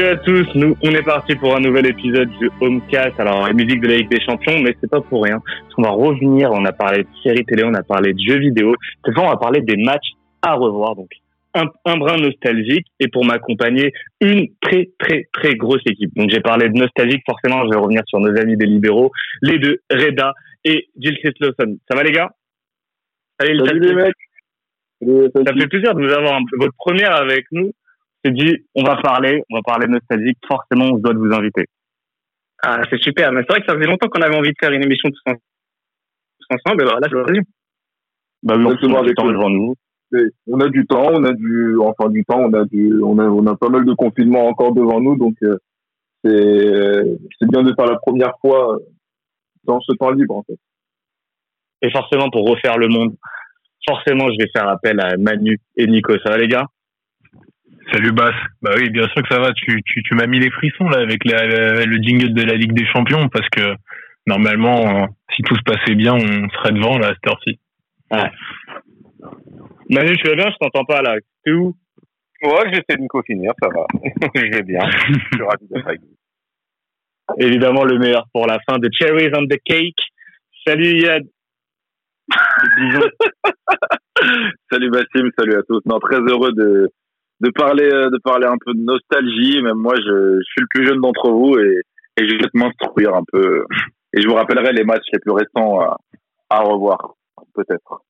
Salut à tous, nous on est parti pour un nouvel épisode du Homecast. Alors la musique de la Ligue des Champions, mais c'est pas pour rien. Parce qu'on va revenir, on a parlé de séries télé, on a parlé de jeux vidéo. Cette fois on va parler des matchs à revoir, donc un, un brin nostalgique et pour m'accompagner une très très très grosse équipe. Donc j'ai parlé de nostalgique, forcément je vais revenir sur nos amis des libéraux, les deux, Reda et Jill Lawson. Ça va les gars? Allez, le Salut les mecs. Ça fait plaisir de vous avoir un peu. Votre première avec nous. C'est dit, on va parler, on va parler nostalgique. Forcément, on se doit de vous inviter. Ah, c'est super. Mais c'est vrai que ça faisait longtemps qu'on avait envie de faire une émission tous, en- tous ensemble. Et voilà, c'est l'occasion. Bah oui, on a du temps devant nous. On a du temps, on a du, enfin du temps, on a du, on a, on a pas mal de confinement encore devant nous, donc euh, c'est, c'est bien de faire la première fois dans ce temps libre en fait. Et forcément, pour refaire le monde, forcément, je vais faire appel à Manu et Nico. Ça va, les gars? Salut Bass. Bah oui, bien sûr que ça va. Tu, tu, tu m'as mis les frissons là avec la- la- le jingle de la Ligue des Champions parce que normalement, euh, si tout se passait bien, on serait devant là à cette heure-ci. Manu, tu vas bien? Je t'entends pas, là. T'es où? Ouais, j'essaie de me finir, ça va. je vais bien. Je suis ravi d'être avec vous. Évidemment, le meilleur pour la fin de Cherries on the Cake. Salut, Yad. Salut Bassim, salut à tous. Non, très heureux de, de parler euh, de parler un peu de nostalgie. Même moi, je, je suis le plus jeune d'entre vous et, et je vais m'instruire un peu. Et je vous rappellerai les matchs les plus récents à, à revoir, peut-être.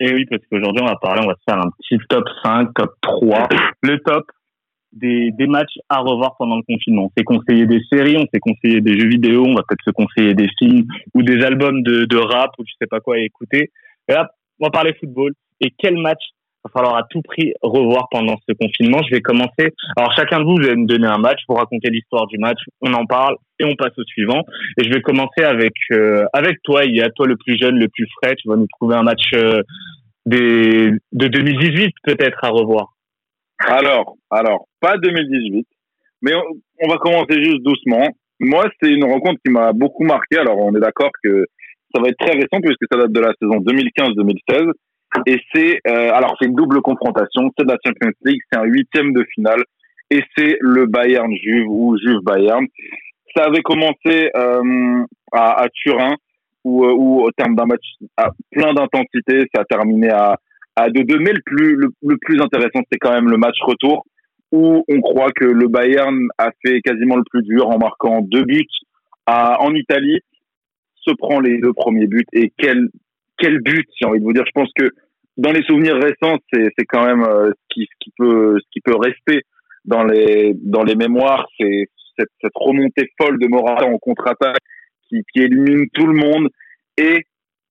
Et oui, parce qu'aujourd'hui, on va parler, on va se faire un petit top 5, top 3. Le top des, des matchs à revoir pendant le confinement. On s'est conseillé des séries, on s'est conseillé des jeux vidéo, on va peut-être se conseiller des films ou des albums de, de rap ou je sais pas quoi à écouter. Et là, on va parler football. Et quel match va falloir à tout prix revoir pendant ce confinement Je vais commencer. Alors, chacun de vous, vous allez me donner un match, vous raconter l'histoire du match, on en parle et on passe au suivant. Et je vais commencer avec euh, avec toi, il y a toi le plus jeune, le plus frais. Tu vas nous trouver un match euh, des, de 2018 peut-être à revoir. Alors, alors, pas 2018, mais on, on va commencer juste doucement. Moi, c'est une rencontre qui m'a beaucoup marqué. Alors, on est d'accord que ça va être très récent puisque ça date de la saison 2015-2016. Et c'est, euh, alors, c'est une double confrontation. C'est la Champions League. C'est un huitième de finale. Et c'est le Bayern Juve ou Juve Bayern. Ça avait commencé euh, à, à Turin où, euh, où, au terme d'un match à plein d'intensité, ça a terminé à à 2-2. Mais le plus, le, le plus intéressant, c'est quand même le match retour où on croit que le Bayern a fait quasiment le plus dur en marquant deux buts à, en Italie, se prend les deux premiers buts et quel, quel but, j'ai envie de vous dire. Je pense que dans les souvenirs récents, c'est, c'est quand même euh, ce, qui, ce, qui peut, ce qui peut rester dans les, dans les mémoires, c'est cette, remontée folle de Morata en contre-attaque qui, qui élimine tout le monde et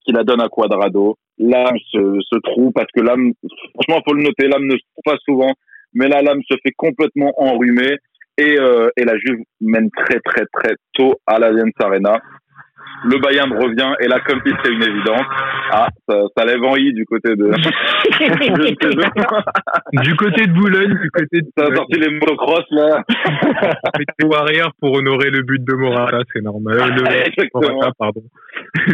qui la donne à Quadrado l'âme se, se trouve parce que l'âme, franchement, faut le noter, l'âme ne se trouve pas souvent, mais là, l'âme se fait complètement enrhumer et, euh, la Juve mène très, très, très tôt à l'Allianz Arena. Le Bayern revient et comme si c'était une évidence, ah, ça, ça lève en i du côté de. Du côté de Boulogne, du côté de ça a sorti les motocross là. Météo arrière pour honorer le but de Morata, c'est normal. Euh, le-. Morata, pardon.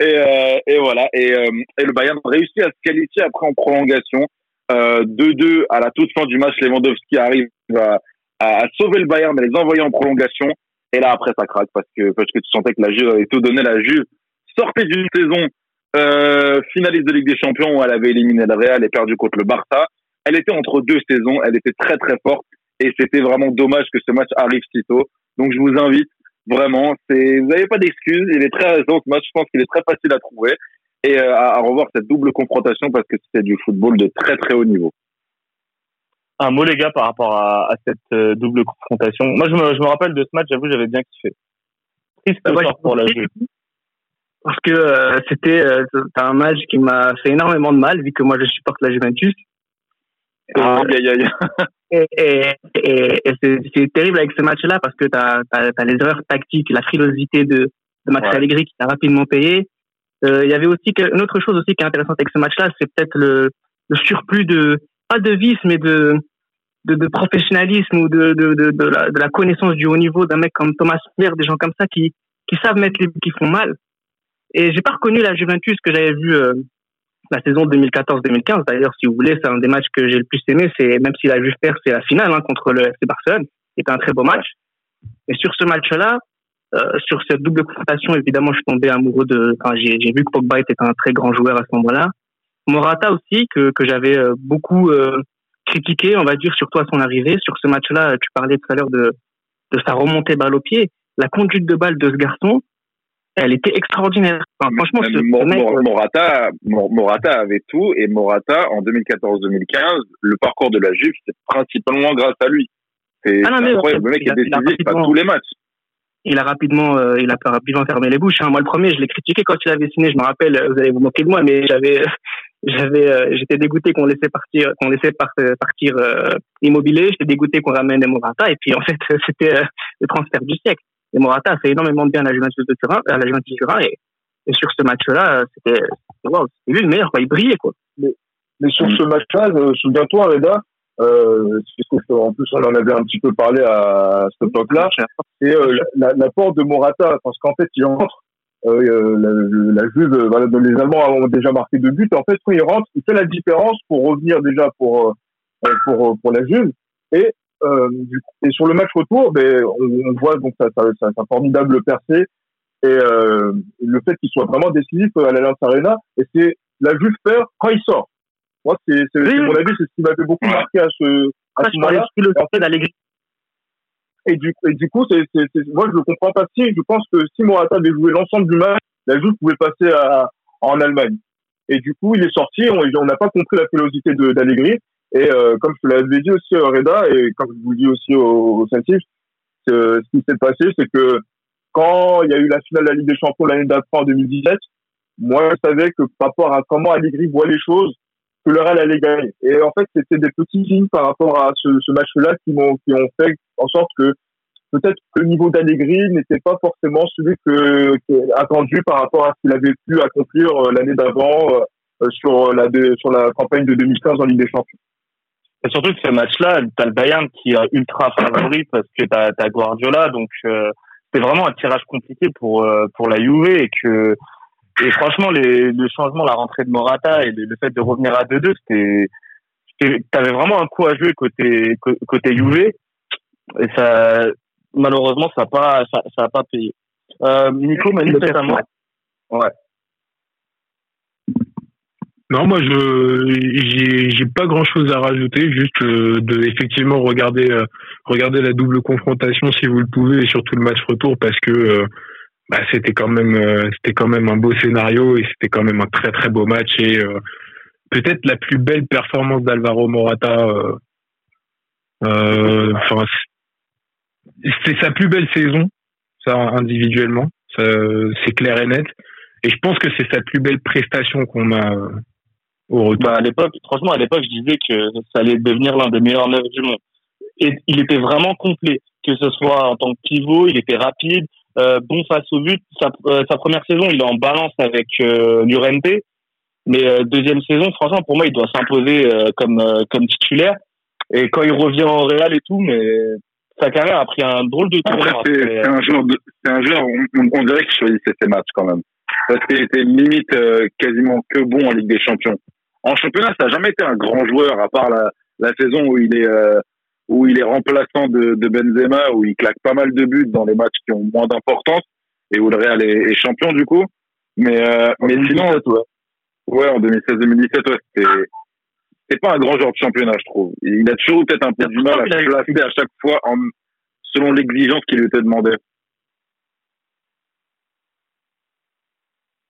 Et, euh, et voilà. Et, euh, et le Bayern réussit à se qualifier après en prolongation. Euh, 2-2 à la toute fin du match. Lewandowski arrive à, à, à sauver le Bayern, mais les envoyer en prolongation. Et là, après, ça craque parce que, parce que tu sentais que la Juve avait tout donné. La Juve sortait d'une saison euh, finaliste de Ligue des Champions où elle avait éliminé le Real et perdu contre le Barça. Elle était entre deux saisons. Elle était très, très forte. Et c'était vraiment dommage que ce match arrive si tôt. Donc, je vous invite Vraiment, c'est, vous n'avez pas d'excuses. Il est très récent ce match. Je pense qu'il est très facile à trouver et euh, à, à revoir cette double confrontation parce que c'était du football de très très haut niveau. Un mot les gars par rapport à, à cette euh, double confrontation. Moi je me, je me rappelle de ce match, j'avoue j'avais bien kiffé. Triste Ah ouais, pour la Juve. parce que euh, c'était euh, un match qui m'a fait énormément de mal vu que moi je supporte la Juventus. Ah. Et, et, et, et c'est terrible avec ce match-là parce que tu as, les erreurs tactiques, la frilosité de, de Max Ouais. Allegri qui t'a rapidement payé. Euh, Il y avait aussi une autre chose aussi qui est intéressante avec ce match-là, c'est peut-être le, le surplus de pas de vice mais de de, de professionnalisme ou de de, de, de, la, de la connaissance du haut niveau d'un mec comme Thomas Müller, des gens comme ça qui qui savent mettre les qui font mal. Et j'ai pas reconnu la Juventus que j'avais vu euh, la saison 2014-2015. D'ailleurs, si vous voulez, c'est un des matchs que j'ai le plus aimé. C'est même si la Juve perd, c'est la finale hein, contre le FC Barcelone. C'était un très beau match. Et sur ce match-là, euh, sur cette double confrontation, évidemment, je suis tombé amoureux de. Enfin, j'ai vu que Pogba était un très grand joueur à ce moment-là. Morata aussi, que que j'avais euh, beaucoup euh, critiqué, on va dire, surtout à son arrivée. Sur ce match-là, tu parlais tout à l'heure de de sa remontée balle au pied. La conduite de balle de ce garçon, elle était extraordinaire. Enfin, franchement, ce, Même Mor- ce mec, Mor- Morata, Mor- Morata avait tout et Morata en 2014-2015, le parcours de la Juve, c'est principalement grâce à lui. C'est Ah incroyable. Le mec il est décisif à tous les matchs. il a rapidement, euh, il a rapidement fermé les bouches. Hein. Moi, le premier, je l'ai critiqué quand il avait signé. Je me rappelle, vous allez vous moquer de moi, mais j'avais, j'avais, euh, j'étais dégoûté qu'on laissait partir, qu'on laissait par- partir euh, immobilier. J'étais dégoûté qu'on ramène Morata. Et puis, en fait, c'était euh, le transfert du siècle. Et Morata a fait énormément de bien à la Juventus de Turin, à la Juventus de Turin. Et, et sur ce match-là, c'était, wow, c'était lui le meilleur. Quoi. Il brillait, quoi. Mais sur ce match-là, souviens-toi, Reda, euh, en plus on en avait un petit peu parlé à cette époque-là, c'est euh, la- la- l'apport de Morata, parce qu'en fait, il rentre, euh, euh, la, la Juve, euh, voilà, les Allemands ont déjà marqué deux buts, en fait, quand il rentre, il fait la différence pour revenir déjà pour, euh, pour, pour la Juve, et, euh, du coup- et sur le match retour, ben, on, on voit donc sa, sa, sa- sa formidable percée, et euh, le fait qu'il soit vraiment décisif à l'Allianz Arena, et c'est la Juve perd quand il sort. Moi, c'est, c'est, Oui, mon avis, c'est ce qui m'avait beaucoup marqué à ce, à Ça, ce moment-là. en fait. Et du, et du coup, c'est, c'est, c'est- moi, je le comprends pas. Si, je pense que si Morata avait joué l'ensemble du match, la Juve pouvait passer à, en Allemagne. Et du coup, il est sorti, on n'a pas compris la philosophe de, d'Allegri. Et euh, comme je te l'avais dit aussi, euh, Reda, et comme je vous le dis aussi au, au ce qui s'est passé, c'est que quand il y a eu la finale de la Ligue des Champions l'année d'après en 2017, moi, je savais que par rapport à comment Allegri voit les choses, que le Real allait gagner. Et en fait, c'était des petits signes par rapport à ce, ce match-là qui m'ont qui ont fait en sorte que peut-être le niveau d'Allegri n'était pas forcément celui que, que- attendu par rapport à ce qu'il avait pu accomplir euh, l'année d'avant euh, euh, sur la sur la campagne de 2015 en Ligue des Champions. Et surtout que ce match-là, t'as le Bayern qui est ultra favori parce que t'as as Guardiola, donc euh, c'est vraiment un tirage compliqué pour pour la Juve et que et franchement les le changement, la rentrée de Morata et le, le fait de revenir à 2-2, c'était t'avais vraiment un coup à jouer côté cô- côté Juve et ça malheureusement ça a pas ça, ça a pas payé. Euh, Nico m'a dit. Ouais. Non, moi je j'ai j'ai pas grand chose à rajouter, juste euh, de effectivement regarder euh, regarder la double confrontation si vous le pouvez et surtout le match retour parce que euh, bah, c'était quand même euh, c'était quand même un beau scénario et c'était quand même un très très beau match et euh, peut-être la plus belle performance d'Alvaro Morata. euh, euh, Enfin, c'est- sa plus belle saison, ça individuellement, c'est clair et net. Et je pense que c'est sa plus belle prestation qu'on a euh, au retour. Bah, à l'époque, franchement, à l'époque, je disais que ça allait devenir l'un des meilleurs neufs du monde. Et il était vraiment complet, que ce soit en tant que pivot, il était rapide, euh, bon face au but. Sa, euh, sa première saison, il est en balance avec euh, l'URNT, mais deuxième saison, franchement, pour moi, il doit s'imposer comme comme titulaire. Et quand il revient au Real et tout, mais sa carrière a pris un drôle de Après, tournant. c'est après, c'est un joueur, de- c'est un joueur, on, on- on dirait qu'il choisissait ses matchs quand même. Parce qu'il était limite euh, quasiment que bon en Ligue des Champions. En championnat, ça n'a jamais été un grand joueur, à part la, la saison où il est euh, où il est remplaçant de, de Benzema, où il claque pas mal de buts dans les matchs qui ont moins d'importance et où le Real est, est champion du coup. Mais euh, mais sinon, ouais, en 2016-2017, ouais, c'était c'est pas un grand joueur de championnat, je trouve. Il a toujours eu peut-être un peu du mal à se placer à chaque fois en, selon l'exigence qui lui était demandée.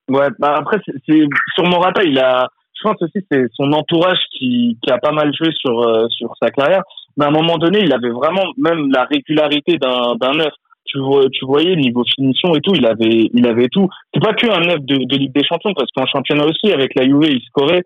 Ouais, bah après, c'est c'est- sur Morata, il a, je pense aussi c'est son entourage qui, qui a pas mal joué sur, euh, sur sa carrière. Mais à un moment donné, il avait vraiment même la régularité d'un d'un neuf. tu, vois, tu voyais niveau finition et tout, il avait, il avait tout. C'est pas que un neuf de, de Ligue des Champions, parce qu'en championnat aussi, avec la Juve, il scorait.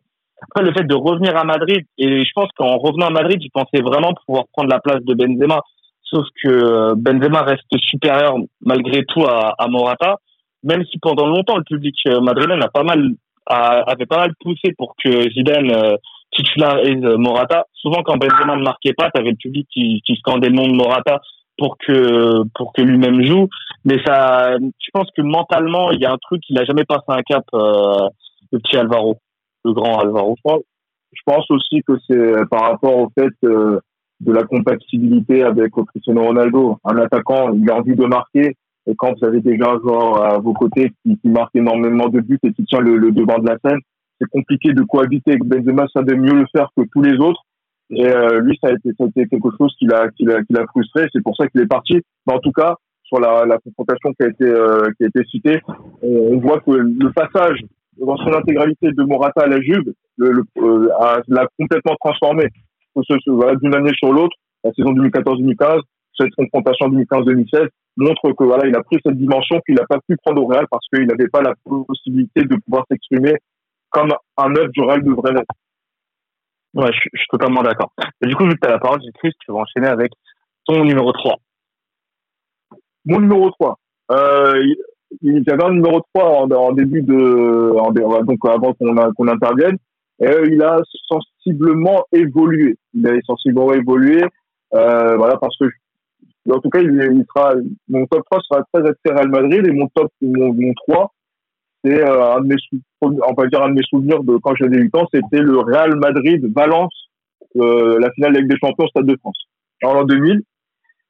Après, le fait de revenir à Madrid, et je pense qu'en revenant à Madrid, il pensait vraiment pouvoir prendre la place de Benzema. Sauf que Benzema reste supérieur malgré tout à, Morata, même si pendant longtemps le public euh, madrilène a pas mal a, avait pas mal poussé pour que Zidane euh, titularise Morata. Souvent quand Benzema ne marquait pas, t'avais le public qui, qui scandait le nom de Morata pour que pour que lui-même joue. Mais ça, je pense que mentalement, il y a un truc, il a jamais passé un cap, euh, le petit Alvaro, le grand Alvaro. Je pense aussi que c'est par rapport au fait euh, de la compatibilité avec Cristiano Ronaldo. Un attaquant, il a envie de marquer. Et quand vous avez déjà un joueur à vos côtés qui, marque énormément de buts et qui tient le, devant de la scène, c'est compliqué de cohabiter avec Benzema. Ça de mieux le faire que tous les autres. Et euh, lui, ça a été, quelque chose qui l'a, frustré. C'est pour ça qu'il est parti. Mais en tout cas, sur la, confrontation qui a été, euh, qui a été citée, on, voit que le passage dans son intégralité de Morata à la Juve le, le, euh, a, l'a complètement transformé. Voilà, d'une année sur l'autre, la saison 2014-2015, cette confrontation 2015-2016 montre que voilà, il a pris cette dimension qu'il n'a pas pu prendre au Real parce qu'il n'avait pas la possibilité de pouvoir s'exprimer comme un œuvre du Real devrait l'être. Ouais, je, je suis totalement d'accord. Du coup, vu que tu as la parole, Chris, tu vas enchaîner avec ton numéro 3. Mon numéro 3. Euh, avait un numéro 3 en, début de, donc avant qu'on intervienne. Et euh, il a sensiblement évolué. Il a sensiblement évolué, euh, voilà, parce que en tout cas, il, sera, mon top 3 sera très axé Real Madrid et mon top, mon, mon 3, c'est euh, un de mes, on va dire un de mes souvenirs de quand j'avais 8 ans, c'était le Real Madrid Valence, euh, la finale avec des champions Stade de France, en l'an 2000,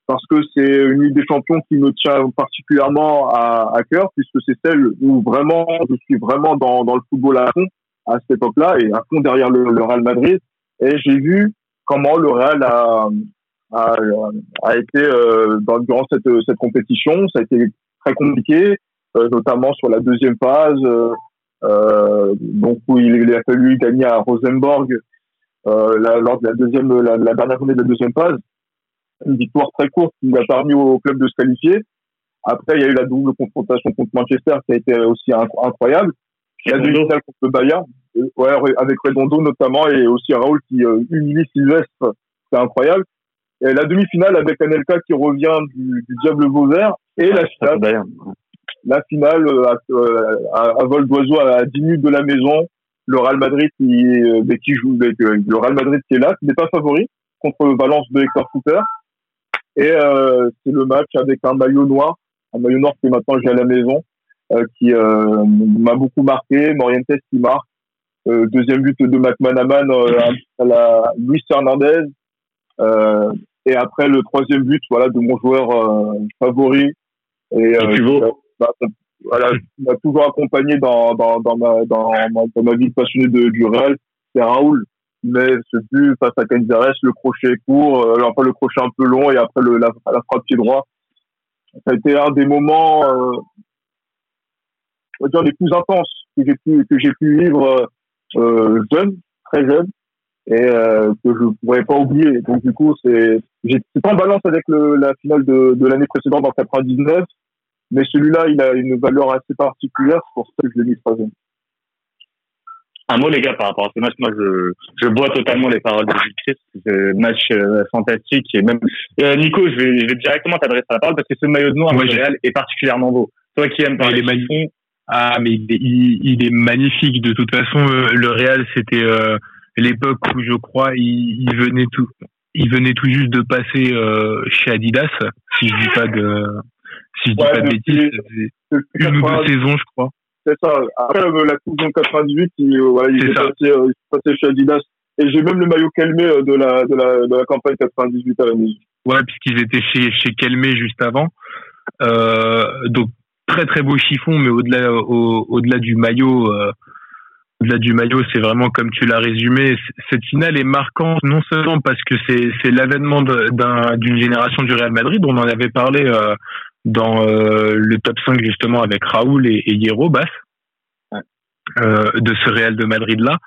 parce que c'est une Ligue des champions qui me tient particulièrement à, à cœur, puisque c'est celle où vraiment, je suis vraiment dans, dans le football à fond à cette époque-là et à fond derrière le, le Real Madrid, et j'ai vu comment le Real a, a, a été euh, dans, durant cette, cette compétition. Ça a été très compliqué, euh, notamment sur la deuxième phase, euh, euh donc où il, a fallu gagner à Rosenborg euh, lors de la deuxième, la, la, dernière journée de la deuxième phase. Une victoire très courte qui nous a permis au club de se qualifier. Après, il y a eu la double confrontation contre Manchester qui a été aussi incroyable. Il y a demi-finale contre le Bayern, ouais, avec Redondo notamment et aussi Raoul qui euh, humilie Sylvestre, c'est incroyable. Et la demi-finale avec Anelka qui revient du, du Diable Vauvert et la finale, la finale à, à, à vol d'oiseau à 10 minutes de la maison, le Real Madrid qui, euh, qui joue le Real Madrid qui est là, qui n'est pas favori contre Valence de Hector Cooper. Et euh, c'est le match avec un maillot noir, un maillot noir qui maintenant j'ai à la maison, euh, qui euh, m'a beaucoup marqué. Morientes qui marque. Euh, deuxième but de McManaman à la Luis Fernandez. et après le troisième but, voilà, de mon joueur favori. Et, bah, voilà, m'a toujours accompagné dans, dans, dans, ma, dans, ma, dans ma vie passionnée de, du Real, c'est Raoul. Mais ce but face à Canizares, le crochet court, euh, enfin le crochet un peu long et après la, frappe pied droit. Ça a été un des moments, euh, on va dire, les plus intenses que j'ai pu, que j'ai pu vivre euh, jeune, très jeune, et euh, que je pourrais pas oublier. Donc du coup, c'est, c'est en balance avec la finale de, de l'année précédente en 99 mais celui-là, il a une valeur assez particulière, c'est pour ça que je l'ai mis troisième. Un mot, les gars, par rapport à ce match. Moi, je, je vois totalement les paroles de Chris. C'est un match euh, fantastique. Et même, euh, Nico, je vais, je vais directement t'adresser la parole parce que ce maillot de noir, Moi, ouais, Real, est particulièrement beau. Toi qui aimes parler il est magnifique. Ah, mais il est, il, il est, magnifique. De toute façon, euh, le Real, c'était euh, l'époque où je crois il, il, venait tout, il venait tout juste de passer chez Adidas, si je dis pas de, si je dis Ouais, pas de bêtises, une ou 90, deux saisons, je crois. C'est ça. Après euh, la Coupe de 98, il, euh, voilà, il est passé, euh, il est passé chez Adidas. Et j'ai même le maillot calmé de la, de la, de la campagne 98 à la maison. Ouais, puisqu'ils étaient chez chez Kelmé juste avant. Euh, donc très très beau chiffon, mais au-delà au, au-delà du maillot, euh, au-delà du maillot, c'est vraiment comme tu l'as résumé. Cette finale est marquante non seulement parce que c'est c'est l'avènement d'un- d'une génération du Real Madrid. On en avait parlé euh, dans euh, le top 5 justement avec Raoul et, et Hierro Bass euh, de ce Real de Madrid là.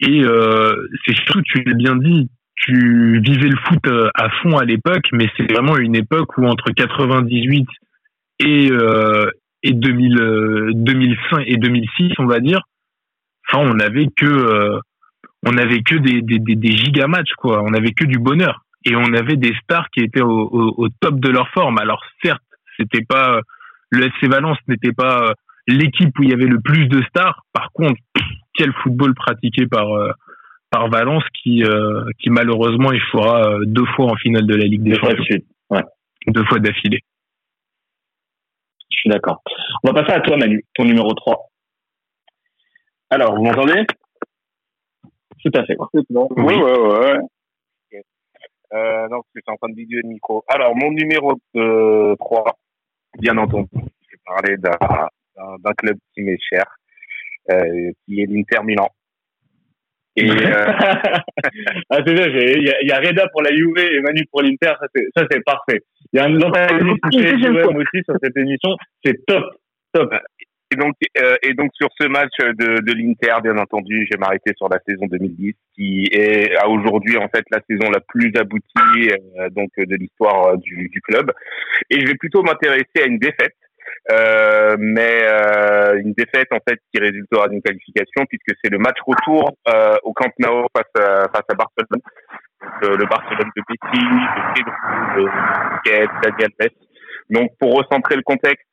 Et euh, c'est surtout, tu l'as bien dit, tu vivais le foot à fond à l'époque, mais c'est vraiment une époque où entre 98 et euh, et 2000, 2005 et 2006, on va dire, enfin on avait que euh, on avait que des des des, des giga matchs quoi, on avait que du bonheur et on avait des stars qui étaient au, au, au top de leur forme. Alors certes, c'était pas le FC Valence n'était pas l'équipe où il y avait le plus de stars. Par contre, quel football pratiqué par par Valence qui euh, qui malheureusement échouera deux fois en finale de la Ligue des Deux fois de Champions, suite. Ouais, deux fois d'affilée. je suis d'accord. On va passer à toi, Manu, ton numéro 3. Alors, vous m'entendez? Tout à fait. Oui, ouais, ouais. euh, Non, parce que je suis en train de vidéo le micro. Alors, mon numéro euh, 3, bien entendu, je vais parler d'un club qui m'est cher, euh, qui est l'Inter Milan. Et euh, ah, c'est bien, j'ai- il y, a- il y a Reda pour la Juve et Manu pour l'Inter, ça c'est, ça c'est parfait. Il y a un antagoniste PSG fois. aussi sur cette émission, c'est top, top. Et donc, euh, et donc sur ce match de, de l'Inter, bien entendu, je vais m'arrêter sur la saison 2010, qui est à aujourd'hui en fait la saison la plus aboutie euh, donc de l'histoire euh, du, du club. Et je vais plutôt m'intéresser à une défaite, euh, mais euh, une défaite en fait qui résultera d'une qualification puisque c'est le match retour euh, au Camp Nou face à, face à Barcelone. Donc, le Barcelone de Messi, de Pedro, de Busquets, Daniel Alves. Donc pour recentrer le contexte.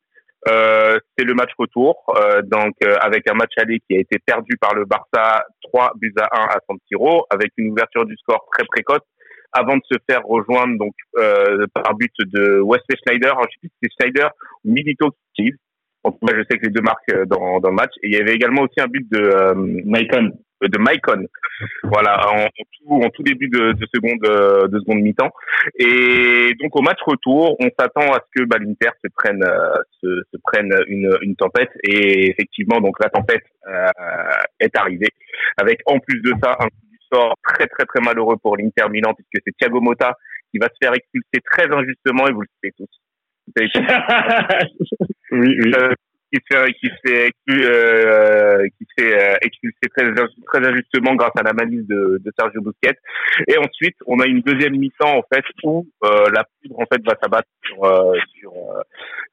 Euh, c'est le match retour, euh, donc euh, avec un match aller qui a été perdu par le Barça 3 buts à 1 à San Siro, avec une ouverture du score très précoce, avant de se faire rejoindre donc par but de Wesley Schneider, Alors, je sais plus si c'est Schneider ou Milito qui tout cas, je sais que les deux marquent euh, dans, dans le match. Et il y avait également aussi un but de euh, Maicon. de Maicon. Voilà, en, en tout, en tout début de, de seconde, euh, de seconde mi-temps. Et donc au match retour, on s'attend à ce que bah, l'Inter se prenne, euh, se, se prenne une, une tempête. Et effectivement, donc la tempête euh, est arrivée, avec en plus de ça un coup du sort très très très malheureux pour l'Inter Milan, puisque c'est Thiago Motta qui va se faire expulser très injustement, et vous le savez tous. Oui, oui. euh, qui se fait, qui se fait, euh, qui se fait euh, expulser très, très injustement grâce à la malice de, de Sergio Busquets. Et ensuite, on a une deuxième mi-temps en fait où euh, la poudre en fait va s'abattre sur euh, sur euh,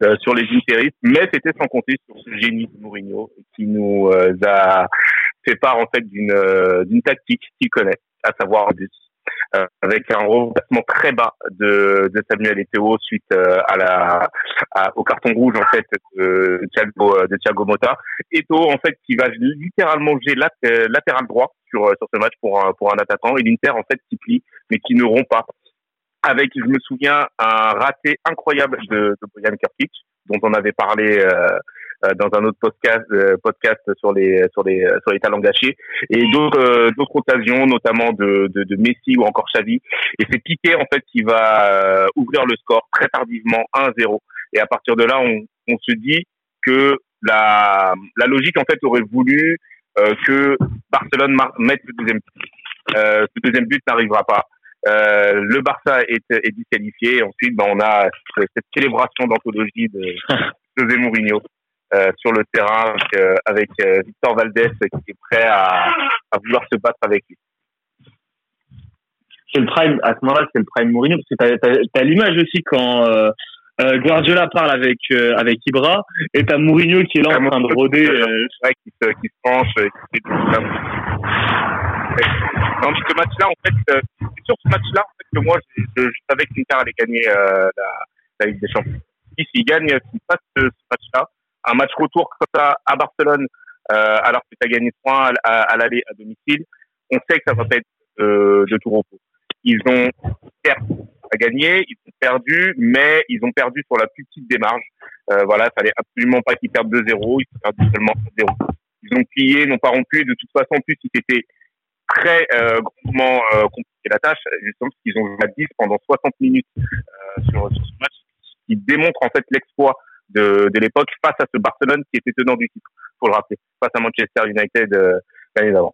euh, sur les Interistes, mais c'était sans compter sur ce génie de Mourinho qui nous euh, a fait part en fait d'une euh, d'une tactique qu'il connaît, à savoir. Euh, avec un remplacement très bas de, de Samuel Eto'o suite euh, à la à- au carton rouge en fait de Thiago de Thiago Motta. Eto'o en fait qui va littéralement jouer lat- euh, latéral droit sur euh, sur ce match pour un pour un attaquant et l'Inter en fait qui plie mais qui ne rompt pas. Avec je me souviens un raté incroyable de, de Bojan Krkic dont on avait parlé euh, euh, dans un autre podcast euh, podcast sur les sur les sur les talents gâchés et d'autres euh, d'autres occasions notamment de, de de Messi ou encore Xavi et c'est Piqué en fait qui va euh, ouvrir le score très tardivement 1-0 et à partir de là on on se dit que la la logique en fait aurait voulu euh, que Barcelone mette le deuxième but. Euh, ce deuxième but n'arrivera pas. Euh, le Barça est, est disqualifié. Et ensuite, ben, on a cette célébration d'anthologie de José Mourinho euh, sur le terrain avec, euh, avec euh, Victor Valdés qui est prêt à, à vouloir se battre avec lui. c'est le prime à ce moment-là c'est le prime Mourinho parce que t'as t'as, t'as l'image aussi quand euh, Guardiola parle avec avec Ibra et t'as Mourinho qui est là en train de rôder Ouais, qui, se, qui se penche, qui que ce match-là, en fait, c'est sur ce match-là, en fait, que moi, je, je, je savais que l'Inter allait gagner euh, la, la Ligue des Champions. Si, s'il gagne, s'il passe ce, ce match-là, un match retour comme ça à Barcelone, euh, alors que tu as gagné 3 à, à, à l'aller à domicile, on sait que ça va pas être euh, de tout repos. Ils ont certes à gagner, ils ont perdu, mais ils ont perdu sur la plus petite démarche. Euh, voilà, il fallait absolument pas qu'ils perdent 2-0, ils ont perdu seulement 0 Ils ont plié, n'ont pas rompu, de toute façon, en plus, ils étaient très euh, grandement euh, compliqué la tâche, justement parce qu'ils ont joué à 10 pendant 60 minutes euh, sur, sur ce match, qui démontre en fait l'exploit de, de l'époque face à ce Barcelone qui était tenant du titre, faut le rappeler, face à Manchester United euh, l'année d'avant.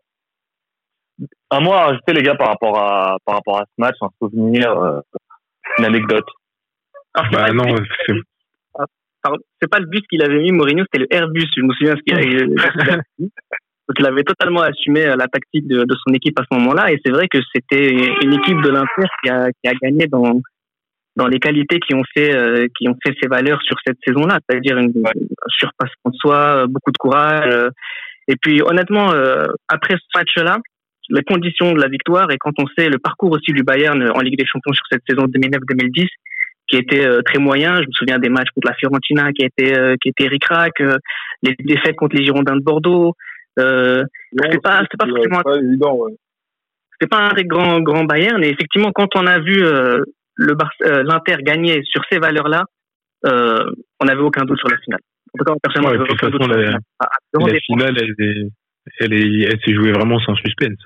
un mot à rajouter les gars par rapport à par rapport à ce match un souvenir euh, une anecdote c'est Bah pas le non, but- c'est pas le but qu'il avait mis Mourinho, c'était le Airbus. Je me souviens ce qu'il avait. Donc il avait totalement assumé la tactique de, de son équipe à ce moment-là. Et c'est vrai que c'était une équipe de l'Inter qui a, qui a gagné dans, dans les qualités qui ont fait euh, qui ont fait ses valeurs sur cette saison-là, c'est-à-dire une, ouais. un surpassement de soi, beaucoup de courage. Euh, et puis honnêtement, euh, après ce match-là, les conditions de la victoire et quand on sait le parcours aussi du Bayern en Ligue des Champions sur cette saison 2009-2010, qui était très moyen. Je me souviens des matchs contre la Fiorentina qui était qui était ric-rac, les défaites contre les Girondins de Bordeaux. Euh, c'était pas c'était pas forcément pas évident. Ouais. C'était pas un très grand grand Bayern. Et effectivement, quand on a vu euh, le euh, l'Inter gagner sur ces valeurs-là, euh, on n'avait aucun doute sur la finale. En tout cas, personnellement, ouais, aucun doute la, la, la, la finale, elle, est, elle, est, elle s'est jouée vraiment sans suspense.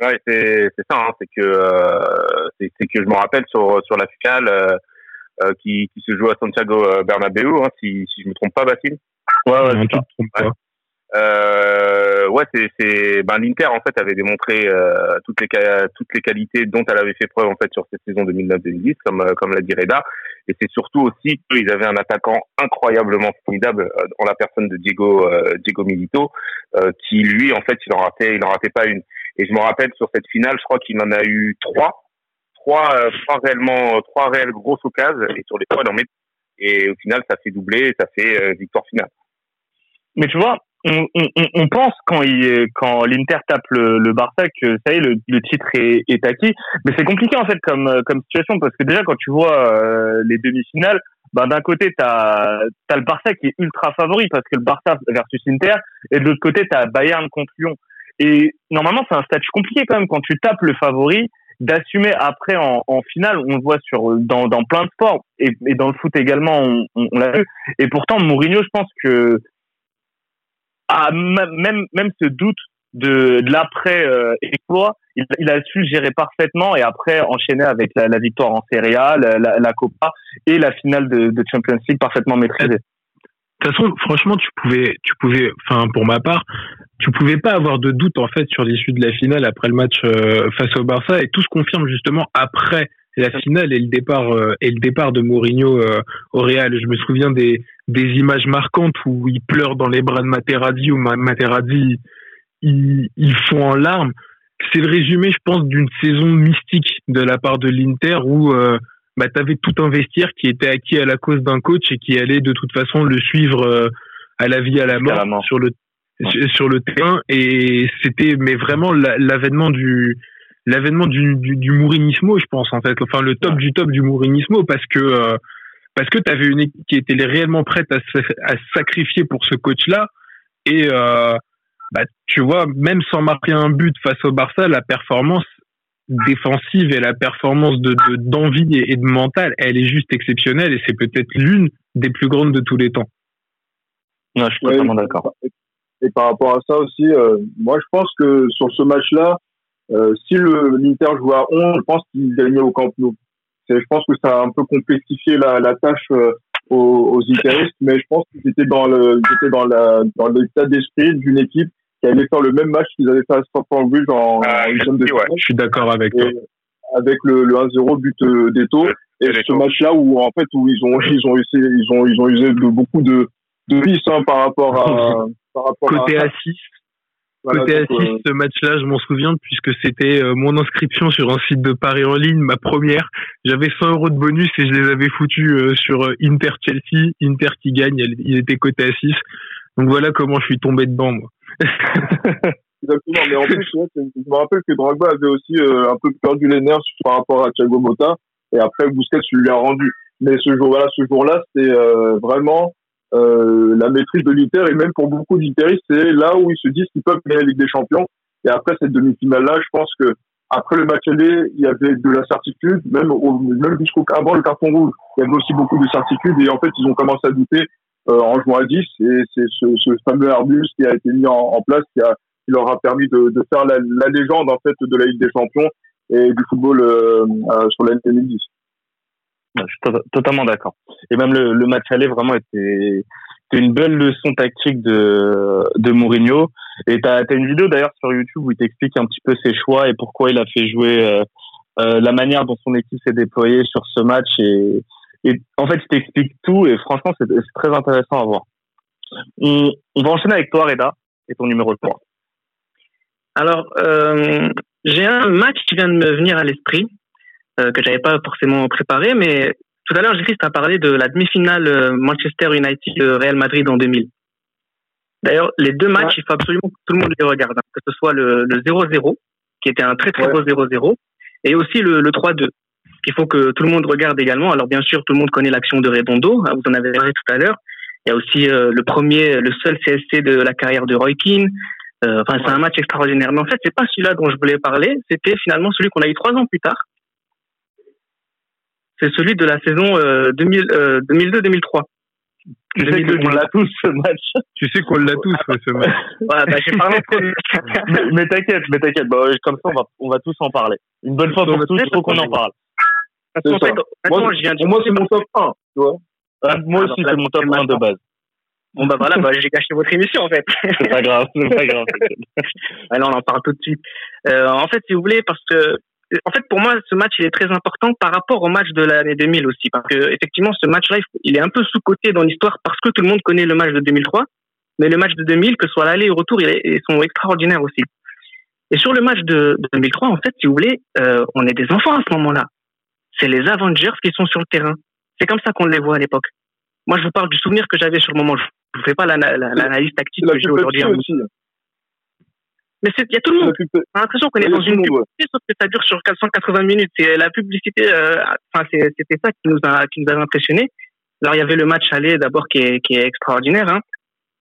Ouais, c'est c'est ça. Hein, c'est que euh, c'est que je me rappelle sur sur la finale euh, qui qui se joue à Santiago Bernabéu, hein, si si je me trompe pas, Basile? Ouais, ouais, non, tu te trompes pas. Euh, ouais, c'est, c'est, ben l'Inter en fait avait démontré euh, toutes les toutes les qualités dont elle avait fait preuve en fait sur cette saison 2009-2010, comme euh, comme l'a dit Reda. Et c'est surtout aussi qu'ils avaient un attaquant incroyablement formidable euh, en la personne de Diego euh, Diego Milito, qui lui en fait il en ratait il en ratait pas une. Et je me rappelle sur cette finale, je crois qu'il en a eu trois, trois, trois réellement trois réelles grosses occasions et sur les trois il en met. Et au final ça fait doubler, ça fait victoire finale. Mais tu vois, on, on, on, pense quand il quand l'Inter tape le, le Barça que ça y est le, le titre est, est, acquis. Mais c'est compliqué en fait comme comme situation parce que déjà quand tu vois euh, les demi-finales ben d'un côté t'as as le Barça qui est ultra favori parce que le Barça versus Inter et de l'autre côté t'as Bayern contre Lyon. Et normalement c'est un statut compliqué quand même quand tu tapes le favori d'assumer après en, en, finale. On le voit sur dans dans plein de sports et, et dans le foot également on, on, on l'a vu. Et pourtant Mourinho je pense que à même même ce doute de, de l'après euh, exploit, il, il, a su gérer parfaitement et après enchaîner avec la, la victoire en Serie A, la, la, la, Copa et la finale de, de Champions League parfaitement maîtrisée. De toute façon, franchement, tu pouvais, tu pouvais, enfin pour ma part, tu pouvais pas avoir de doute en fait sur l'issue de la finale après le match euh, face au Barça et tout se confirme justement après la finale et le départ euh, et le départ de Mourinho euh, au Real. Je me souviens des des images marquantes où il pleure dans les bras de Materazzi ou Materazzi il, il fond en larmes. C'est le résumé, je pense, d'une saison mystique de la part de l'Inter où euh, bah, tu avais tout un vestiaire qui était acquis à la cause d'un coach et qui allait de toute façon le suivre euh, à la vie à la mort, à la mort. sur le ouais. sur le terrain et c'était mais vraiment l'avènement du l'avènement du, du, du Mourinismo, je pense en fait, enfin le top du top du Mourinismo parce que euh, parce que tu avais une équipe qui était réellement prête à se, à sacrifier pour ce coach-là et euh, bah, tu vois même sans marquer un but face au Barça, la performance défensive et la performance de d'envie de, et de mental, elle est juste exceptionnelle et c'est peut-être l'une des plus grandes de tous les temps. Non, je suis ouais, totalement d'accord. Et par rapport à ça aussi, euh, moi je pense que sur ce match-là, euh, si le l'Inter jouait à 11, je pense qu'il gagnait au Camp Nou. Je pense que ça a un peu complexifié la, la tâche euh, aux, aux mais je pense qu'ils étaient dans le, étaient dans la, dans l'état d'esprit d'une équipe qui allait faire le même match qu'ils avaient fait à Stamford Bridge en, ah, huitième de ouais, Je suis d'accord avec toi. Avec le, le 1-0 but euh, d'Eto. Et ce match-là où, en fait, où ils ont, ils ont essayé, ils ont, ils ont usé de beaucoup de, de vices, hein, par rapport à, par rapport Côté à, assist. Voilà, Côté assist, euh... ce match-là, je m'en souviens puisque c'était euh, mon inscription sur un site de Paris en ligne, ma première. J'avais 100 euros de bonus et je les avais foutus euh, sur Inter Chelsea, Inter qui gagne, il était côté assist. Donc voilà comment je suis tombé dedans, moi. Exactement, mais en plus, je me rappelle que Drogba avait aussi euh, un peu perdu les nerfs par rapport à Thiago Motta, et après Busquets lui a rendu. Mais ce jour-là, ce jour-là, c'était euh, vraiment euh, la maîtrise de l'Inter, et même pour beaucoup d'Interistes, c'est là où ils se disent qu'ils peuvent gagner la Ligue des Champions. Et après cette demi-finale-là, je pense que après le match aller, il y avait de la certitude, même, au, même jusqu'au avant le carton rouge, il y avait aussi beaucoup de certitude, et en fait, ils ont commencé à douter euh, en jouant à 10, et c'est ce, ce, fameux Airbus qui a été mis en, en place, qui, a, qui leur a permis de, de faire la, la, légende en fait de la Ligue des Champions et du football euh, euh, sur l'année 2010. Je suis to totalement d'accord. Et même le, le match aller vraiment était, était une belle leçon tactique de, de Mourinho. Et tu as, une vidéo d'ailleurs sur YouTube où il t'explique un petit peu ses choix et pourquoi il a fait jouer euh, euh, la manière dont son équipe s'est déployée sur ce match. Et, et en fait, il t'explique tout et franchement, c'est très intéressant à voir. On, on va enchaîner avec toi, Reda, et ton numéro 3. Alors, euh, j'ai un match qui vient de me venir à l'esprit, euh, que j'avais pas forcément préparé, mais tout à l'heure, Christ a parlé de la demi-finale euh, Manchester United-Real Madrid en 2000. D'ailleurs, les deux matchs, il faut absolument que tout le monde les regarde, hein, que ce soit le le 0-0, qui était un très très Ouais. beau 0-0, et aussi le, le 3-2, qu'il faut que tout le monde regarde également. Alors bien sûr, tout le monde connaît l'action de Redondo, hein, vous en avez parlé tout à l'heure. Il y a aussi euh, le premier, le seul CSC de la carrière de Roy Keane. Euh, Enfin, c'est un match extraordinaire. Mais en fait, c'est pas celui-là dont je voulais parler. C'était finalement celui qu'on a eu trois ans plus tard. C'est celui de la saison euh, 2000, euh, 2002-2003. Tu sais 2002, qu'on l'a tous ce match. Tu sais qu'on l'a tous, ouais, ce match. Voilà, bah, j'ai parlé mais mais t'inquiète, mais t'inquiète. Bah, comme ça, on va, on va tous en parler. Une bonne fois pour tous, il faut qu'on en parle. Parce qu'en fait, Moi, moi, c'est mon top 1, tu vois. Ah, moi Alors aussi, c'est mon top c'est 1 de base. Bon, bah voilà, bah, j'ai gâché votre émission, en fait. C'est pas grave, c'est pas grave. Alors, on en parle tout de suite. Euh, en fait, si vous voulez, parce que, en fait, pour moi, ce match, il est très important par rapport au match de l'année 2000 aussi. Parce que, effectivement, ce match-là, il est un peu sous-coté dans l'histoire parce que tout le monde connaît le match de 2003. Mais le match de 2000, que ce soit l'aller et le retour, ils sont extraordinaires aussi. Et sur le match de, de 2003, en fait, si vous voulez, euh, on est des enfants à ce moment-là. C'est les Avengers qui sont sur le terrain. C'est comme ça qu'on les voit à l'époque. Moi, je vous parle du souvenir que j'avais sur le moment. Je ne vous fais pas l'ana- la- l'analyse tactique que j'ai aujourd'hui. Mais il y a tout le monde. On a l'impression qu'on est dans le une monde, ouais. publicité, sauf que ça dure sur 480 minutes. C'est la publicité, euh, enfin, c'est- c'était ça qui nous a, qui nous avait impressionné. Alors, il y avait le match aller d'abord qui est, qui est extraordinaire, hein.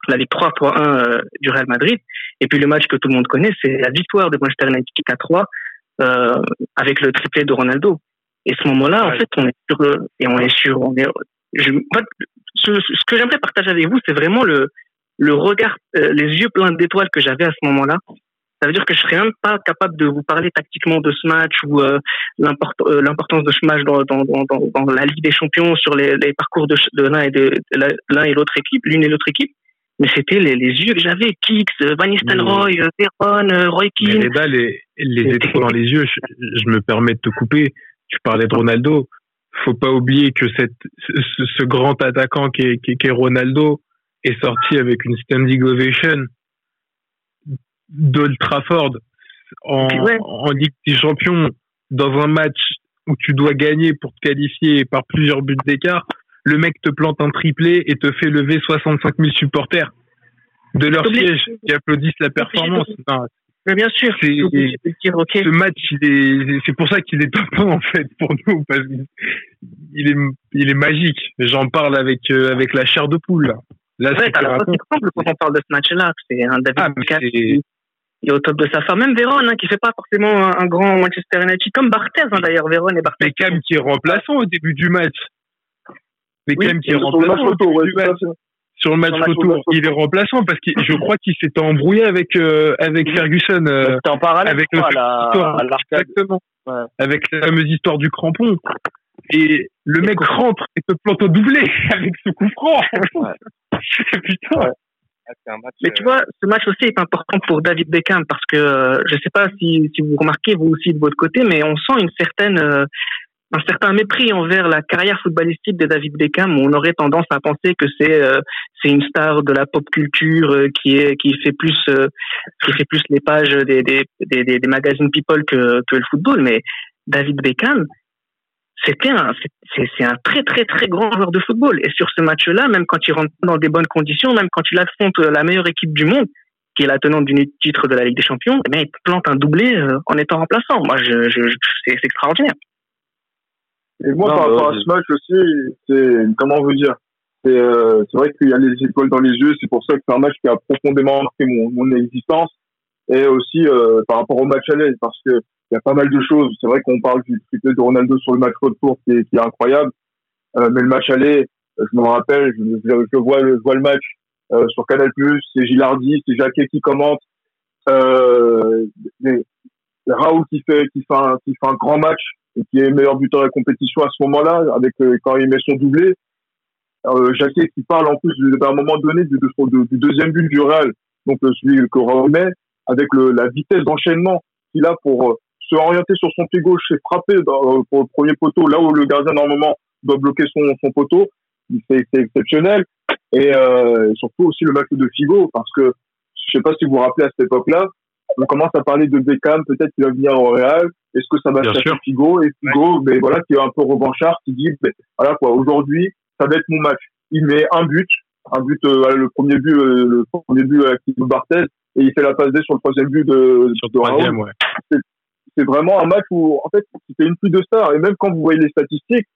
La victoire 3-1 euh, du Real Madrid. Et puis le match que tout le monde connaît, c'est la victoire de Manchester United 4-3, euh, avec le triplé de Ronaldo. Et ce moment-là, en fait, on est sur, euh, et on est sur, on est, je, fait, ce, ce que j'aimerais partager avec vous, c'est vraiment le, le regard, euh, les yeux pleins d'étoiles que j'avais à ce moment-là. Ça veut dire que je serais même pas capable de vous parler tactiquement de ce match ou euh, euh, l'importance de ce match dans, dans, dans, dans, la Ligue des Champions sur les, les parcours de, l'un et de, l'un et l'autre équipe, l'une et l'autre équipe. Mais c'était les, les yeux que j'avais, Kix, euh, Van Nistelrooy, euh, Veron, Roy Mais Keane. Reda, les, les C'était- étoiles dans les yeux, je, je me permets de te couper. Tu parlais de Ronaldo. Faut pas oublier que cette, ce, ce- ce grand attaquant qui est, qui, est- qui est Ronaldo est sorti avec une standing ovation d'Old Trafford en, ouais. en Ligue des Champions dans un match où tu dois gagner pour te qualifier par plusieurs buts d'écart. Le mec te plante un triplé et te fait lever 65 000 supporters de leur siège qui applaudissent la performance. Enfin, Mais bien sûr, C'est- dire, ce match, c'est pour ça qu'il est top 1, en fait, pour nous, parce qu'il il est, il est magique. J'en parle avec, euh, avec la chair de poule, là. Là, ouais, c'est t'as la raconte. quand on parle de ce match-là. C'est un David Ah, qui qui est au top de sa forme. Même Véron, hein, qui fait pas forcément un, un grand Manchester United, comme Barthez, hein, d'ailleurs, Véron et Barthez. Beckham qui est remplaçant au début du match. Beckham qui est Sur le match remplaçant au retour, début ouais, du tout à match. fait. Sur le match Sur le match retour, il est remplaçant parce que je crois qu'il s'était embrouillé avec, euh, avec Ferguson, euh, C'était en parallèle, avec la- histoire. à l'arcade. Exactement. Ouais. Avec la fameuse histoire du crampon. Et le mec rentre et te plante au doublé avec ce coup franc. Putain. Ouais. C'est un match, Mais tu euh, vois, ce match aussi est important pour David Beckham parce que euh, je sais pas si, si vous remarquez vous aussi de votre côté, mais on sent une certaine euh, un certain mépris envers la carrière footballistique de David Beckham. On aurait tendance à penser que c'est c'est une star de la pop culture qui est qui fait plus qui fait plus les pages des, des, des magazines People que que le football. Mais David Beckham, c'était un c'est- un très très très grand joueur de football et sur ce match-là même quand il rentre dans des bonnes conditions même quand il affronte la meilleure équipe du monde qui est la tenante du titre de la Ligue des Champions eh bien, il plante un doublé euh, en étant remplaçant moi je, je, je- c'est c'est extraordinaire Et moi, Non, par rapport à ouais. ce match aussi, c'est, comment vous dire, c'est, euh, c'est vrai qu'il y a les étoiles dans les yeux, c'est pour ça que c'est un match qui a profondément marqué mon, mon existence. Et aussi, euh, par rapport au match aller, parce que il y a pas mal de choses. C'est vrai qu'on parle du triplé de Ronaldo sur le match retour qui est, incroyable. Euh, mais le match aller, euh, je me rappelle, je, vois, le- match, euh, sur Canal+, c'est Gilardi, c'est Jacquet qui commente, Raoul qui fait, qui fait un, qui fait un grand match et qui est meilleur buteur de la compétition à ce moment-là, avec quand il met son doublé. Jacquet qui parle en plus à un moment donné du, deuxième but du Real, donc celui que remet avec le, la vitesse d'enchaînement qu'il a pour se orienter sur son pied gauche et frapper dans, euh, pour le premier poteau, là où le gardien normalement doit bloquer son, son poteau. C'est exceptionnel. Et euh, surtout aussi le match de Figo, parce que je sais pas si vous vous rappelez à cette époque-là, on commence à parler de Beckham, peut-être qu'il va venir au Real. Est-ce que ça va sûr. Figo Et Figo, mais voilà, qui est un peu revanchard, qui dit, ben, voilà quoi, aujourd'hui, ça va être mon match. Il met un but, un but, euh, le premier but, euh, le premier but Thibaut Barthez, et il fait la passe D sur le troisième but de, Sur de le Raoul ouais. C'est vraiment un match où, en fait, c'était une pluie de stars. Et même quand vous voyez les statistiques,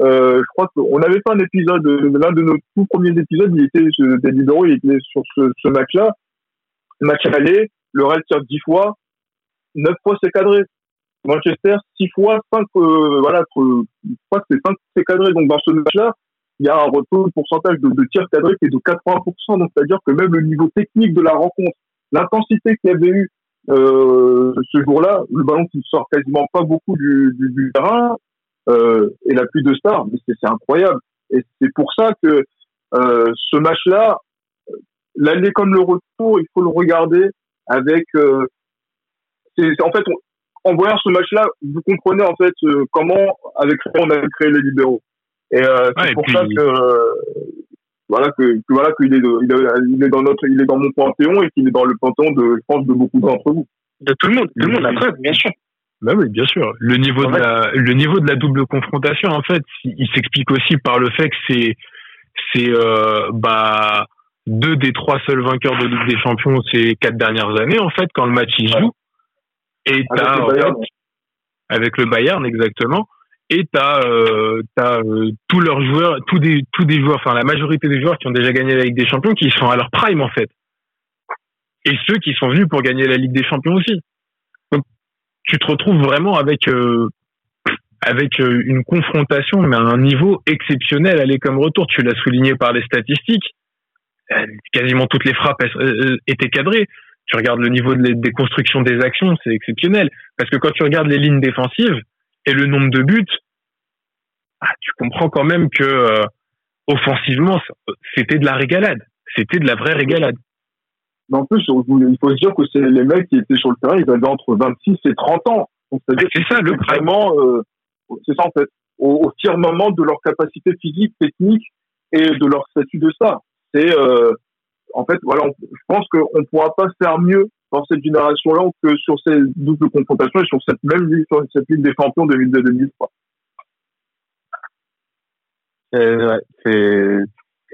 euh, je crois qu'on avait fait un épisode, l'un de nos tout premiers épisodes, il était, des libéraux, il était sur ce, match-là. Match aller, le Real tire 10 fois, 9 fois c'est cadré. Manchester, 6 fois, 5, euh, voilà, je crois que c'est 5 c'est cadré. Donc dans ce match-là, il y a un retour, pourcentage de, de tirs cadrés qui est de 80%. Donc c'est-à-dire que même le niveau technique de la rencontre, l'intensité qu'il y avait eu ce jour-là, le ballon qui sort quasiment pas beaucoup du, du, du terrain euh, et la pluie de stars, mais c'est c'est incroyable. Et c'est pour ça que euh, ce match-là, euh, l'aller comme le retour, il faut le regarder avec. Euh, en fait, on- en voyant ce match-là, vous comprenez en fait euh, comment avec on avait créé les libéraux. Et euh, c'est Ouais, et pour puis- ça que euh, voilà que, que voilà qu'il est, il est il est dans notre il est dans mon panthéon et qu'il est dans le panthéon de je pense de beaucoup d'entre vous. De tout le monde, tout le monde, la preuve, bien sûr. Bah oui, bien sûr. Le niveau En de fait- la, le niveau de la double confrontation, en fait, il s'explique aussi par le fait que c'est, c'est, euh, bah, deux des trois seuls vainqueurs de Ligue des Champions ces quatre dernières années, en fait, quand le match il se joue. Et Avec t'as, le en Bayern. fait, avec le Bayern, exactement. Et t'as, euh, euh, tous leurs joueurs, tous des, tous des joueurs, enfin la majorité des joueurs qui ont déjà gagné la Ligue des Champions, qui sont à leur prime en fait. Et ceux qui sont venus pour gagner la Ligue des Champions aussi. Donc tu te retrouves vraiment avec euh, avec euh, une confrontation, mais à un niveau exceptionnel, aller comme retour. Tu l'as souligné par les statistiques. Euh, Quasiment toutes les frappes étaient cadrées. Tu regardes le niveau des constructions des actions, c'est exceptionnel. Parce que quand tu regardes les lignes défensives et le nombre de buts, ah, tu comprends quand même que euh, offensivement, c'était de la régalade. C'était de la vraie régalade. Mais en plus, il faut se dire que c'est les mecs qui étaient sur le terrain, ils avaient entre 26 et 30 ans. C'est ça le vraiment, euh, c'est ça en fait, au, au firmament de leur capacité physique, technique et de leur statut de star. C'est, euh, en fait, voilà, on- je pense qu'on ne pourra pas faire mieux dans cette génération-là que sur ces doubles confrontations et sur cette même ligue, sur cette Ligue des Champions 2002-2003. C'est, ouais, c'est...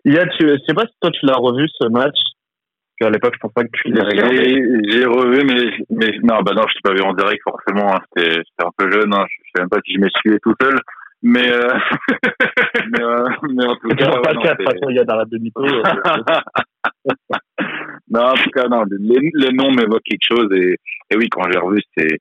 Il y a, tu, je sais pas si toi tu l'as revu ce match. Parce qu'à l'époque, je pense pas que tu l'aies regardé. J'ai revu, mais, mais non, bah non, je t'ai pas vu en direct forcément. hein. C'était un peu jeune. Hein. Je sais même pas si je m'essuyais tout seul. Mais, euh... mais, euh, mais en tout C'est cas, pas ouais, le cas, de c'est- toute façon, il y a dans la demi-co. euh, non, en tout cas, non, les, les noms m'évoquent quelque chose et, et oui, quand j'ai revu, c'est,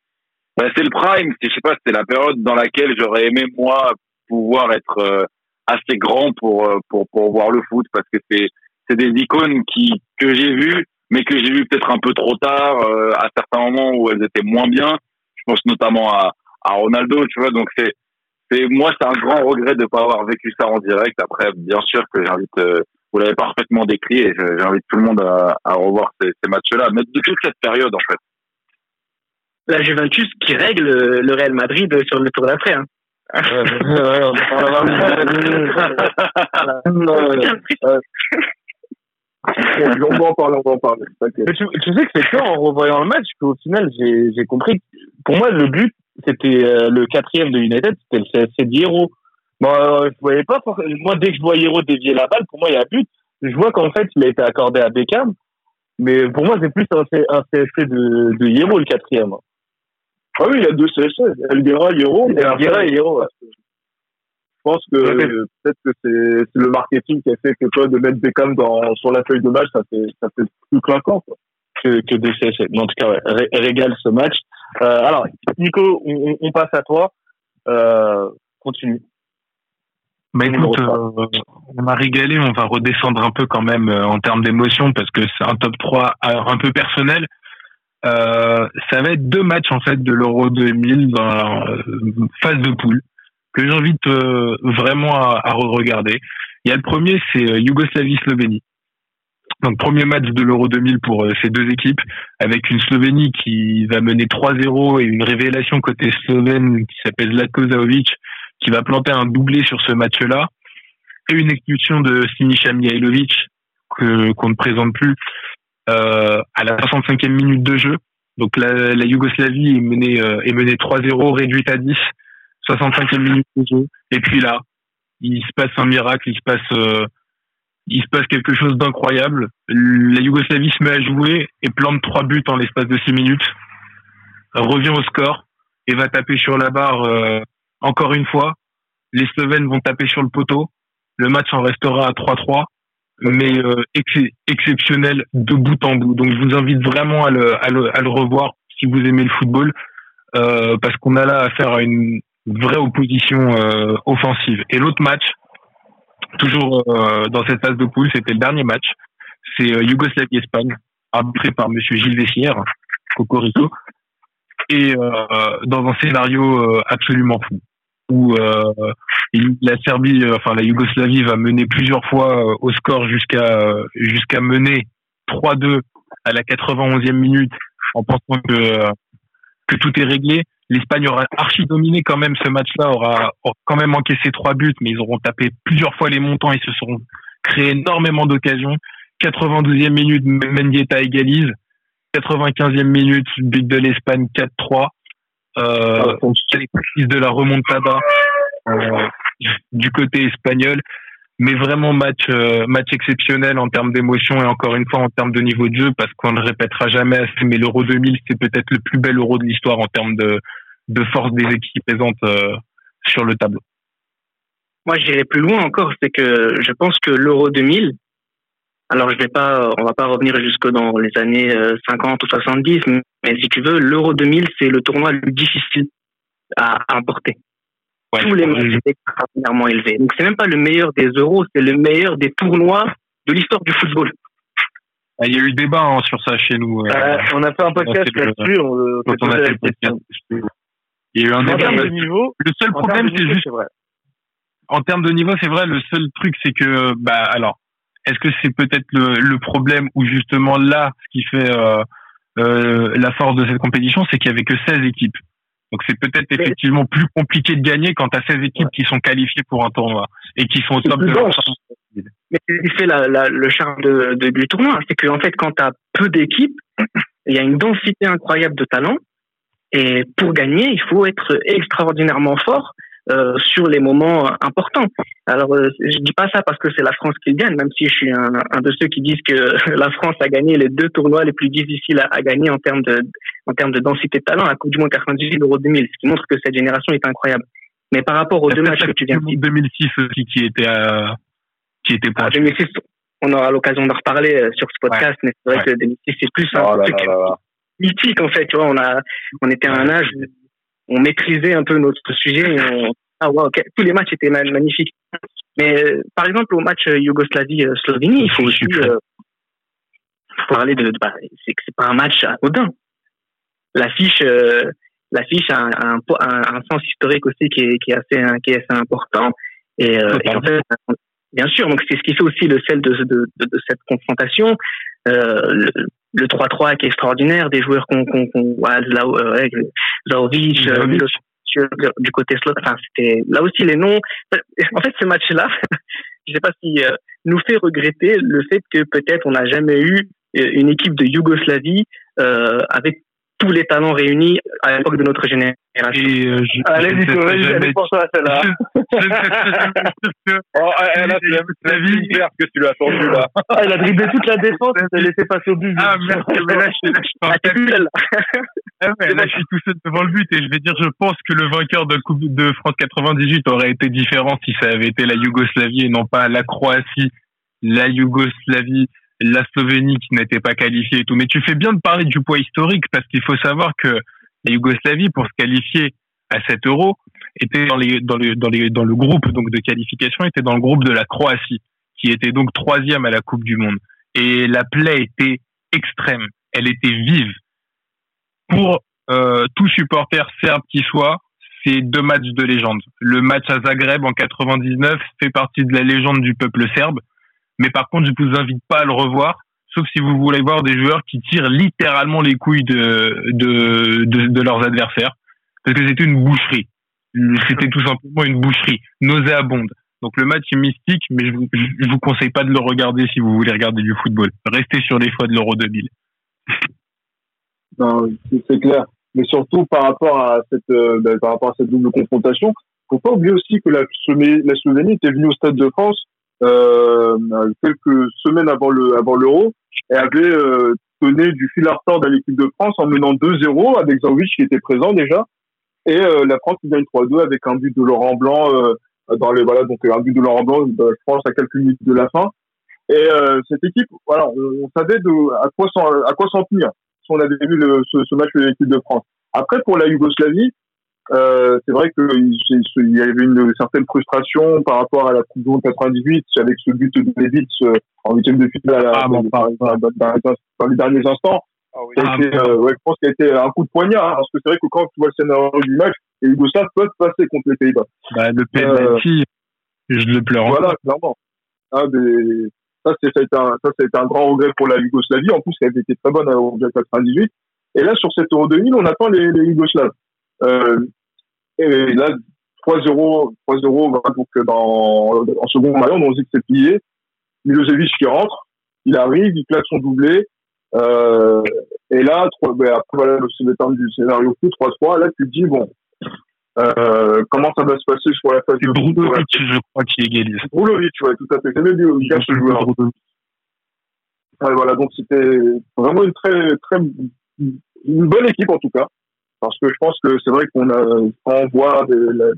bah, c'est le prime. C'est, je sais pas, c'était la période dans laquelle j'aurais aimé moi pouvoir être euh, assez grand pour, euh, pour pour voir le foot parce que c'est c'est des icônes qui que j'ai vues, mais que j'ai vues peut-être un peu trop tard euh, à certains moments où elles étaient moins bien. Je pense notamment à à Ronaldo, tu vois. Donc c'est c'est moi c'est un grand regret de pas avoir vécu ça en direct. Après, bien sûr que j'invite euh, vous l'avez parfaitement décrit et j'invite tout le monde à, à revoir ces, ces matchs-là, mais de toute cette période en fait. La Juventus qui règle le Real Madrid sur le tour d'après. Hein. On va en parler, on va en parler. tu, sais que c'est que en revoyant le match qu'au final, j'ai compris. Pour moi, le but, c'était euh, le quatrième de United, c'était le CSC d'Hiro. Moi, euh, Moi, dès que je vois Hiro dévier la balle, pour moi, il y a but. Je vois qu'en fait, il a été accordé à Beckham. Mais pour moi, c'est plus un, un de, de le quatrième. Ah oui, il y a deux CSS, Elguera, mais Elguera et ouais. Je pense que euh, peut-être que c'est le marketing qui a fait que toi, de mettre Beckham dans, sur la feuille de match, ça fait, ça fait plus clinquant. Quoi. que, que des CSC. Mais en tout cas, ouais, ré- régale ce match. Euh, alors, Nico, on, on- passe à toi. Euh, continue. Bah écoute, euh, on a régalé, on va redescendre un peu quand même euh, en termes d'émotion parce que c'est un top 3 alors, un peu personnel. Euh, ça va être deux matchs en fait de l'Euro 2000 dans la euh, phase de poule que j'invite euh, vraiment à, re-regarder. Il y a le premier, c'est euh, Yougoslavie-Slovénie. Donc premier match de l'Euro 2000 pour ces deux équipes, avec une Slovénie qui va mener 3-0 et une révélation côté slovène qui s'appelle Zlatko Zahovic, qui va planter un doublé sur ce match-là, et une expulsion de Siniša Mihailovic que qu'on ne présente plus à la 65e minute de jeu. Donc la, la Yougoslavie est menée, euh, est menée 3-0, réduite à 10, 65e minute de jeu. Et puis là, il se passe un miracle, il se passe, euh, il se passe quelque chose d'incroyable. La Yougoslavie se met à jouer et plante trois buts en l'espace de six minutes. Revient au score et va taper sur la barre euh, encore une fois. Les Slovènes vont taper sur le poteau. Le match en restera à 3-3 mais euh, ex- exceptionnel de bout en bout. Donc je vous invite vraiment à le, à le, à le revoir si vous aimez le football, euh, parce qu'on a là affaire à une vraie opposition euh, offensive. Et l'autre match, toujours euh, dans cette phase de poule, c'était le dernier match, c'est euh, Yougoslavie-Espagne, arbitré par Monsieur Gilles Vessière, Cocorico, et euh, dans un scénario absolument fou où euh, la Serbie, euh, enfin la Yougoslavie va mener plusieurs fois euh, au score jusqu'à jusqu'à mener 3-2 à la 91e minute en pensant que que tout est réglé. L'Espagne aura archi dominé quand même ce match-là, aura, aura quand même encaissé trois buts, mais ils auront tapé plusieurs fois les montants, ils se seront créé énormément d'occasions. 92e minute, Mendieta égalise. 95e minute, but de l'Espagne 4-3. Euh, les prises de la remontada euh, du côté espagnol, mais vraiment match euh, match exceptionnel en termes d'émotion et encore une fois en termes de niveau de jeu parce qu'on ne le répétera jamais assez. Mais l'Euro 2000 c'est peut-être le plus bel Euro de l'histoire en termes de de force des équipes présentes euh, sur le tableau. Moi, j'irai plus loin encore, c'est que je pense que l'Euro 2000, alors je vais pas, on va pas revenir jusque dans les années euh, 50 ou 70, mais si tu veux, l'Euro 2000, c'est le tournoi le plus difficile à. Ouais, Tous les matchs étaient extraordinairement élevés. Donc c'est même pas le meilleur des euros, c'est le meilleur des tournois de l'histoire du football. Ah, Il y a eu débat hein, sur ça chez nous. euh, Euh, on a fait un podcast là-dessus. On, euh, quand on a fait le podcast. Il y a eu un En débat. termes de niveau, Le seul en problème, termes de c'est niveau, juste c'est vrai. en termes de niveau, c'est vrai, le seul truc, c'est que, bah, alors, est-ce que c'est peut-être le, le problème ou justement là, ce qui fait euh, euh, la force de cette compétition, c'est qu'il y avait que 16 équipes. Donc c'est peut-être effectivement plus compliqué de gagner quand tu as 16 équipes qui sont qualifiées pour un tournoi et qui sont au top de leur. Mais c'est la, la- le charme de, de- du tournoi, c'est qu'en fait, quand tu as peu d'équipes, il y a une densité incroyable de talents. Et pour gagner, il faut être extraordinairement fort euh, sur les moments importants. Alors, euh, je dis pas ça parce que c'est la France qui gagne, même si je suis un, un de ceux qui disent que la France a gagné les deux tournois les plus difficiles à, à gagner en termes de en termes de densité de talent, la Coupe du Monde 98, l'Euro 2000, ce qui montre que cette génération est incroyable. Mais par rapport aux deux matchs que tu viens de citer, 2006 aussi qui était euh, qui était ah, pointu. 2006, on aura l'occasion d'en reparler euh, sur ce podcast, mais c'est vrai Ouais. que 2006, c'est plus un Oh là truc là là là. mythique, en fait, tu vois, on a, on était à un âge où on maîtrisait un peu notre sujet et on, ah ouais, ok, tous les matchs étaient ma- magnifiques. Mais, euh, par exemple, au match euh, Yougoslavie-Slovénie, il faut aussi, euh, parler de, bah, c'est que c'est pas un match anodin. L'affiche, euh, l'affiche a un, un, un, sens historique aussi qui est, qui est assez, qui est assez important. Et, euh, et en fait, bien sûr, donc c'est ce qui fait aussi le sel de, de, de, de cette confrontation. Euh, le, le 3-3 qui est extraordinaire, des joueurs qu'on, qu'on, qu'on Zlau- euh, euh, du côté slovène. Enfin, c'était là aussi les noms. En fait, ce match-là, je sais pas si euh, nous fait regretter le fait que peut-être on n'a jamais eu euh, une équipe de Yougoslavie euh, avec tous les talents réunis à l'époque de notre génération. Euh, je, Allez, Nico, vas-y, pour toi, celle-là. Oh, là, c'est la vie. verte que tu l'as tendu là. Ah, il a dribblé toute la défense, il s'est laissé passer au but. Ah merde, mais là, je, là, je Ah, parle. Ah là, je suis tout seul devant le but et je vais dire, je pense que le vainqueur de Coupe de France 98 aurait été différent si ça avait été la Yougoslavie et non pas la Croatie, la Yougoslavie, la Slovénie qui n'était pas qualifiée et tout. Mais tu fais bien de parler du poids historique parce qu'il faut savoir que la Yougoslavie, pour se qualifier à cet euro, était dans les, dans le, dans les, dans le groupe, donc, de qualification, était dans le groupe de la Croatie, qui était donc troisième à la Coupe du Monde. Et la plaie était extrême. Elle était vive pour euh, tout supporter serbe qui soit, c'est deux matchs de légende. Le match à Zagreb en 99 fait partie de la légende du peuple serbe, mais par contre, je vous invite pas à le revoir, sauf si vous voulez voir des joueurs qui tirent littéralement les couilles de de, de, leurs adversaires, parce que c'était une boucherie. C'était tout simplement une boucherie nauséabonde. Donc le match est mystique, mais je vous, vous conseille pas de le regarder si vous voulez regarder du football. Restez sur les choix de l'Euro 2000. Non, c'est clair. Mais surtout par rapport à cette, euh, ben, par rapport à cette double confrontation, faut pas oublier aussi que la, la Slovénie était venue au Stade de France quelques semaines avant le, avant l'Euro et avait euh, donné du fil à retordre à l'équipe de France en menant 2-0 avec Zanwich qui était présent déjà. Et euh, la France gagne 3-2 avec un but de Laurent Blanc euh, dans les voilà donc un but de Laurent Blanc, euh, je pense à quelques minutes de la fin. Et euh, cette équipe, voilà, on, savait à quoi s'en à quoi s'en tenir si on avait vu le, ce match de l'équipe de France. Après, pour la Yougoslavie, euh, c'est vrai qu'il il y avait une certaine frustration par rapport à la Coupe du Monde 98 avec ce but de Levic euh, en huitième de finale à- Ah, bon, dans, dans- dans- dans les derniers instants. Ah oui. Ça a Ah, été, euh, ouais, je pense qu'il a été un coup de poignard, hein, parce que c'est vrai que quand tu vois le scénario du match, les Yougoslaves peuvent passer contre les Pays-Bas. Bah, le penalty, je le pleure. Voilà, clairement. Ah, mais ça, c'est, ça, a été un, ça, ça a été un grand regret pour la Yougoslavie. En plus, elle avait été très bonne au Mondial 98. Et là, sur cet Euro 2000, on attend les, les Yougoslaves. Euh, et là, 3-0, 3-0, voilà, donc dans, en second maillot, on dit que c'est plié. Milosevic qui rentre, il arrive, il claque son doublé. Euh, et là, trois, ben, après, voilà, c'est le terme du scénario fou, 3-3. Là, tu te dis, bon, euh, comment ça va se passer sur la phase C'est de groupe Brunovic, je crois, qui égalise. Brulovic, ouais, tout à fait. J'aimais bien bien ce joueur. Ouais, voilà, donc c'était vraiment une très, très, une bonne équipe en tout cas. Parce que je pense que c'est vrai qu'on a, quand on voit la,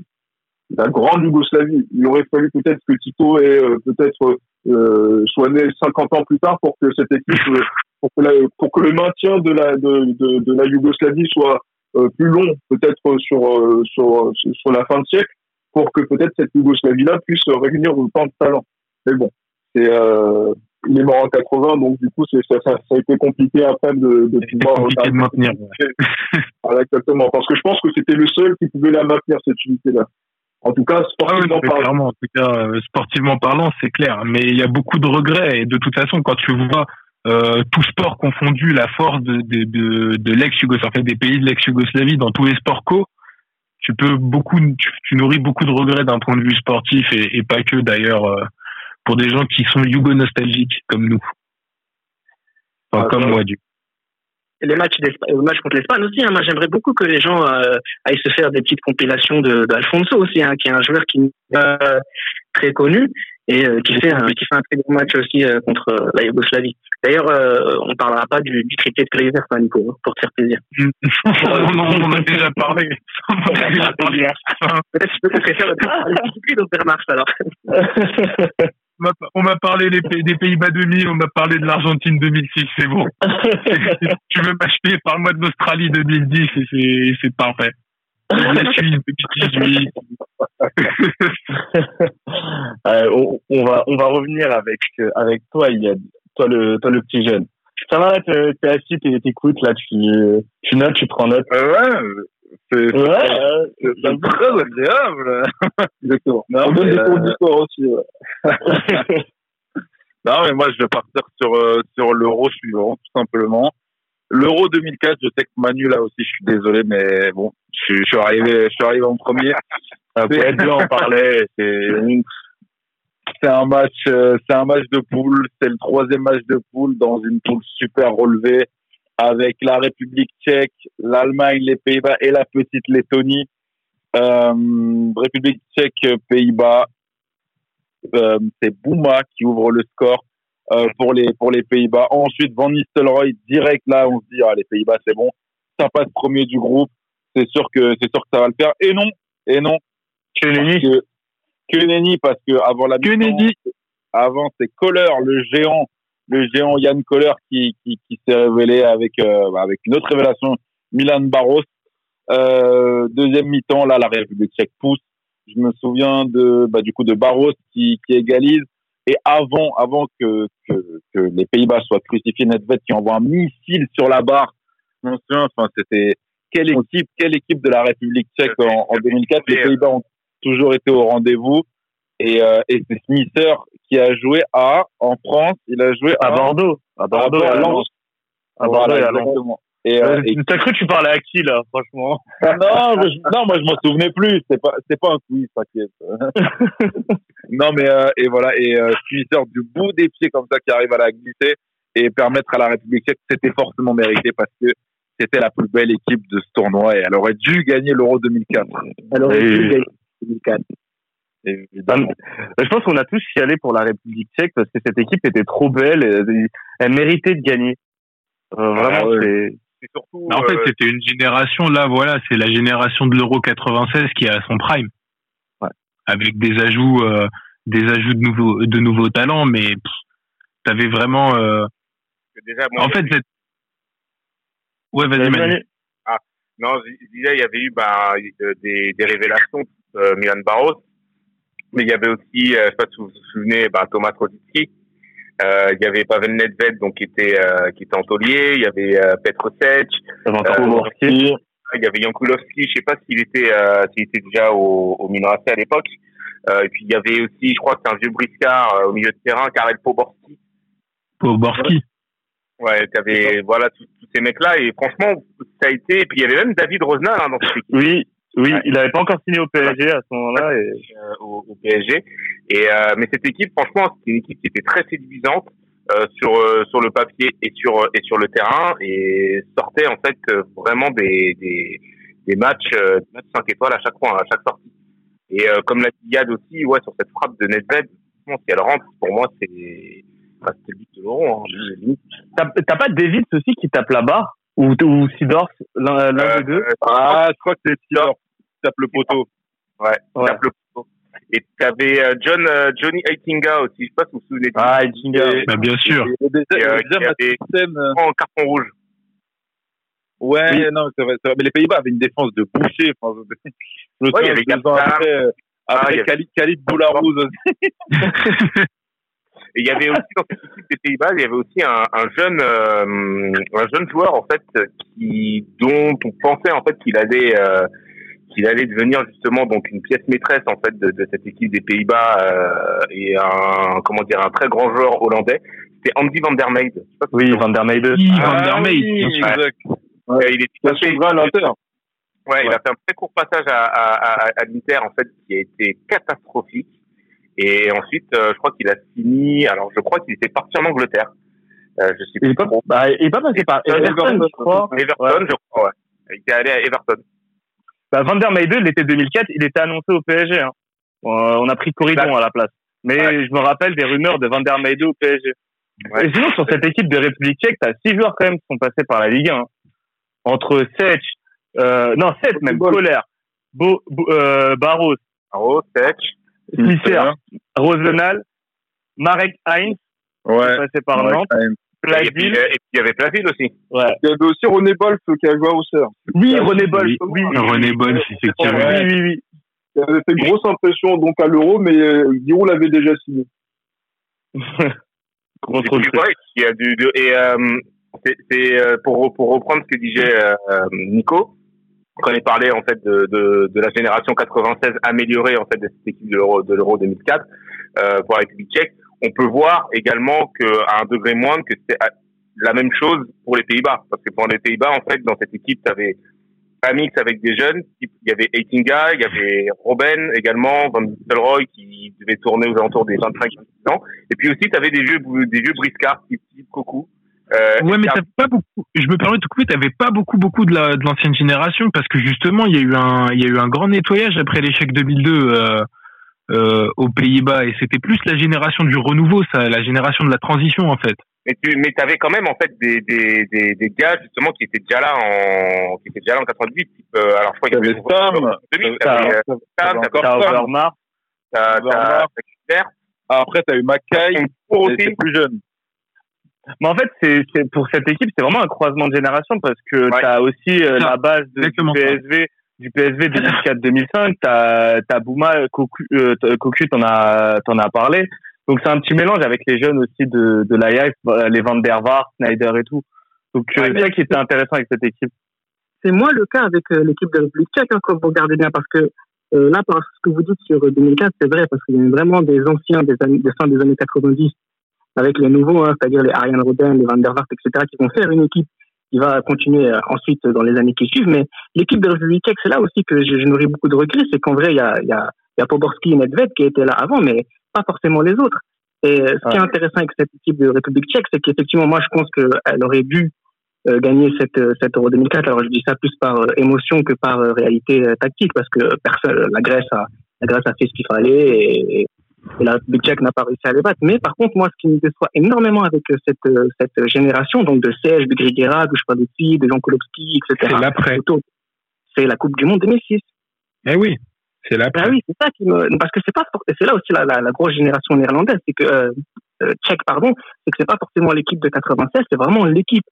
la grande Yougoslavie, il aurait fallu peut-être que Tito ait euh, peut-être euh, soit né 50 ans plus tard pour que cette équipe, euh, pour que, la, pour que le maintien de la, de, de, de la Yougoslavie soit euh, plus long, peut-être sur, euh, sur, sur la fin de siècle, pour que peut-être cette Yougoslavie-là puisse réunir autant de talents. Mais bon, c'est, euh, il est mort en 80, donc du coup, c'est, ça, ça, ça a été compliqué après de, de pouvoir compliqué de maintenir. ouais. voilà, exactement. Parce que je pense que c'était le seul qui pouvait la maintenir, cette unité-là. En tout cas, Ah oui, sportivement non, mais parlant. clairement, en tout cas, euh, sportivement parlant, c'est clair. Mais il y a beaucoup de regrets. Et de toute façon, quand tu vois euh, tout sport confondu, la force de, de, de, de l'ex-Yougoslavie, en fait, des pays de l'ex-Yougoslavie dans tous les sports co, tu peux beaucoup, tu, tu nourris beaucoup de regrets d'un point de vue sportif et, et pas que d'ailleurs euh, pour des gens qui sont yougo-nostalgiques comme nous. Enfin, Ah, comme ça, moi, du les matchs, le match contre l'Espagne aussi. Hein. Moi, j'aimerais beaucoup que les gens euh, aillent se faire des petites compilations de d'Alfonso aussi, hein, qui est un joueur qui n'est pas très connu et euh, qui fait un qui fait un très bon match aussi euh, contre euh, la Yougoslavie. D'ailleurs, euh, on parlera pas du, du cricket de Kleiser, hein, Nico, hein, pour te faire plaisir. on, en- on a déjà parlé. On en a déjà parlé. Peut-être que tu préfères parler plus de Wehrmacht alors. On m'a- On parlé des, Pays- des Pays-Bas 2000, on m'a parlé de l'Argentine 2006, c'est bon. Tu veux m'acheter, parle-moi de l'Australie 2010 et c'est, parfait. La Suisse 2018. Euh, on, on va on va revenir avec avec toi Iliad, toi le toi le petit jeune. Ça va t'es assis, t'es- t'écoutes là, tu tu notes, tu prends note. Euh, ouais, c'est Ouais, très agréable. Exactement. Non, On donne des cours euh, d'histoire aussi. ouais. Non, mais moi, je vais partir sur, euh, sur l'euro suivant, tout simplement. L'euro 2004, je sais que Manu, là aussi, je suis désolé, mais bon, je, suis- je suis arrivé, je suis arrivé en premier. être bien, on parlait, c'est C'est un match, euh, c'est un match de poule. C'est le troisième match de poule dans une poule super relevée avec la République tchèque, l'Allemagne, les Pays-Bas et la petite Lettonie. Euh, République tchèque, Pays-Bas. Euh, c'est Bouma qui ouvre le score euh, pour les pour les Pays-Bas. Ensuite, Van Nistelrooy direct là, on se dit ah les Pays-Bas c'est bon, ça passe premier du groupe. C'est sûr que c'est sûr que ça va le faire. Et non, et non. Que nenni parce que avant la nenni. avant c'est Kohler, le géant, le géant Yann Kohler qui qui, qui s'est révélé avec euh, avec une autre révélation, Milan Barros. Euh, deuxième mi-temps, là la République tchèque pousse. Je me souviens de bah, du coup de Barros qui qui égalise. Et avant, avant que, que, que les Pays-Bas soient crucifiés, Nedved qui envoie un missile sur la barre. Je me souviens, enfin, c'était quelle équipe, quelle équipe de la République tchèque en, en 2004. Les Pays-Bas ont toujours été au rendez-vous. Et, euh, et c'est Smither qui a joué à, en France, il a joué à, À Bordeaux. À Bordeaux, et à Lens. À Bordeaux Voilà, et à Lens. exactement. Et, euh, et- T'as cru que tu parlais à qui là, franchement? Non, mais je- non, moi je m'en souvenais plus. C'est pas, c'est pas un quiz, t'inquiète. non, mais euh, et voilà, et euh, Smither du bout des pieds comme ça qui arrive à la glisser et permettre à la République tchèque, c'était forcément mérité parce que c'était la plus belle équipe de ce tournoi et elle aurait dû gagner l'Euro 2004. Elle aurait Et- dû gagner 2004. Évidemment. Je pense qu'on a tous chialé pour la République tchèque parce que cette équipe était trop belle. et Elle méritait de gagner. Euh, vraiment, ouais. c'est. C'est surtout. Mais en fait, euh, c'était une génération, là, voilà, c'est la génération de l'Euro 96 qui est à son prime. Ouais. Avec des ajouts, euh, des ajouts de nouveaux, de nouveaux talents, mais t'avais vraiment, euh, déjà, moi, en fait, cette... ouais, vas-y, Manu. Non, je je disais, il y avait eu bah, des, des révélations, euh, Milan Barros, mais il y avait aussi, euh, je sais pas si vous vous souvenez, bah, Thomas Rosicki. Euh, il y avait Pavel Nedved, donc qui était euh, qui était en taulier. Il y avait euh, Petr Sech. Poborski. Il y avait Jankulovski. Je sais pas s'il était euh, s'il était déjà au, au Milan AC à l'époque. Euh, et puis il y avait aussi, je crois que c'est un vieux briscard euh, au milieu de terrain, Karel Poborski. Poborski. Ouais, t'avais voilà tous, tous ces mecs-là et franchement ça a été. Et puis il y avait même David Rosnal hein, dans cette équipe. Oui, oui, Ouais. il n'avait pas encore signé au PSG à ce moment-là. Et... euh, au, au PSG. Et euh, mais cette équipe, franchement, c'était une équipe qui était très séduisante euh, sur euh, sur le papier et sur et sur le terrain et sortait en fait euh, vraiment des des, des matchs euh, des matchs 5 étoiles à chaque fois, à chaque sortie. Et euh, comme l'a Yad aussi, ouais, sur cette frappe de Nedved, si elle rentre, pour moi, c'est c'était le but de l'euro. Hein. T'as t'as pas David aussi qui tape la barre ou, ou Sidorf, l'un l'un Euh, des deux? euh, Ah, je crois que c'est Taylor qui tape le poteau. Ouais, Ouais. tape le poteau. Et t'avais euh, John euh, Johnny Aitinga aussi, je sais pas si vous vous souvenez. Ah. Et- Bah, bien sûr. Et en carton rouge. Ouais, Oui. non, c'est vrai, c'est vrai. Mais les Pays-Bas avaient une défense de boucher. Enfin, je je me Ouais, il y souviens, avait deux ans après, euh, Ah, après avait- Khalid, Khalid Boularouz aussi. Et il y avait aussi dans cette équipe des Pays-Bas, il y avait aussi un, un jeune, euh, un jeune joueur en fait qui, dont on pensait en fait qu'il allait, euh, qu'il allait devenir justement donc une pièce maîtresse en fait de, de cette équipe des Pays-Bas euh, et un, comment dire, un très grand joueur hollandais. C'était Andy van der Meijden. Oui, Van der Meijden. Oui, Van Ah der Meij, oui, sûr. exact. savez. il est Il a passé- sauvé à l'Inter. Ouais, il a fait un très court passage à, à, à, à l'Inter en fait qui a été catastrophique. Et ensuite, euh, je crois qu'il a fini. Alors, je crois qu'il était parti en Angleterre. Euh, je sais Il est pas, trop. bah, il est pas passé par Everton, je crois. Everton, Ouais. je crois. Ouais. Il était allé à Everton. Bah, Van der Meijden, l'été 2004, il était annoncé au PSG. Hein. Euh, on a pris Corridon à la place. Mais Ouais. je me rappelle des rumeurs de Van der Meijden au PSG. Ouais. Et sinon, sur cette équipe de République tchèque, t'as six joueurs quand même qui sont passés par la Ligue 1. hein. Entre Sech, euh, non, sept même, Football. Kohler, Bo, Bo- euh, Barros, Aro, Sech. Smisser, Rosenal, Marek Heinz, Ouais. passé par Ouais, Nantes. Et puis, euh, et puis, il y avait Plaville aussi. Ouais. Il y avait aussi René Bolf qui a joué à Auxerre. Oui, René Bolf. Oui. Oui, René Bolf, effectivement. oui, oui, oui. Il avait fait une grosse impression donc à l'Euro, mais euh, Giroud l'avait déjà signé. Contre Et puis, ouais, il y a du, de- et euh, c'est c'est, euh, pour pour reprendre ce que disait euh, Nico quand il parlait en fait de, de, de la génération 96 améliorée en fait de cette équipe de l'Euro de l'Euro 2004 euh, pour la République tchèque, on peut voir également que à un degré moindre que c'est euh, la même chose pour les Pays-Bas. Parce que pour les Pays-Bas en fait dans cette équipe tu avais un mix avec des jeunes, il y avait Eitinga, il y avait Robben également, Van Nistelrooy qui devait tourner aux alentours des 25 ans. Et puis aussi tu avais des vieux des vieux briscards type, Cocu euh, Ouais, mais t'as pas beaucoup. Je me permets de te couper. T'avais pas beaucoup, beaucoup de la de l'ancienne génération parce que justement, il y a eu un, il y a eu un grand nettoyage après l'échec 2002 euh, euh, aux Pays-Bas et c'était plus la génération du renouveau, ça, la génération de la transition en fait. Mais tu mais avais quand même en fait des, des, des, des gars justement qui étaient déjà là en qui étaient déjà là en 98 type euh, alors je crois qu'il y T'avais avait Stam, 2000 t'as- t'avais euh, T'avais encore T'as. Overmars. t'as Kuster, Ah, Après, t'as eu Mackay, aussi c'est plus jeune. Mais en fait, c'est, c'est pour cette équipe, c'est vraiment un croisement de génération parce que Ouais. t'as aussi euh, la base de, du. PSV, du PSV 2004-2005. T'as, t'as Bouma, Cocu, euh, Cocu, t'en as, t'en as parlé. Donc c'est un petit mélange avec les jeunes aussi de, de l'Ajax, euh, les Van der Vaart, Snyder et tout. Donc euh, Ouais, c'est ça qui était intéressant avec cette équipe. C'est moins le cas avec euh, l'équipe de République tchèque, hein, comme vous regardez bien, parce que euh, là, par ce que vous dites sur euh, 2004, c'est vrai, parce qu'il y a vraiment des anciens des, années, des fins des années 90 avec les nouveaux, hein, c'est-à-dire les Ariane Robben, les Van der Vaart, etc., qui vont faire une équipe qui va continuer euh, ensuite dans les années qui suivent. Mais l'équipe de République tchèque, c'est là aussi que je, je nourris beaucoup de regrets, c'est qu'en vrai, il y a, y, a, y a Poborski et Nedved qui étaient là avant, mais pas forcément les autres. Et ce qui est intéressant avec cette équipe de République tchèque, c'est qu'effectivement, moi, je pense qu'elle aurait dû euh, gagner cette, euh, cette Euro 2004. Alors je dis ça plus par euh, émotion que par euh, réalité tactique, parce que personne, la Grèce a, la Grèce a fait ce qu'il fallait et, et la République tchèque n'a pas réussi à les battre. Mais par contre, moi, ce qui me déçoit énormément avec euh, cette, euh, cette génération, donc de Serge, de Grigera, de Chpadotti, de Jean Kolowski, etc. C'est l'après. C'est la Coupe du Monde 2006. Eh oui, c'est l'après. Ah oui, c'est ça qui me, parce que c'est pas, c'est là aussi la, la, la grosse génération néerlandaise, c'est que, euh, euh, tchèque, pardon, c'est que c'est pas forcément l'équipe de 96, c'est vraiment l'équipe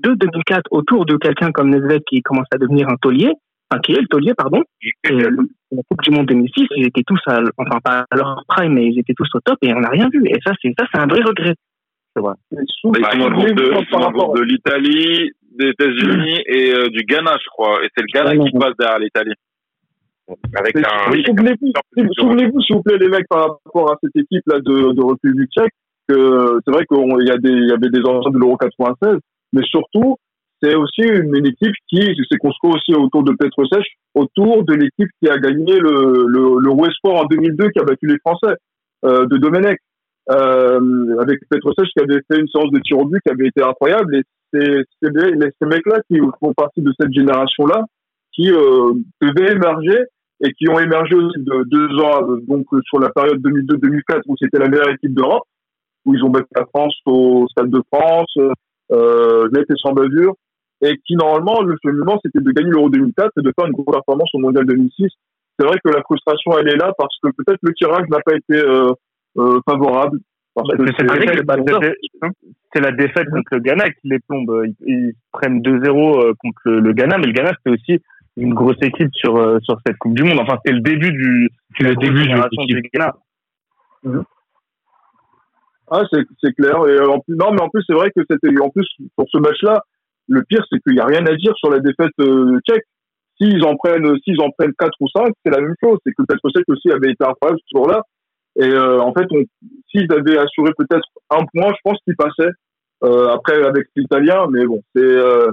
de 2004 autour de quelqu'un comme Nedved qui commence à devenir un taulier, enfin, qui est le taulier, pardon. Et euh, la Coupe du Monde 2006, ils étaient tous à, enfin, pas à leur prime, mais ils étaient tous au top et on n'a rien vu. Et ça, c'est, ça, c'est un vrai regret. C'est vrai. Bah, ils sont groupe de, groupe de l'Italie, des États-Unis et euh, du Ghana, je crois. Et c'est le Ghana qui passe derrière l'Italie. Avec un. sou- Souvenez-vous, sou- souvenez-vous, s'il vous plaît, les mecs, par rapport à cette équipe-là de, de République tchèque, que c'est vrai qu'il y, a des- il y avait des anciens de l'Euro 96, mais surtout, c'est aussi une, équipe qui s'est construite aussi autour de Petrosech, autour de l'équipe qui a gagné le, le, le Westport en 2002, qui a battu les Français, euh, de Domenech. Euh, avec Petrosech qui avait fait une séance de tir au but qui avait été incroyable. Et c'est ces mecs-là qui font partie de cette génération-là, qui euh, devaient émerger et qui ont émergé aussi de deux ans euh, donc euh, sur la période 2002-2004 où c'était la meilleure équipe d'Europe où ils ont battu la France au Stade de France euh, net et sans bavure et qui normalement le cheminement c'était de gagner l'Euro 2004 et de faire une grosse performance au Mondial 2006 c'est vrai que la frustration elle est là parce que peut-être le tirage n'a pas été euh, euh, favorable parce que C'est la défaite- la contre le Ghana qui les plombe. Ils, ils prennent 2-0 euh, contre le, le Ghana, mais le Ghana c'était aussi une grosse équipe sur euh, sur cette Coupe du Monde. Enfin, c'est le début du C'est le début du Ghana. Ah, c'est, c'est clair. Et euh, en plus, non, mais en plus, c'est vrai que c'était, en plus, pour ce match-là, le pire, c'est qu'il n'y a rien à dire sur la défaite euh, tchèque. S'ils en prennent, s'ils en prennent 4 ou 5, c'est la même chose. C'est que Petrosek aussi avait été incroyable ce jour-là. Et euh, en fait, s'ils avaient assuré peut-être un point, je pense qu'ils passaient. Euh, après, avec l'italien, mais bon, c'est, euh,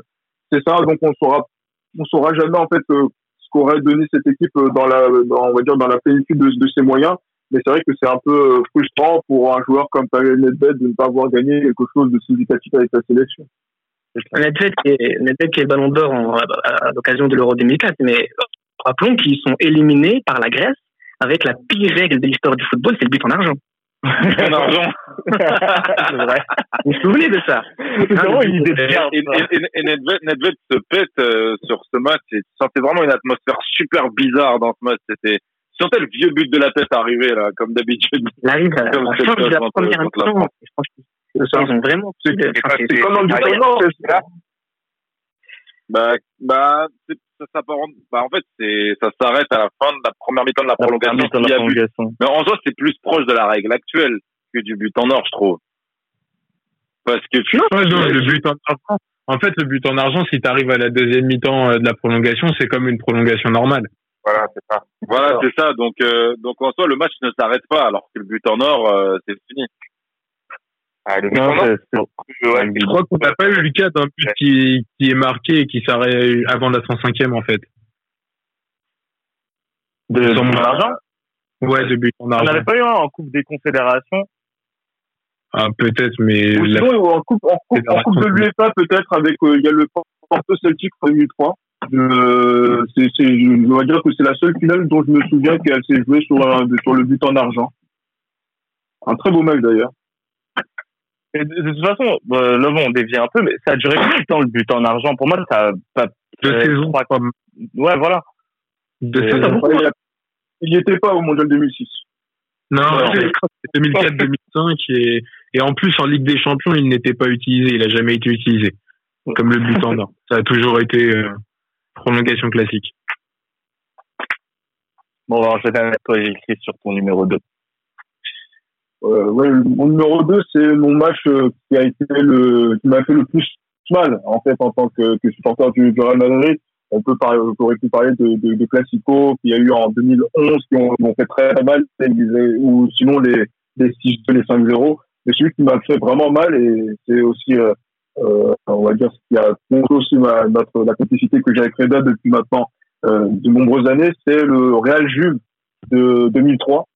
c'est ça. Donc, on saura, on saura jamais en fait euh, ce qu'aurait donné cette équipe euh, dans la, dans, on va dire, dans la plénitude de, ses moyens. Mais c'est vrai que c'est un peu euh, frustrant pour un joueur comme Pavel Nedved de ne pas avoir gagné quelque chose de significatif avec sa sélection. Nedved qui est, Nedved qui est ballon d'or à, à l'occasion de l'Euro 2004, mais rappelons qu'ils sont éliminés par la Grèce avec la pire règle de l'histoire du football, c'est le but en argent. En argent. c'est vrai. Vous vous souvenez de ça? C'est vraiment une idée Et, de bien. et, et, et Nedved, Nedved se pète euh, sur ce match et tu sentais vraiment une atmosphère super bizarre dans ce match. C'était, tu sentais le vieux but de la tête arriver là, comme d'habitude. Il arrive à la c'est fin de la première mi-temps. Et ils ont vraiment. C'est, comme en or, c'est ça. Bah, bah, ça, ça part en- bah, en fait, c'est, ça s'arrête à la fin de la première mi-temps de la prolongation. La. Mais en soi, c'est plus proche de la règle actuelle que du but en or, je trouve. Parce que tu, Ouais, non, le but en argent. En fait, le but en argent, si tu arrives à la deuxième mi-temps euh, de la prolongation, c'est comme une prolongation normale. Voilà, c'est ça. voilà, c'est ça. Donc, euh, donc en soi, le match ne s'arrête pas, alors que le but en or, euh, c'est fini. Ah, le but Non, en or, c'est- c'est- ouais, Je crois qu'on n'a pas eu le cas d'un but qui, qui est marqué et qui s'arrête avant la 105e, en fait. de, de moi. argent. Ouais, de but en On argent. n'avait pas eu un en Coupe des Confédérations. Ah, peut-être, mais Ou la- sinon, en coupe, en coupe, en coupe de l'UEFA, peut-être, avec, euh, il y a le Porto Celtic en 2003. Euh, c'est, c'est, je dois dire que c'est la seule finale dont je me souviens qu'elle s'est jouée sur, un- sur le but en argent. Un très beau match d'ailleurs. Et de, de toute façon, euh, là, bon, on dévie un peu, mais ça a duré combien de temps le but en argent Pour moi, ça a pas. deux saisons. trois- Ouais, voilà. Deux Et- saisons. Il n'y était pas au Mondial 2006. Non, Ouais. c'est 2004-2005 et, et en plus en Ligue des Champions, il n'était pas utilisé, il a jamais été utilisé. Comme le but en or. Ça a toujours été euh, prolongation classique. Bon, on va enchaîner avec toi, j'ai écrit sur ton numéro 2. Euh, ouais, mon numéro 2, c'est mon match euh, qui a été le, qui m'a fait le plus mal, en fait, en tant que, que supporter du, Real Madrid. On peut parler, on aurait pu parler de, de, de Classico qu'il y a eu en 2011 qui ont, ont fait très mal, ou sinon les, les 6-2, les 5-0. Mais celui qui m'a fait vraiment mal, et c'est aussi, euh, euh, on va dire, ce qui a montré aussi ma, notre, la complicité que j'ai avec Reda depuis maintenant de nombreuses années, c'est le Real Juve de 2003,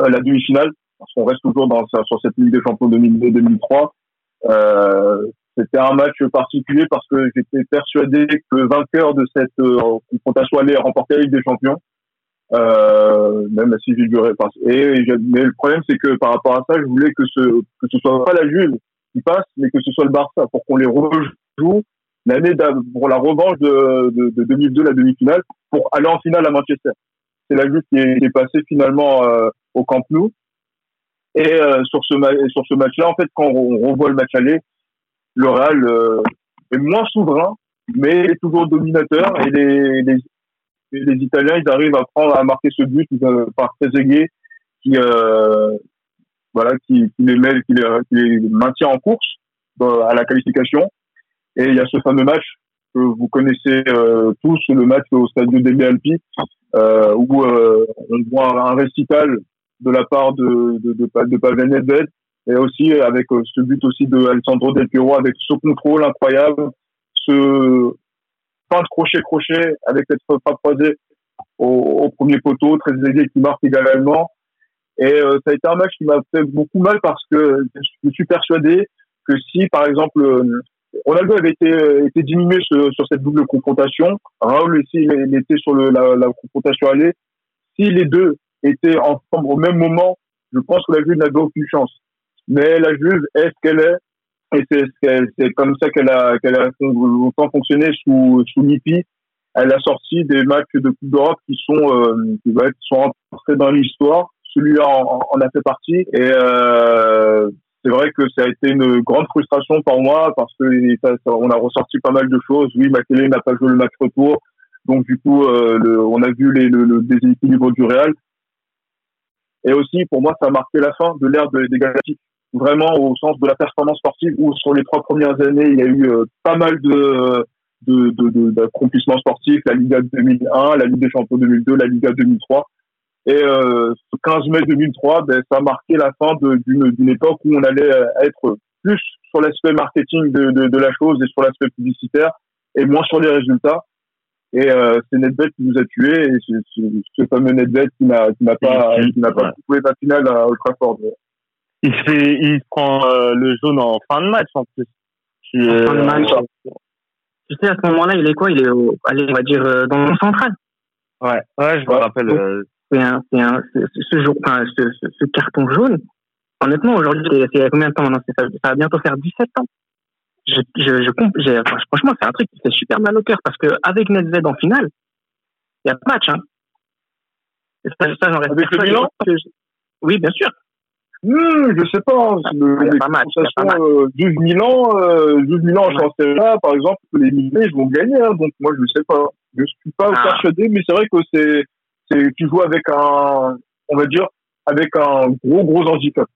euh, la demi-finale parce qu'on reste toujours dans, sur cette Ligue des Champions 2002-2003, euh, c'était un match particulier parce que j'étais persuadé que le vainqueur de cette euh, confrontation allait remporter la Ligue des Champions. Euh, même si j'ai duré. Et, mais le problème, c'est que par rapport à ça, je voulais que ce, que ce soit pas la Juve qui passe, mais que ce soit le Barça pour qu'on les rejoue l'année pour la revanche de, de, de 2002, la demi-finale, pour aller en finale à Manchester. C'est la Juve qui est, qui est passée finalement euh, au Camp Nou. Et euh, sur ce, sur ce match-là, en fait, quand on revoit le match aller, le Real euh, est moins souverain, mais est toujours dominateur. Et les, les, les Italiens, ils arrivent à prendre, à marquer ce but euh, par Trezeguet, qui, euh, voilà, qui, qui, les met, qui, les, qui les maintient en course euh, à la qualification. Et il y a ce fameux match que vous connaissez euh, tous, le match au stade de DB Alpi, euh, où euh, on voit un récital de la part de, de, de, de Pavel Nedved, et aussi avec euh, ce but aussi de Alessandro Del Piero, avec ce contrôle incroyable, ce fin de crochet-crochet, avec cette frappe croisée au, au premier poteau, très aiguë qui marque également. Et euh, ça a été un match qui m'a fait beaucoup mal parce que je suis persuadé que si, par exemple, euh, Ronaldo avait été, été diminué sur, sur cette double confrontation, Raoul aussi, il était sur le, la, la confrontation allée, si les deux étaient ensemble au même moment, je pense que la Juve n'avait aucune chance. Mais la Juve est ce qu'elle est, et c'est comme ça qu'elle a, qu'elle a longtemps fonctionné sous, sous Lippi. Elle a sorti des matchs de Coupe d'Europe qui sont, euh, qui va être, sont entrés dans l'histoire. Celui-là en, a fait partie. Et euh, c'est vrai que ça a été une grande frustration pour moi parce que on a ressorti pas mal de choses. Oui, Makélé n'a pas joué le match retour. Donc du coup, euh, on a vu les, le, le déséquilibre du Real. Et aussi, pour moi, ça a marqué la fin de l'ère de- des Galactiques. Vraiment au sens de la performance sportive où sur les trois premières années, il y a eu euh, pas mal de de, de, d'accomplissements sportifs, la Liga 2001, la Ligue des Champions 2002, la Liga 2003. Et euh, ce 15 mai 2003, ben, ça a marqué la fin d'une, époque où on allait euh, être plus sur l'aspect marketing de la chose et sur l'aspect publicitaire et moins sur les résultats. Et euh, c'est Nedved qui nous a tués et c'est, ce fameux Nedved qui n'a, qui n'a pas, Qui- n'a pas ouais. joué la finale à Old Trafford. Il se fait, il prend euh, le jaune en fin de match en plus. En fin de euh, match. Tu sais, à ce moment-là, il est quoi? Il est, au, allez, on va dire, euh, dans le central. Ouais, ouais, je me Ouais. rappelle. euh, C'est un, c'est un, ce, ce jour, enfin, ce, ce, ce carton jaune. Honnêtement, aujourd'hui, c'est combien de temps maintenant? C'est- ça, ça va bientôt faire 17 ans. Je, je, je, franchement, c'est un truc qui fait super mal au cœur parce que avec Nedved en finale, il y a pas de match. Hein. Ça, ça, j'en reste Avec le. Milan je- Oui, bien sûr. Hmm, je sais pas. hein, le, Il y a les pas match, pas euh, Juve Milan, euh, Juve Milan en Serie A, par exemple, les Milanais, ils vont gagner. hein, donc moi, je sais pas. Je suis pas Ah. persuadé, mais c'est vrai que c'est, c'est, tu joues avec un, on va dire, avec un gros gros handicap.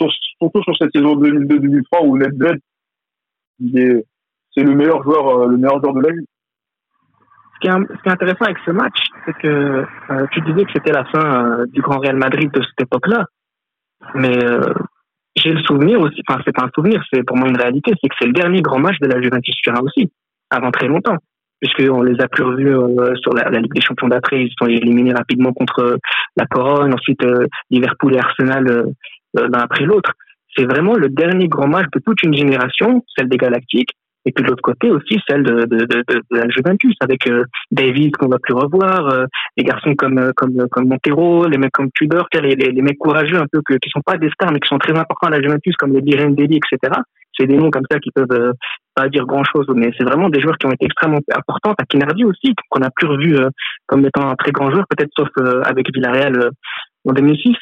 Sur- surtout sur cette saison 2002-2003 où Nedved, c'est le meilleur joueur, euh, le meilleur joueur de la vie. Ce qui est, intéressant avec ce match, c'est que euh, tu disais que c'était la fin euh, du Grand Real Madrid de cette époque-là. Mais j'ai le souvenir aussi, enfin c'est pas un souvenir, c'est pour moi une réalité, c'est que c'est le dernier grand match de la Juventus Turin aussi, avant très longtemps. Puisqu'on les a plus revus sur la, Ligue des Champions d'après, ils sont éliminés rapidement contre la Corogne, ensuite Liverpool et Arsenal l'un après l'autre. C'est vraiment le dernier grand match de toute une génération, celle des Galactiques, et puis de l'autre côté aussi celle de, de, de, de, la Juventus, avec euh, David qu'on va plus revoir, euh, les garçons comme euh, comme comme Montero, les mecs comme Tudor, les, les, les mecs courageux un peu que, qui sont pas des stars mais qui sont très importants à la Juventus comme les Birendelli, etc. C'est des noms comme ça qui peuvent euh, pas dire grand chose, mais c'est vraiment des joueurs qui ont été extrêmement importants. À Kinardi aussi, qu'on a plus revu euh, comme étant un très grand joueur, peut-être sauf euh, avec Villarreal euh, en 2006.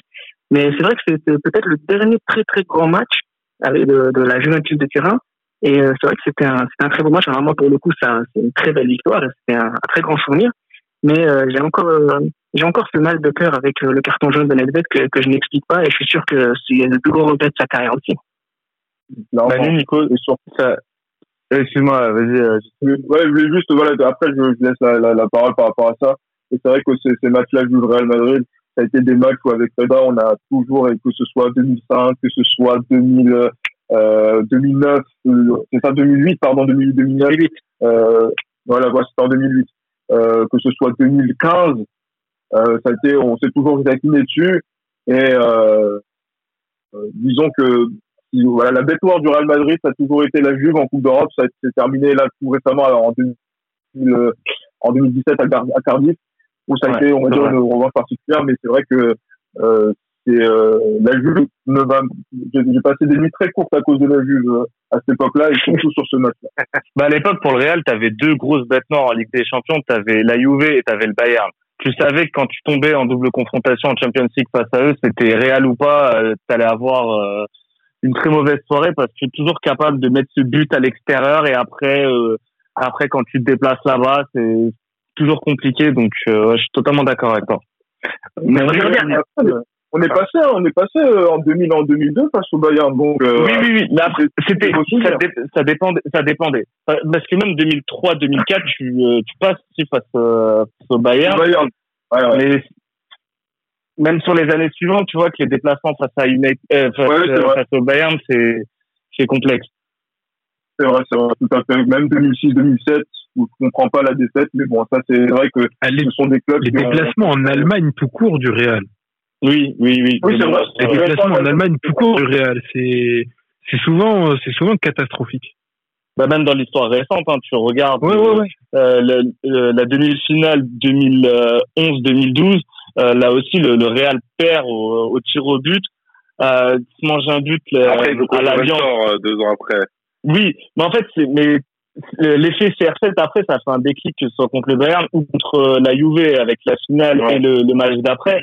Mais c'est vrai que c'est euh, peut-être le dernier très très grand match avec de, de la Juventus de Turin. Et euh, c'est vrai que c'était un, c'était un très beau match. Alors moi, pour le coup, ça, c'est une très belle victoire. C'était un, un très grand souvenir. Mais euh, j'ai encore, euh, j'ai encore ce mal de cœur avec euh, le carton jaune de Nedved que, que je n'explique pas. Et je suis sûr que c'est le plus gros regret de sa carrière aussi. Clairement. Manu, Nico, Et surtout, ça... euh, excuse-moi, vas-y. euh, Ouais, je voulais juste, voilà, après, je, je laisse la, la, la parole par rapport à ça. Et c'est vrai que ces, ces matchs-là, du Real Madrid, ça a été des matchs où avec Reda, on a toujours, et que ce soit 2005, que ce soit 2000, euh, 2009, euh, c'est ça, 2008, pardon, 2008, 2009. Euh, voilà, voilà, c'était en 2008. Euh, que ce soit 2015, euh, ça a été, on s'est toujours incliné dessus. Et, disons que voilà, la bête noire du Real Madrid, ça a toujours été la Juve en Coupe d'Europe. Ça s'est terminé là tout récemment alors, en, 2000, en 2017 à, Gar- à Cardiff, où ça a Ouais, été, on va dire, une revanche particulière. Mais c'est vrai que euh, c'est euh, la Juve ne va. J'ai passé des nuits très courtes à cause de la Juve euh, à cette époque-là et surtout sur ce match-là. Bah, à l'époque, pour le Real, tu avais deux grosses bêtes noires en Ligue des Champions. Tu avais la Juve et tu avais le Bayern. Tu savais que quand tu tombais en double confrontation en Champions League face à eux, c'était Real ou pas, tu allais avoir euh, une très mauvaise soirée parce que tu es toujours capable de mettre ce but à l'extérieur et après, euh, après quand tu te déplaces là-bas, c'est toujours compliqué. Donc, euh, je suis totalement d'accord avec toi. Mais regardez, On est passé, on est passé euh, en 2000, en 2002 face au Bayern. Donc, euh, Oui, oui, oui. Mais après, c'était, ça, dé- ça dépendait, ça dépendait. Parce que même 2003, 2004, tu, euh, tu passes aussi face, euh, face au Bayern. Bayern. Ouais, ouais. Mais même sur les années suivantes, tu vois que les déplacements face à United, euh, face, Ouais, euh, face au Bayern, c'est, c'est complexe. C'est vrai, c'est vrai, tout à fait. Même 2006, 2007, où je comprends pas la défaite, mais bon, ça, c'est vrai que Ah, les, ce sont des clubs les ont- déplacements en Allemagne tout court du Real. Oui, oui, oui. Oui, c'est vrai. Les déplacements en. Allemagne tout court du Real, c'est c'est souvent c'est souvent catastrophique. Bah, même dans l'histoire récente, hein, tu regardes Ouais, ouais, ouais. euh, le- le- la demi-finale 2011-2012, euh, là aussi le, le Real perd au, au tir au but, euh, se mange un but euh, Après, à la viande. euh, deux ans après. Oui, mais en fait, c'est mais euh, l'effet CR7 après, ça fait un déclic que ce soit contre le Bayern ou contre euh, la Juve avec la finale Ouais. et le, le match d'après.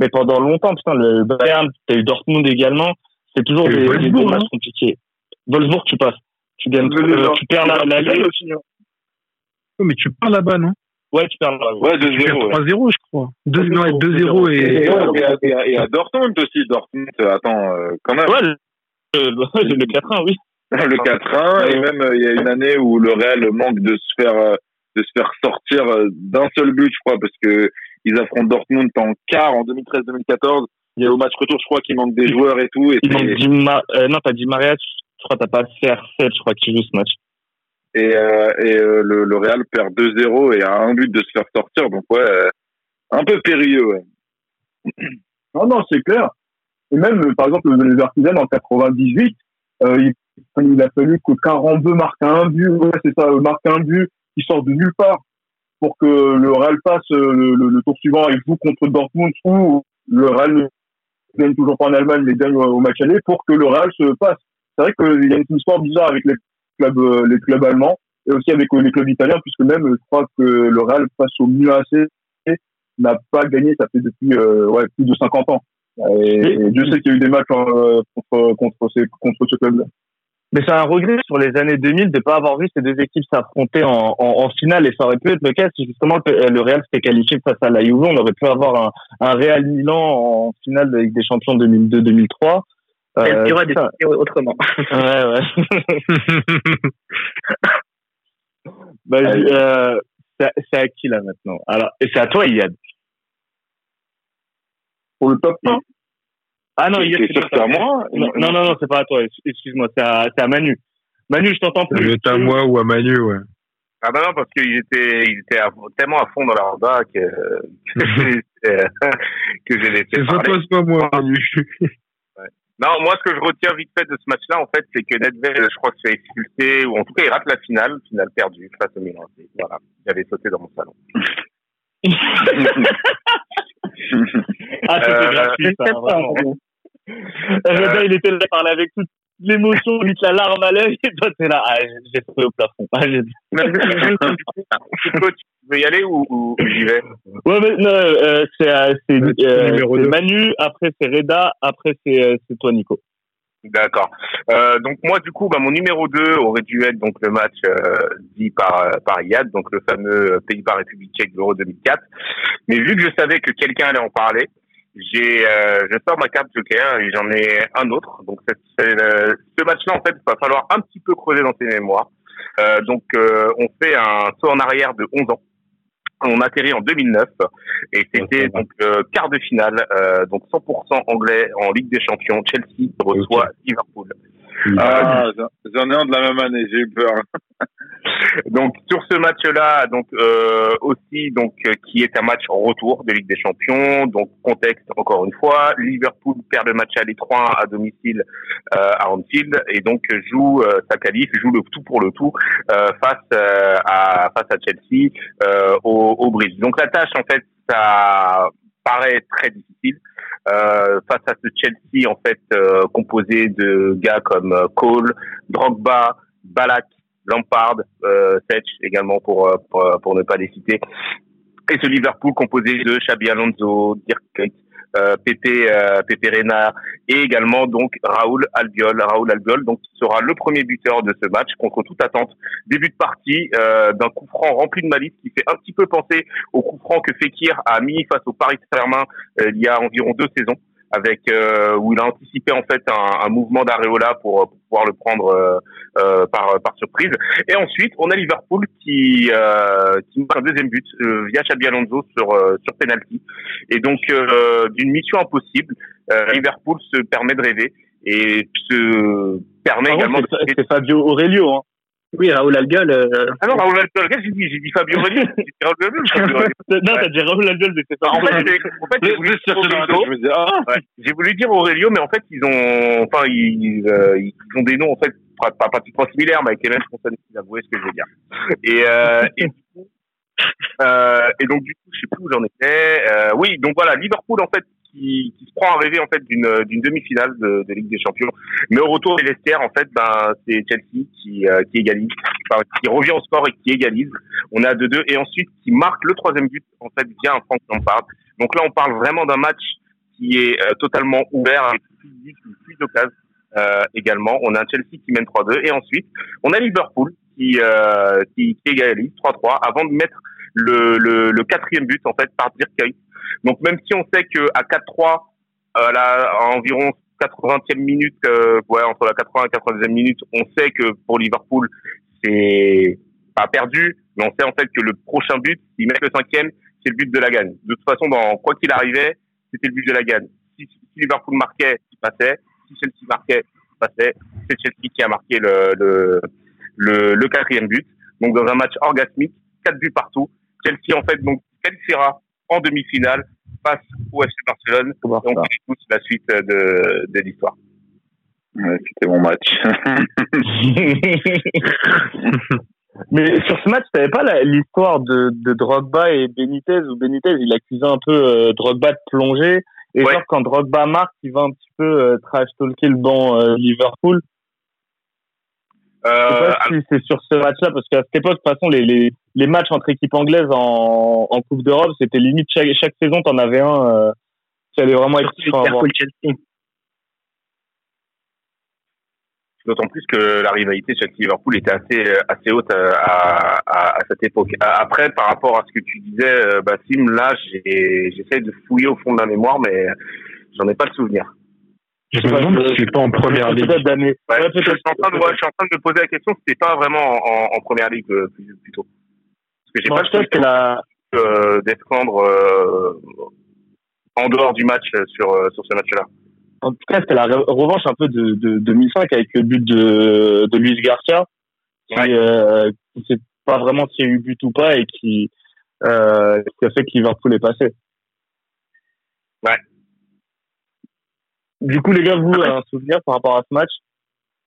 Mais pendant longtemps, putain, le Bayern, t'as eu Dortmund également, c'est toujours des, des- des Wolfsburg, matchs compliqués. Wolfsburg, tu passes. Tu gagnes, euh, tu perds la, la Ligue. aussi, hein. Oh, mais tu pars là-bas, non? Ouais, tu perds la Ouais, Tu perds 2-0. ouais. 3-0, je crois. 2 non, 2-0 Et, et et, à- et à- et à Dortmund aussi, Dortmund, euh, attends, euh, quand même. Ouais, le, le 4-1, oui. le 4-1 et même euh, il y a une année où le Real manque de se faire euh, de se faire sortir euh, d'un seul but je crois parce que ils affrontent Dortmund en quart en 2013-2014 et au match retour je crois qu'il manque des joueurs et tout et, Il manque Di Ma- euh, non, t'as dit Maria, je crois t'as pas CR7, je crois qu'il joue ce match. et, euh, et euh, le, le Real perd 2-0 et a un but de se faire sortir donc ouais un peu périlleux ouais. Non, non, c'est clair. Et même, par exemple, le Leverkusen en 98, euh, il, il a fallu que Carambeu marque un but, ouais, c'est ça, euh, marque un but qui sort de nulle part pour que le Real passe euh, le, le, le tour suivant et joue contre Dortmund ou le Real ne gagne toujours pas en Allemagne mais gagne au, match aller pour que le Real se passe. C'est vrai qu'il y a une histoire bizarre avec les clubs, euh, les clubs allemands et aussi avec les clubs italiens puisque même je crois que le Real face au Milan AC n'a pas gagné, ça fait depuis euh, ouais, plus de 50 ans. Et, et Dieu sait qu'il y a eu des matchs euh, contre, contre, ces, contre ce club-là. Mais c'est un regret sur les années 2000 de pas avoir vu ces deux équipes s'affronter en, en, en finale et ça aurait pu être le cas si justement le, le Real s'était qualifié face à la Juve. On aurait pu avoir un, un Real Milan en finale Ligue des Champions 2002-2003. Elle Euh, tuera des putain. autrement. Ouais, ouais. Bah, euh, c'est à qui là maintenant? Alors, et c'est à toi, Iyad? Pour le top 1, Ah non, T'es sûr c'est que c'est pas à moi Non, non, non, non, c'est pas à toi. Excuse-moi, c'est à, c'est à Manu. Manu, je t'entends plus. être à moi ou à Manu, ouais. Ah bah non, parce qu'ils étaient, ils étaient à- tellement à fond dans la roda que, que, que j'ai laissé C'est parler. toi, soit moi, Manu. Non, moi, ce que je retiens vite fait de ce match-là, en fait, c'est que Nedved, je crois que se fait expulser, ou en tout cas, il rate la finale, finale perdue face au Milan. Voilà, il avait sauté dans mon salon. Ah, c'était Euh, gratuit, ça, vraiment. vraiment. Reda, il était là, il parlait avec toute l'émotion, limite la larme à l'œil, et toi, t'es là, ah, j'ai- sauté au plafond. Ah, j'ai- tu veux y aller ou, ou j'y vais? Ouais, mais non, euh, c'est euh, c'est, euh, c'est. Manu, après c'est Reda, après c'est euh, c'est toi, Nico. D'accord. Euh, donc moi, du coup, bah, mon numéro 2 aurait dû être donc le match euh, dit par euh, par Yad, donc le fameux Pays-Bas-République tchèque de l'Euro 2004. Mais vu que je savais que quelqu'un allait en parler, j'ai euh, je sors ma carte joker et j'en ai un autre. Donc c'est, c'est, euh, ce match-là, en fait, il va falloir un petit peu creuser dans ses mémoires. Euh, donc euh, on fait un saut en arrière de 11 ans. On atterrit en 2009 et c'était donc euh, quart de finale, euh, donc 100% anglais en Ligue des Champions. Chelsea reçoit Liverpool. ah j'en ai un de la même année j'ai eu peur Donc sur ce match-là, donc euh, aussi donc euh, qui est un match en retour de Ligue des Champions. Donc contexte encore une fois, Liverpool perd le match à l'étroit à domicile euh, à Anfield et donc joue euh, sa qualif, joue le tout pour le tout euh, face à face à Chelsea au, au bridge. Donc la tâche en fait ça paraît très difficile. Euh, face à ce Chelsea en fait euh, composé de gars comme euh, Cole, Drogba, Balak, Lampard, euh, Setch également pour, pour, pour ne pas les citer, et ce Liverpool composé de Xabi Alonso, Dirk euh, Pepe, euh, Pepe Reina et également donc Raoul Albiol. Raoul Albiol donc sera le premier buteur de ce match contre toute attente. Début de partie euh, d'un coup franc rempli de malice qui fait un petit peu penser au coup franc que Fekir a mis face au Paris Saint-Germain euh, il y a environ deux saisons avec euh, où il a anticipé en fait un, un mouvement d'Areola pour, pour, pouvoir le prendre euh, euh, par, par surprise. Et ensuite, on a Liverpool qui euh, qui marque un deuxième but euh, via Xabi Alonso sur euh, sur penalty. Et donc d'une mission impossible, Liverpool se permet de rêver et se permet également. de... c'est- C'est Fabio Aurelio. Hein. Oui, Raoul Albiol. euh, Ah non, Raoul Albiol, qu'est-ce que j'ai dit J'ai dit Fabio. J'ai dit Raoul Albiol, ou Fabio. Non, Ouais. t'as dit Raoul Albiol, mais c'est En Fabio fait, en fait, j'ai voulu me ah, Ouais. J'ai voulu dire Aurelio, mais en fait, ils ont, enfin, ils, euh, ils ont des noms, en fait, pas, pas pratiquement similaires, mais avec les mêmes consonnes, si vous voyez ce que je veux dire. Et, euh, et, du coup, euh, et donc, du coup, je sais plus où j'en étais. Euh, oui, donc voilà, Liverpool, en fait, qui, qui se prend à rêver, en fait, d'une, d'une demi-finale de, de Ligue des Champions. Mais au retour des vestiaires, en fait, ben, c'est Chelsea qui, euh, qui égalise, enfin, qui revient au score et qui égalise. On est à 2-2 et ensuite qui marque le troisième but, en fait, via un Frank Lampard. Donc là, on parle vraiment d'un match qui est euh, totalement ouvert avec plus de d'occasions euh, également. On a un Chelsea qui mène 3-2 et ensuite on a Liverpool qui euh, qui, qui égalise 3-3 avant de mettre le, le, le quatrième but en fait par Dirk. Donc même si on sait que à 4-3 euh, à environ 80e minute, euh, ouais entre la 80 et 90e minute, on sait que pour Liverpool c'est pas perdu, mais on sait en fait que le prochain but, s'ils mettent le cinquième, c'est le but de la gagne. De toute façon, dans quoi qu'il arrivait, c'était le but de la gagne. Si, si Liverpool marquait, il passait. Si Chelsea marquait, il passait. C'est Chelsea qui a marqué le, le, le, le quatrième but. Donc dans un match orgasmique, quatre buts partout. Chelsea en fait donc qualifiera en demi-finale face au FC Barcelone. Et on tous la suite de, de l'histoire. Ouais, c'était mon match. Mais sur ce match, t'avais pas l'histoire de, de Drogba et Benitez, où Benitez, il accusait un peu euh, Drogba de plonger. Et Ouais. genre, quand Drogba marque, il va un petit peu euh, trash-talker le banc euh, Liverpool. Je sais Euh, pas si c'est sur ce match-là, parce qu'à cette époque, de toute façon, les, les, les matchs entre équipes anglaises en, en Coupe d'Europe, c'était limite chaque, chaque saison, t'en avais un euh, qui allait vraiment être Chelsea. D'autant plus que la rivalité chez Liverpool était assez assez haute euh, à, à, à cette époque. Après, par rapport à ce que tu disais, euh, Bassim, là, j'essaie de fouiller au fond de la mémoire, mais j'en ai pas le souvenir. Je me demande si c'est pas en première ligue. Ouais, Ouais, je, suis en train de, ouais, je suis en train de me poser la question, c'était pas vraiment en, en première ligue euh, plus- plutôt. Parce que j'ai pas sais que la, euh, défendre euh, en dehors du match euh, sur euh, sur ce match-là. En tout cas, c'était la re- revanche un peu de, de 2005 avec le but de, de Luis Garcia, qui, Ouais. euh, sait pas vraiment s'il y a eu but ou pas et qui, euh, qui a fait que Liverpool est passé. Ouais. Du coup, les gars, vous, un souvenir par rapport à ce match?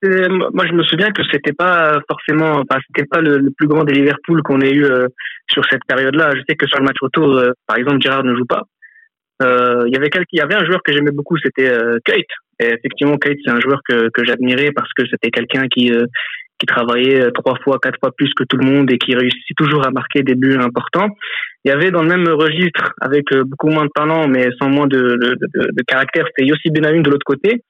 Euh, moi, je me souviens que c'était pas forcément, enfin, c'était pas le, plus grand des Liverpool qu'on ait eu euh, sur cette période-là. Je sais que sur le match retour, euh, par exemple, Gérard ne joue pas. Il y avait quelqu'un, il y avait un joueur que j'aimais beaucoup, c'était Kate. Et effectivement, Kate, c'est un joueur que, que j'admirais parce que c'était quelqu'un qui qui travaillait euh, trois fois, quatre fois plus que tout le monde et qui réussit toujours à marquer des buts importants. Il y avait dans le même registre, avec euh, beaucoup moins de talent, mais sans moins de, de, de, de caractère, c'était Yossi Benayoun de l'autre côté.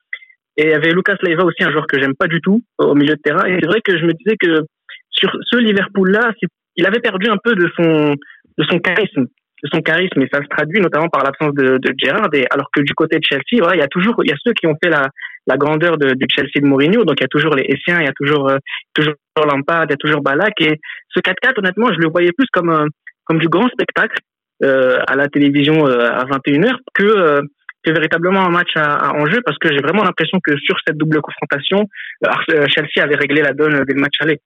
Et il y avait Lucas Leiva aussi, un joueur que j'aime pas du tout au milieu de terrain. Et c'est vrai que je me disais que sur ce Liverpool-là, il avait perdu un peu de son de son charisme, de son charisme, et ça se traduit notamment par l'absence de, de Gerrard. Et alors que du côté de Chelsea, voilà, il y a toujours il y a ceux qui ont fait la la grandeur de, du Chelsea de Mourinho. Donc il y a toujours les Essiens, il y a toujours euh, toujours Lampard, il y a toujours Balak. Et ce 4-4, honnêtement, je le voyais plus comme un- comme du grand spectacle euh, à la télévision euh, à 21h que euh, que véritablement un match à, à enjeu parce que j'ai vraiment l'impression que sur cette double confrontation, euh, euh, Chelsea avait réglé la donne dès le match aller.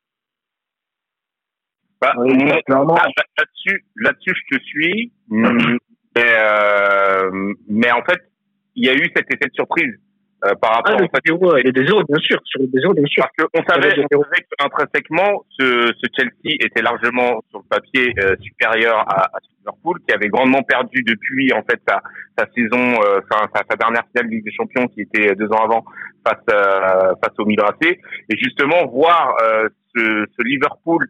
Bah, Oui, là- là- là-dessus, là-dessus, je te suis. Mm, Mais, euh, mais en fait, il y a eu cet effet de surprise euh, par rapport Ah, en fait, zéro, il est des zéros, bien sûr. Sur zéros, bien sûr. parce qu'on savait, on savait qu'intrinsèquement, ce, ce Chelsea était largement sur le papier euh, supérieur à, à Liverpool, qui avait grandement perdu depuis en fait sa, sa saison, euh, sa, dernière finale de Ligue des Champions, qui était deux ans avant face euh, face au AC. Et justement, voir euh, ce, ce Liverpool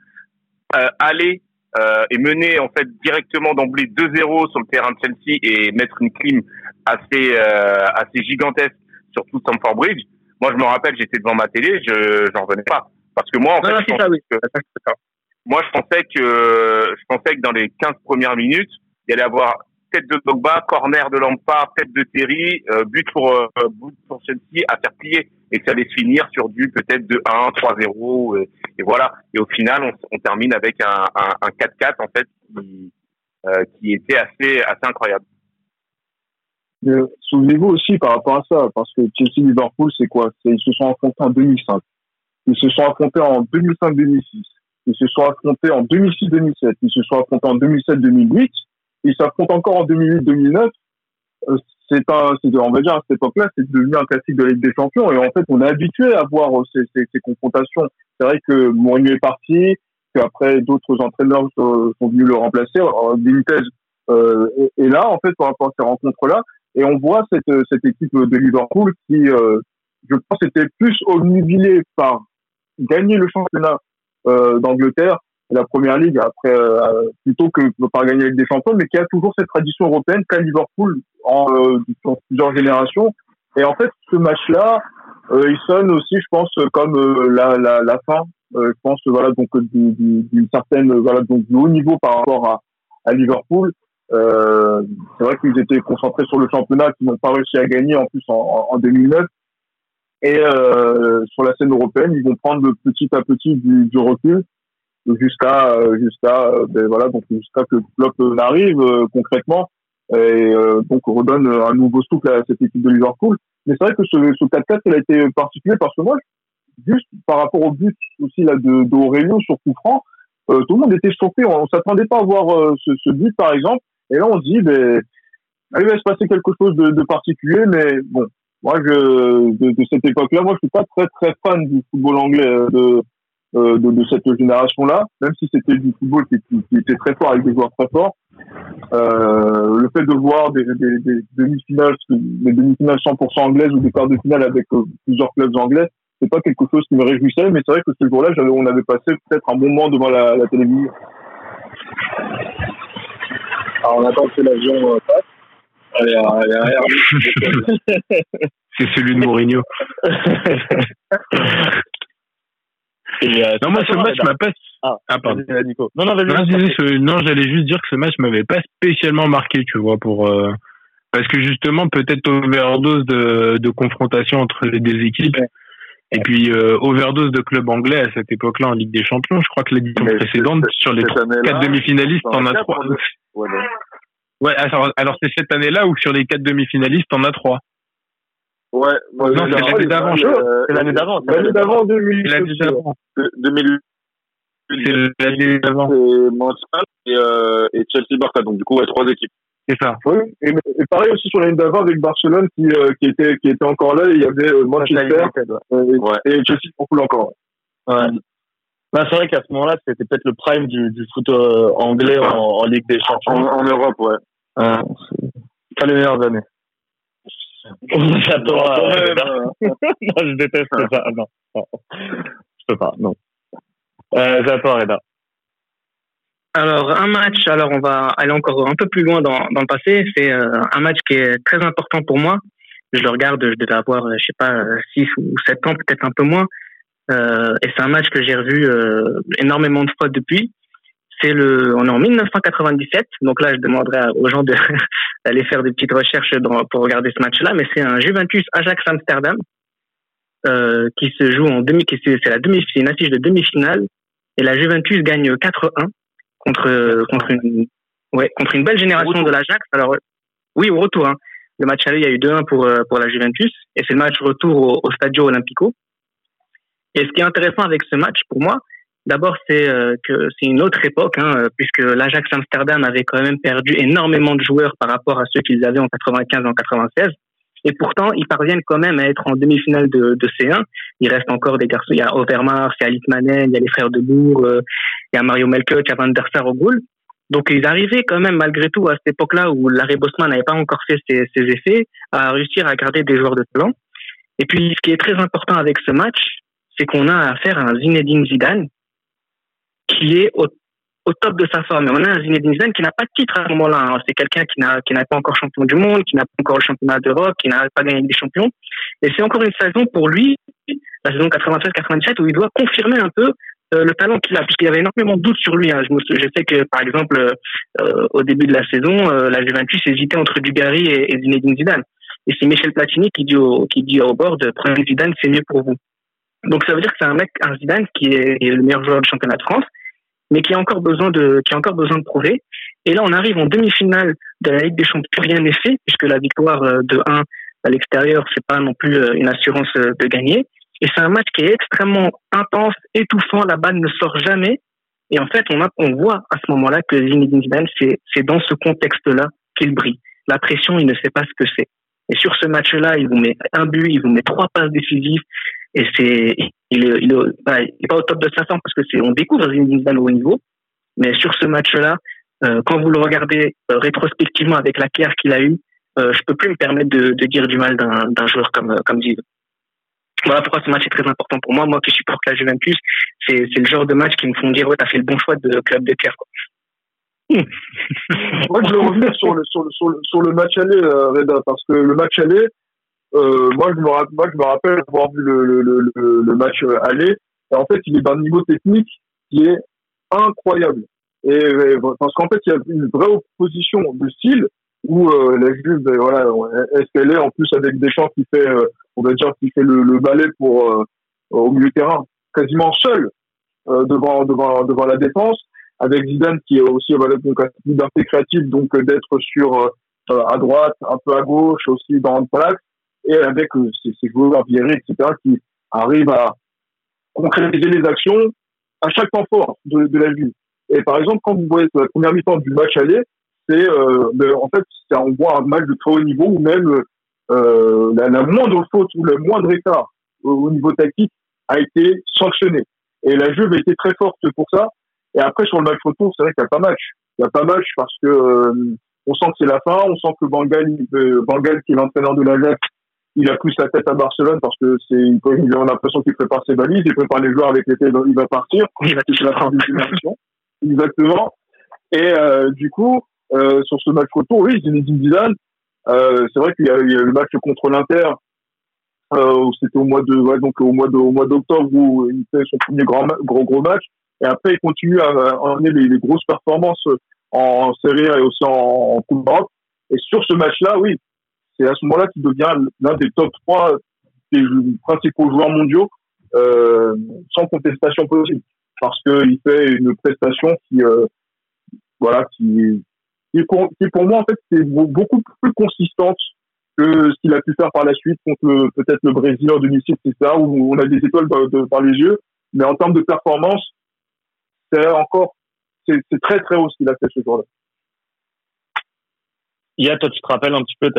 euh, aller euh, et mener en fait directement d'emblée 2-0 sur le terrain de Chelsea et mettre une clim assez euh, assez gigantesque sur tout Stamford Bridge. Moi, je me rappelle, j'étais devant ma télé, je j'en revenais pas parce que moi, en Non, fait, non, je c'est pensais ça, oui. que- moi, je pensais que je pensais que dans les 15 premières minutes, il y allait avoir tête de Pogba, corner de Lampard, tête de Terry, euh, but pour euh, but pour Chelsea à faire plier et que ça allait se finir sur du peut-être de 1 3-0 et, et voilà. Et au final, on, on termine avec un, un, un 4-4 en fait qui euh, qui était assez assez incroyable. Euh, Souvenez-vous aussi par rapport à ça, parce que Chelsea-Liverpool, c'est quoi? Ils se sont affrontés en 2005. Ils se sont affrontés en 2005-2006. Ils se sont affrontés en 2006-2007. Ils se sont affrontés en 2007-2008. Ils s'affrontent encore en 2008-2009. Euh, C'est un, on va dire, à cette époque-là, c'est devenu un classique de Ligue des Champions. Et en fait, on est habitué à voir euh, ces, ces, ces confrontations. C'est vrai que Mourinho est parti, qu'après d'autres entraîneurs euh, sont venus le remplacer. Benitez euh, est- est là, en fait, par rapport à ces rencontres-là. Et on voit cette, cette équipe de Liverpool qui, euh, je pense, était plus omnibilée par gagner le championnat euh, d'Angleterre et la Première Ligue après euh, plutôt que par gagner avec des champions, mais qui a toujours cette tradition européenne qu'a Liverpool en euh, sur plusieurs générations. Et en fait, ce match-là, euh, il sonne aussi, je pense, comme euh, la, la, la fin. Euh, je pense, voilà, donc du- du- d'une certaine, voilà, donc du haut niveau par rapport à, à Liverpool. Euh, c'est vrai qu'ils étaient concentrés sur le championnat, qu'ils n'ont pas réussi à gagner en plus en, en 2009. Et euh, sur la scène européenne, ils vont prendre petit à petit du, recul jusqu'à euh, jusqu'à euh, ben voilà donc jusqu'à que Klopp arrive euh, concrètement et euh, donc redonne un nouveau souffle à cette équipe de Liverpool. Mais c'est vrai que ce, ce 4-4 il a été particulier parce que moi juste par rapport au but aussi là de sur coup franc, tout le monde était choqué. On, on s'attendait pas à voir ce but par exemple. Et là on se dit ben il va se passer quelque chose de, particulier, mais bon, moi, de, cette époque-là, moi, je suis pas très, très fan du football anglais euh, de, euh, de, cette génération-là, même si c'était du football qui, était très fort avec des joueurs très forts. Euh, le fait de voir des, demi-finales, des demi-finales 100% anglaises ou des quarts de finale avec plusieurs clubs anglais, c'est pas quelque chose qui me réjouissait, mais c'est vrai que ce jour-là, on avait passé peut-être un bon moment devant la télévision. Alors, on attend que l'avion euh, passe. Allez, allez, allez. C'est celui de Mourinho. Et, euh, Non, moi, ce match m'a pas. Ah, Ah, pardon. Nico. Non, non. Non, ce- non, j'allais juste dire que ce match m'avait pas spécialement marqué, tu vois, pour euh, parce que justement peut-être overdose de, de confrontation entre les deux équipes. Et puis euh, overdose de club anglais à cette époque-là en Ligue des Champions. Je crois que l'édition précédente, sur les quatre demi-finalistes, as quatre, trois. on Ouais, alors, alors c'est cette année-là où sur les quatre demi-finalistes, t'en as trois. Ouais, moi, Non, c'est l'année d'avant, euh, C'est l'année d'avant. c'est L'année d'avant, 2008. C'est l'année d'avant. de- 2008, C'est l'année d'avant. c'est Manchester et, euh, et Chelsea Barca. Donc, du coup, ouais, trois équipes. C'est ça. Oui, et, et pareil aussi sur l'année d'avant avec Barcelone qui, euh, qui, était, qui était encore là. Il y avait euh, Manchester euh, et, Ouais. et Chelsea Liverpool encore. Ouais. Bah, c'est vrai qu'à ce moment-là, c'était peut-être le prime du, du foot euh, anglais en, en Ligue des Champions. en Europe, ouais. Ouais, c'est pas les meilleures années. J'adore. Euh, non, je déteste ça. Non, non. Je peux pas, non. Euh, j'adore, Reda. Alors, un match, alors on va aller encore un peu plus loin dans, dans le passé. C'est euh, un match qui est très important pour moi. Je le regarde, je devais avoir, euh, je sais pas, 6 ou 7 ans, peut-être un peu moins. Euh, et c'est un match que j'ai revu euh, énormément de fois depuis. C'est le, on est en 1997, donc là je demanderai aux gens de- d'aller faire des petites recherches pour regarder ce match-là, mais c'est un Juventus Ajax Amsterdam euh, qui se joue en demi, c'est la demi, une affiche de demi-finale et la Juventus gagne 4-1 contre contre une ouais contre une belle génération de l'Ajax. Alors oui au retour. Hein. Le match aller il y a eu 2-1 pour euh, pour la Juventus et c'est le match retour au, au Stadio Olimpico. Et ce qui est intéressant avec ce match pour moi, D'abord, c'est euh, que c'est une autre époque, hein, euh, puisque l'Ajax Amsterdam avait quand même perdu énormément de joueurs par rapport à ceux qu'ils avaient en 95 en 96. Et pourtant, ils parviennent quand même à être en demi-finale de, de C1. Il reste encore des garçons. Il y a Overmars, il y a Litmanen, il y a les frères de Bourg, euh, il y a Mario Melkut, il y a Van der Sar. Donc, ils arrivaient quand même, malgré tout, à cette époque-là où Larry Bosman n'avait pas encore fait ses, ses effets, à réussir à garder des joueurs de talent. Et puis, ce qui est très important avec ce match, c'est qu'on a affaire à un Zinedine Zidane qui est au, au top de sa forme. Et on a un Zinedine Zidane qui n'a pas de titre à ce moment-là. hein. C'est quelqu'un qui n'a qui n'a pas encore champion du monde, qui n'a pas encore le championnat d'Europe, qui n'a pas gagné des champions. Et c'est encore une saison pour lui, la saison 96-97, où il doit confirmer un peu euh, le talent qu'il a, puisqu'il y avait énormément de doutes sur lui. hein. Je, me je sais que, par exemple, euh, au début de la saison, euh, la Juventus hésitait entre Dugarry et, et Zinedine Zidane. Et c'est Michel Platini qui dit au, qui dit au board, prenez Zidane, c'est mieux pour vous. Donc ça veut dire que c'est un mec, un Zidane qui est, qui est le meilleur joueur du championnat de France, mais qui a encore besoin de, qui a encore besoin de prouver. Et là, on arrive en demi-finale de la Ligue des Champions, rien n'est fait, puisque la victoire euh, de 1 à l'extérieur, c'est pas non plus euh, une assurance euh, de gagner. Et c'est un match qui est extrêmement intense, étouffant, la balle ne sort jamais. Et en fait, on, a, on voit à ce moment-là que Zinedine Zidane, c'est, c'est dans ce contexte-là qu'il brille. La pression, il ne sait pas ce que c'est. Et sur ce match-là, il vous met un but, il vous met trois passes décisives. Et c'est, il est, il est, bah, il est pas au top de sa forme parce que c'est, on découvre Zinedine au niveau. Mais sur ce match-là, euh, quand vous le regardez euh, rétrospectivement avec la claire qu'il a eue, euh, je peux plus me permettre de, de dire du mal d'un, joueur comme, comme Zidane. Voilà pourquoi ce match est très important pour moi. Moi qui supporte la Juventus, c'est, le genre de match qui me font dire, ouais, t'as fait le bon choix de club de quoi. Moi, je vais revenir sur le, sur le, sur le, sur le match aller, euh, Reda, parce que le match aller, euh, moi, je me, moi, je me rappelle avoir vu le, le, le, le, match euh, aller. Et en fait, il est d'un niveau technique qui est incroyable. Et, parce qu'en fait, il y a une vraie opposition de style où euh, la Juve, ben, voilà, est-ce qu'elle est en plus avec Deschamps qui fait, euh, on va dire, qui fait le, le balai pour euh, au milieu terrain, quasiment seul euh, devant devant devant la défense avec Zidane qui est aussi voilà, donc peu créatif donc euh, d'être sur à droite un peu à gauche aussi dans le plaque et avec euh, ces, ces joueurs virés etc qui arrivent à concrétiser les actions à chaque temps fort de, de la ville et par exemple quand vous voyez la première mi-temps du match aller c'est euh, ben, en fait on voit un match de très haut niveau où même euh, la, la moindre faute ou le moindre écart au, au niveau tactique a été sanctionné et la Juve a été très forte pour ça et après, sur le match retour, c'est vrai qu'il n'y a pas match. Il n'y a pas match parce que euh, on sent que c'est la fin. On sent que Bangal, euh, Bangal qui est l'entraîneur de l'Ajax, il a plus sa tête à Barcelone parce que c'est, il a l'impression qu'il prépare ses valises, il prépare les joueurs avec lesquels il va partir. Il va C'est la fin d'une génération. Exactement. Et euh, du coup, euh, sur ce match retour, oui, Zinedine Zidane, euh, c'est vrai qu'il y, a, il y a eu le match contre l'Inter. Euh, où c'était au mois de ouais, donc au mois de au mois d'octobre où il fait son premier grand gros gros match et après, il continue à à emmener les, les grosses performances en série A et aussi en, en Coupe d'Europe. Et sur ce match-là, oui, c'est à ce moment-là qu'il devient l'un des top 3 des principaux joueurs mondiaux, euh, sans contestation possible. Parce qu'il fait une prestation qui, euh, voilà, qui, qui, pour, moi, en fait, c'est beau- beaucoup plus consistante que ce qu'il a pu faire par la suite contre peut-être le Brésil en 2006, etc., où on a des étoiles par, les yeux. Mais en termes de performance, c'est encore, c'est c'est très très haut ce qu'il a fait ce jour-là. Ia, toi, tu te rappelles un petit peu,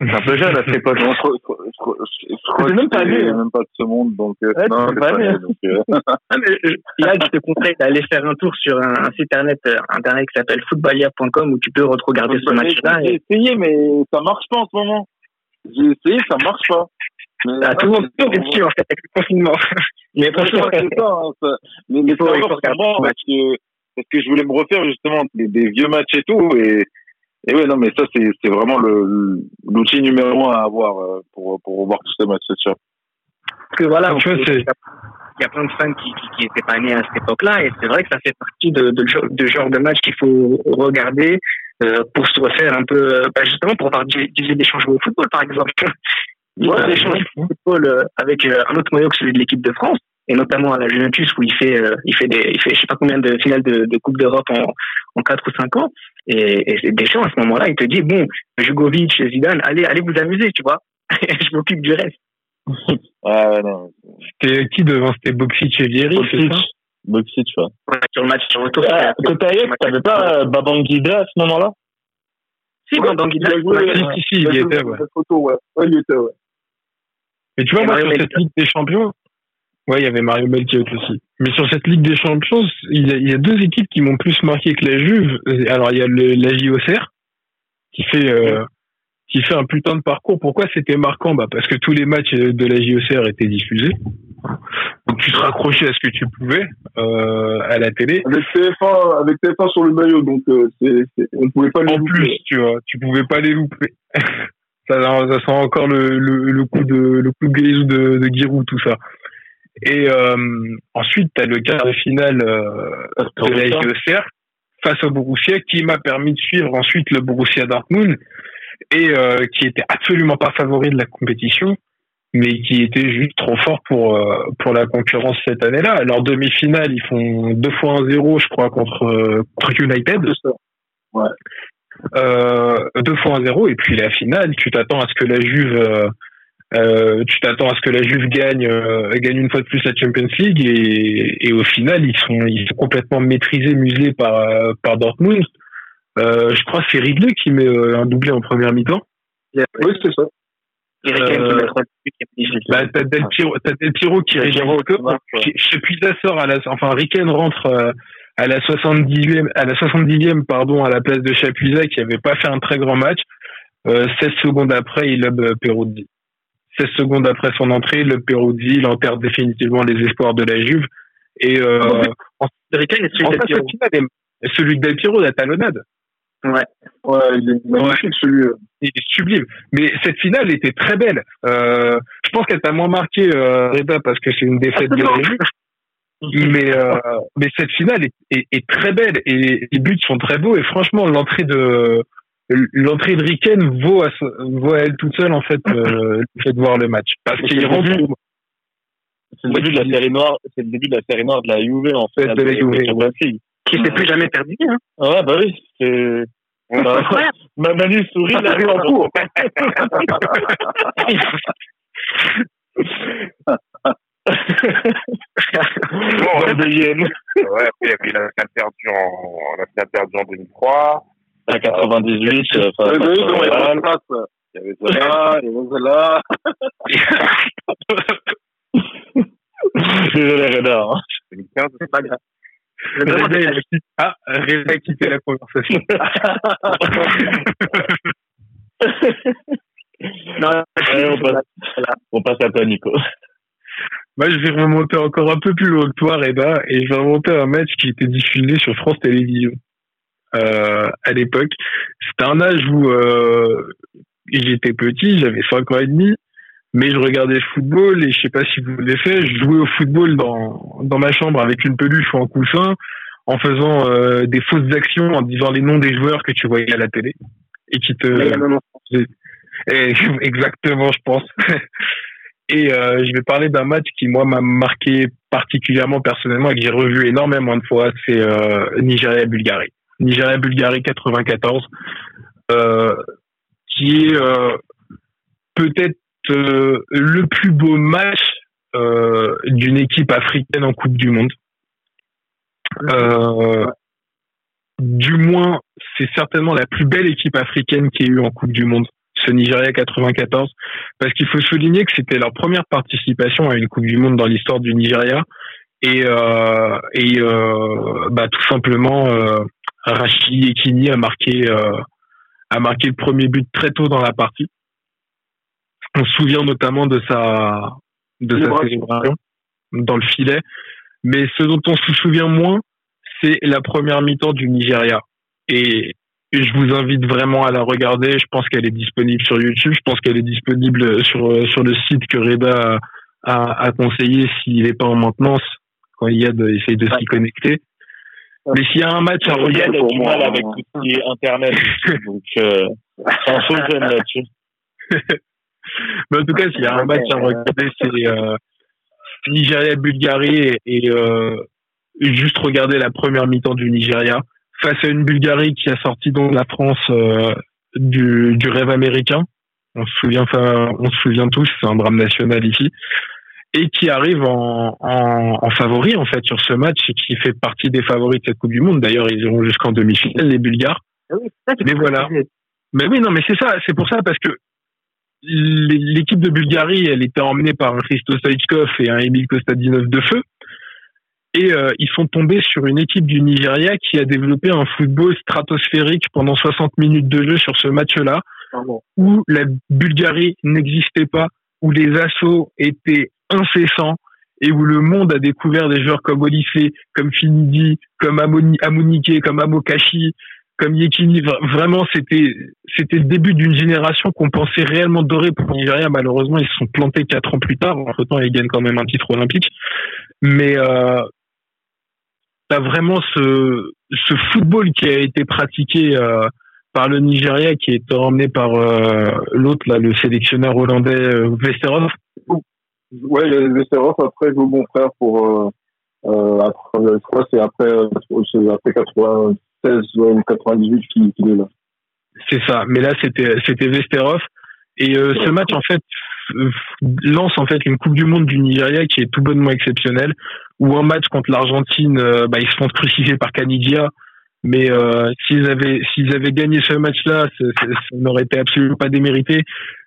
t'es un peu jeune à cette époque. Non, je, crois- je, je, je, crois même pas né, hein. même pas de ce monde, donc Ouais, non, t'es j'ai pas pas né. né, donc, euh, mais je- là, je te conseille d'aller faire un tour sur un, un site internet, euh, internet qui s'appelle footballia.com où tu peux regarder ce match-là. J'ai Et, essayé, mais ça marche pas en ce moment. J'ai essayé, ça marche pas. Mais, ah, tout le monde est dessus, en fait, avec le confinement. Mais franchement, c'est ça, hein, ça. Mais faut- faut regarder parce que, parce que je voulais me refaire justement des, des vieux matchs et tout. Et, et ouais, non, mais ça, c'est, c'est vraiment l'outil numéro un à avoir euh, pour, pour revoir tous ces matchs, c'est sûr. Parce que voilà, il y a plein de fans qui, qui, qui étaient pas nés à cette époque-là, et c'est vrai que ça fait partie de, de, genre- de genre de match qu'il faut regarder euh, pour se refaire un peu, euh, bah, justement pour voir Didier Didier Deschamps jouer au football, par exemple. Didier Ouais. Deschamps joue au football avec un autre maillot que celui de l'équipe de France, et notamment à la Juventus où il fait, euh, il fait des, il fait je sais pas combien de finales de, de Coupe d'Europe en, en 4 ou 5 ans, et, et Deschamps à ce moment-là, il te dit bon, Jugovic, Zidane, allez, allez vous amuser, tu vois, je m'occupe du reste. Ouais, ouais, non. C'était qui devant? C'était Boxic et Vieri, c'est ça? Boxic, ouais. Ouais, sur le match sur retour. Ah, Côté Ajax, t'avais pas euh, Babangida à ce moment-là? Si, bon, donc, Il a joué, Si, euh, si, si, il y était, ouais. ouais. Ouais, il y était, ouais. Mais tu vois, moi, sur cette. Ligue des Champions, ouais, il y avait Mario Melchior aussi. Mais sur cette Ligue des Champions, il y a, il y a deux équipes qui m'ont plus marqué que la Juve. Alors, il y a le, la JOCR, qui fait, euh, qui fait un putain de parcours. Pourquoi c'était marquant? Bah, parce que tous les matchs de la JOCR étaient diffusés. Donc, tu te raccrochais à ce que tu pouvais, euh, à la télé. Avec TF1, avec TF1 sur le maillot, donc, euh, c'est, on pouvait pas les En louper. plus, tu vois, tu pouvais pas les louper. ça, ça sent encore le, le, le coup de le coup de Grisou de, de Giroud, tout ça. Et euh, ensuite, tu as le quart de finale euh, de la face au Borussia qui m'a permis de suivre ensuite le Borussia Dortmund et euh, qui était absolument pas favori de la compétition mais qui était juste trop fort pour euh, pour la concurrence cette année-là. Alors demi-finale, ils font deux fois un 0 je crois, contre, euh, contre United. Ouais. Euh, deux fois un 0 et puis la finale, tu t'attends à ce que la Juve euh, tu t'attends à ce que la Juve gagne euh, gagne une fois de plus la Champions League et, et au final ils sont ils sont complètement maîtrisés muselés par euh, par Dortmund. Euh, je crois que c'est Ridley qui met euh, un doublé en première mi-temps. Oui, c'est ça. Euh. Bah, t'as Del Piero, t'as Del Piero qui ça sort à la, enfin, Riken rentre euh, à la 70e, à la 70e, pardon, à la place de Chapuisat qui avait pas fait un très grand match. Euh, 16 secondes après, il lobe euh, Peruzzi. 16 secondes après son entrée, le Peruzzi, il enterre définitivement les espoirs de la Juve. Et, euh, en, Eric Kane et celui en final, celui de Del Piero, la talonnade. Ouais. Ouais, il est magnifique, celui euh. il est sublime. Mais cette finale était très belle. Euh, je pense qu'elle t'a moins marqué, euh, Reda, parce que c'est une défaite de la Juve. Mais, euh, mais cette finale est, est, est très belle et les buts sont très beaux. Et franchement, l'entrée de l'entrée de Riken vaut à, ce- vaut à elle toute seule en fait euh, le fait de voir le match parce qu'il c'est rentre. le C'est le début de la série noire, c'est le début de la série noire de la Juve en fait. de la League. Qui s'est plus jamais perdu, hein. Ah Ouais, bah oui, c'est. Bah. Ma Manu sourit, là, arrive en cours. Bande de. Ouais, après, il y avait la finale perdue en, la finale perdue en 2003. À 98, euh, à oui, il y avait Zola, il y avait Zola. Désolé, Reda. hein. 2015. C'est pas grave. Reda, il a quitté- Ah, Reda a quitté la conversation. Non, Allez, on, passe, on passe à toi, Nico. Moi, je vais remonter encore un peu plus loin que toi, Reda, et je vais remonter à un match qui était diffusé sur France Télévisions à l'époque. C'était un âge où euh, j'étais petit, j'avais 5 ans et demi, mais je regardais le football et je sais pas si vous l'avez fait, je jouais au football dans, dans ma chambre avec une peluche ou un coussin, en faisant euh, des fausses actions, en disant les noms des joueurs que tu voyais à la télé et qui te... Et- exactement, je pense. Et euh, je vais parler d'un match qui moi m'a marqué particulièrement personnellement et que j'ai revu énormément de fois, c'est euh, Nigeria-Bulgarie. Nigeria-Bulgarie 94, euh, qui est euh, peut-être euh, le plus beau match euh, d'une équipe africaine en Coupe du Monde. Euh, du moins, c'est certainement la plus belle équipe africaine qui ait eu en Coupe du Monde, ce Nigeria 94, parce qu'il faut souligner que c'était leur première participation à une Coupe du Monde dans l'histoire du Nigeria, et, euh, et euh, bah, tout simplement, euh, Rachid Ekini a marqué, euh, a marqué le premier but très tôt dans la partie. On se souvient notamment de sa, de sa Célébration. célébration dans le filet, mais ce dont on se souvient moins, c'est la première mi-temps du Nigeria. Et je vous invite vraiment à la regarder. Je pense qu'elle est disponible sur YouTube. Je pense qu'elle est disponible sur, euh, sur le site que Reda a, a, a conseillé s'il n'est pas en maintenance, quand Yad essaye de s'y connecter. Mais s'il y a un match à regarder a pour du moi, mal avec tout ce qui est Internet. donc, euh, c'est un faux jeune là-dessus. Mais en tout cas, s'il y a un match à regarder, c'est euh, Nigeria-Bulgarie et, et, euh, juste regarder la première mi-temps du Nigeria face à une Bulgarie qui a sorti donc la France euh, du, du rêve américain On se souvient, on se souvient tous, c'est un drame national ici, et qui arrive en, en, en favori en fait sur ce match et qui fait partie des favoris de cette Coupe du Monde. D'ailleurs, ils iront jusqu'en demi-finale les Bulgares. Ah oui, ça Mais voilà. Mais oui, non, mais c'est ça, c'est pour ça parce que l'équipe de Bulgarie, elle était emmenée par un Christo Stoichkov et un Emil Kostadinov de feu. Et euh, ils sont tombés sur une équipe du Nigeria qui a développé un football stratosphérique pendant 60 minutes de jeu sur ce match-là, où la Bulgarie n'existait pas, où les assauts étaient incessants et où le monde a découvert des joueurs comme Olysée, comme Finidi, comme Amoni- Amunike, comme Amokashi, comme Yekini. Vra- Vraiment, c'était c'était le début d'une génération qu'on pensait réellement dorée pour le Nigeria. Malheureusement, ils se sont plantés quatre ans plus tard. Entre temps, ils gagnent quand même un titre olympique. Mais euh, t'as vraiment ce ce football qui a été pratiqué euh, par le Nigeria, qui est emmené par euh, l'autre là, le sélectionneur hollandais euh. Ouais, il y a Vesterov, après, Joe Bon Frère pour, euh, euh, après, je crois que c'est après, euh, après 96 ouais, ou 98 qu'il qu'il est là. C'est ça. Mais là, c'était c'était Vesterov. Et euh, ce match, en fait, euh, lance en fait une Coupe du Monde du Nigeria qui est tout bonnement exceptionnelle. Ou un match contre l'Argentine, euh, bah, ils se font crucifier par Canidia. Mais euh, s'ils avaient s'ils avaient gagné ce match-là, ça, n'aurait été absolument pas démérité.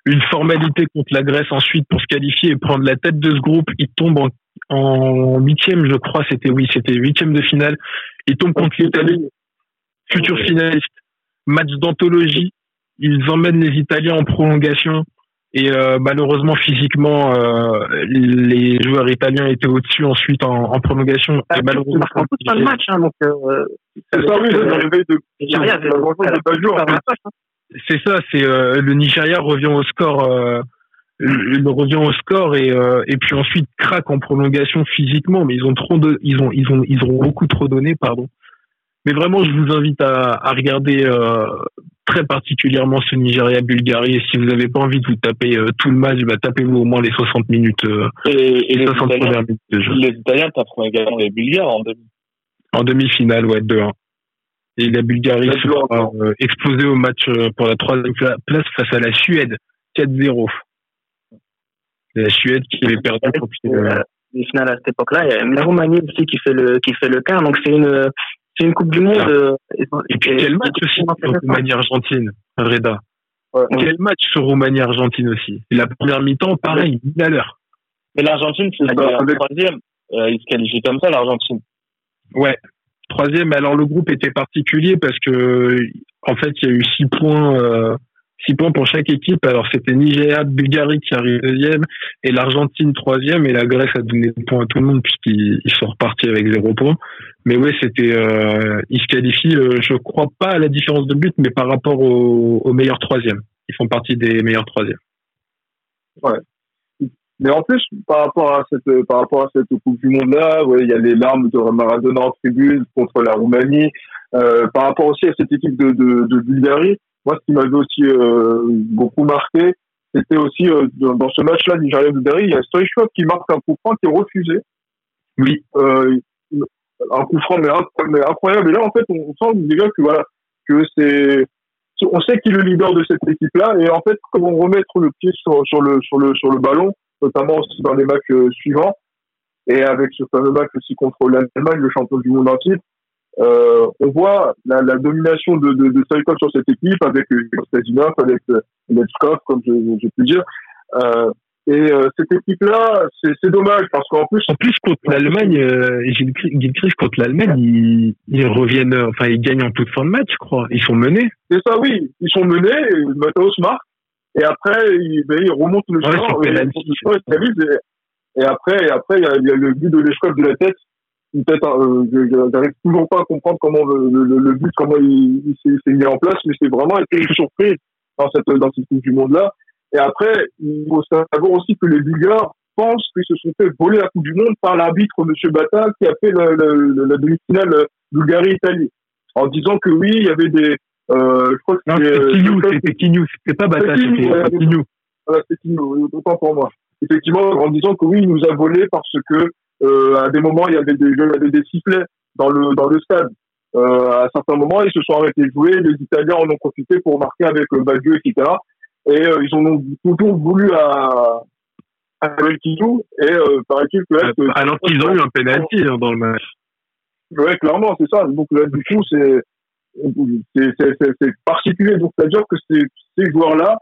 Une formalité contre la Grèce ensuite pour se qualifier et prendre la tête de ce groupe. Ils tombent en en huitième, je crois, c'était oui, c'était huitième de finale. Ils tombent contre l'Italie, futur finaliste. Match d'anthologie. Ils emmènent les Italiens en prolongation. Et euh, malheureusement, physiquement, euh, les joueurs italiens étaient au-dessus ensuite en, en prolongation. Ah, Et malheureusement, toute fin de match, hein, donc euh, C'est ça, oui, l'arrivée de, Nigeria fait. C'est ça, c'est euh, le Nigeria revient au score, euh, il revient au score et euh, et puis ensuite craque en prolongation physiquement, mais ils ont trop de, ils ont ils ont ils ont beaucoup trop donné, pardon. Mais vraiment, je vous invite à, à regarder euh, très particulièrement ce Nigeria-Bulgarie. Et si vous n'avez pas envie de vous taper euh, tout le match, bah, tapez-vous au moins les 60 minutes, euh, Et, et les les 60 Italiens, premières minutes de jeu. les Italiens taperont également les Bulgares en demi. En demi-finale, ouais, 2-1. Et la Bulgarie se fera euh, exploser au match euh, pour la troisième pla- place face à la Suède, 4-0. C'est La Suède qui avait perdu contre euh, les finales à cette époque-là. Il y a la Roumanie aussi qui fait le qui fait le quart. Donc c'est une c'est une Coupe du Monde. Ah. euh, Et puis quel match aussi sur. Roumanie-Argentine, Reda. Ouais. Quel match sur Roumanie-Argentine aussi? Et la première mi-temps, pareil, 1000 à l'heure. Mais l'Argentine, c'est Ah, avec- troisième. Euh, ils se qualifient comme ça, l'Argentine. Ouais. Troisième, alors le groupe était particulier parce que en fait il y a eu six points, euh, six points pour chaque équipe. Alors c'était Nigeria, Bulgarie qui arrive deuxième et l'Argentine troisième et la Grèce a donné des points à tout le monde puisqu'ils ils sont repartis avec zéro point. Mais ouais, c'était, euh, ils se qualifient, euh, je crois pas à la différence de but, mais par rapport au, au meilleur troisième. Ils font partie des meilleurs troisièmes. Mais en plus, par rapport à cette, par rapport à cette Coupe du Monde là, ouais, il y a les larmes de Maradona en tribune contre la Roumanie. Euh, par rapport aussi à cette équipe de, de, de Bulgarie, moi, ce qui m'avait aussi euh, beaucoup marqué, c'était aussi euh, dans, ce match-là, Nigeria-Bulgarie, il y a Stoichkov qui marque un coup franc qui est refusé. Oui. Euh, un coup franc mais, incro- mais incroyable. Et là, en fait, on, sent déjà que voilà, que c'est, on sait qui est le leader de cette équipe-là. Et en fait, comment remettre le pied sur, sur le, sur le, sur le ballon, notamment aussi dans les matchs suivants. Et avec ce fameux match aussi contre l'Allemagne, le champion du monde en titre, euh, on voit la, la domination de, de, de Stoichkov sur cette équipe avec euh, Kostadinov, avec euh, Lechkov, comme je, je peux dire. Euh, et euh, cette équipe-là, c'est c'est dommage parce qu'en plus, En plus, contre l'Allemagne, euh, Gilles Cri- Gilles Christ, contre l'Allemagne, ils, ils reviennent, euh, enfin, ils gagnent en toute fin de match, je crois. Ils sont menés. c'est ça, oui, ils sont menés, et Matheus marque, et après, ils, ben, ils remontent le Ouais, score, sur et, et, et après, et après, il y a, il y a le but de Lechkov de la tête. Une tête, euh, j'arrive toujours pas à comprendre comment le, le, le but, comment il, il s'est- s'est mis en place, mais c'est vraiment été une surprise dans cette, dans cette Coupe du Monde-là. Et après, il faut savoir aussi que les Bulgares pensent qu'ils se sont fait voler la Coupe du Monde par l'arbitre, M. Bata, qui a fait la demi-finale Bulgarie-Italie. En disant que oui, il y avait des, euh, je crois que c'était, c'était euh, c'était pas Bata, c'était. Quignou. voilà, c'est autant pour moi. Effectivement, en disant que oui, il nous a volé parce que à des moments il y avait des il y avait des sifflets dans le dans le stade. Euh, à certains moments, ils se sont arrêtés de jouer. Les Italiens en ont profité pour marquer avec euh, Baggio, etc. Et euh, ils en ont toujours voulu à, à Kitou. Et euh, paraît-il que là, que- Alors qu'ils ont eu un penalty hein, dans le match. Ouais, clairement, c'est ça. Donc là, du coup, c'est c'est c'est- c'est- c'est particulier. Donc, c'est-à-dire que ces, ces joueurs-là,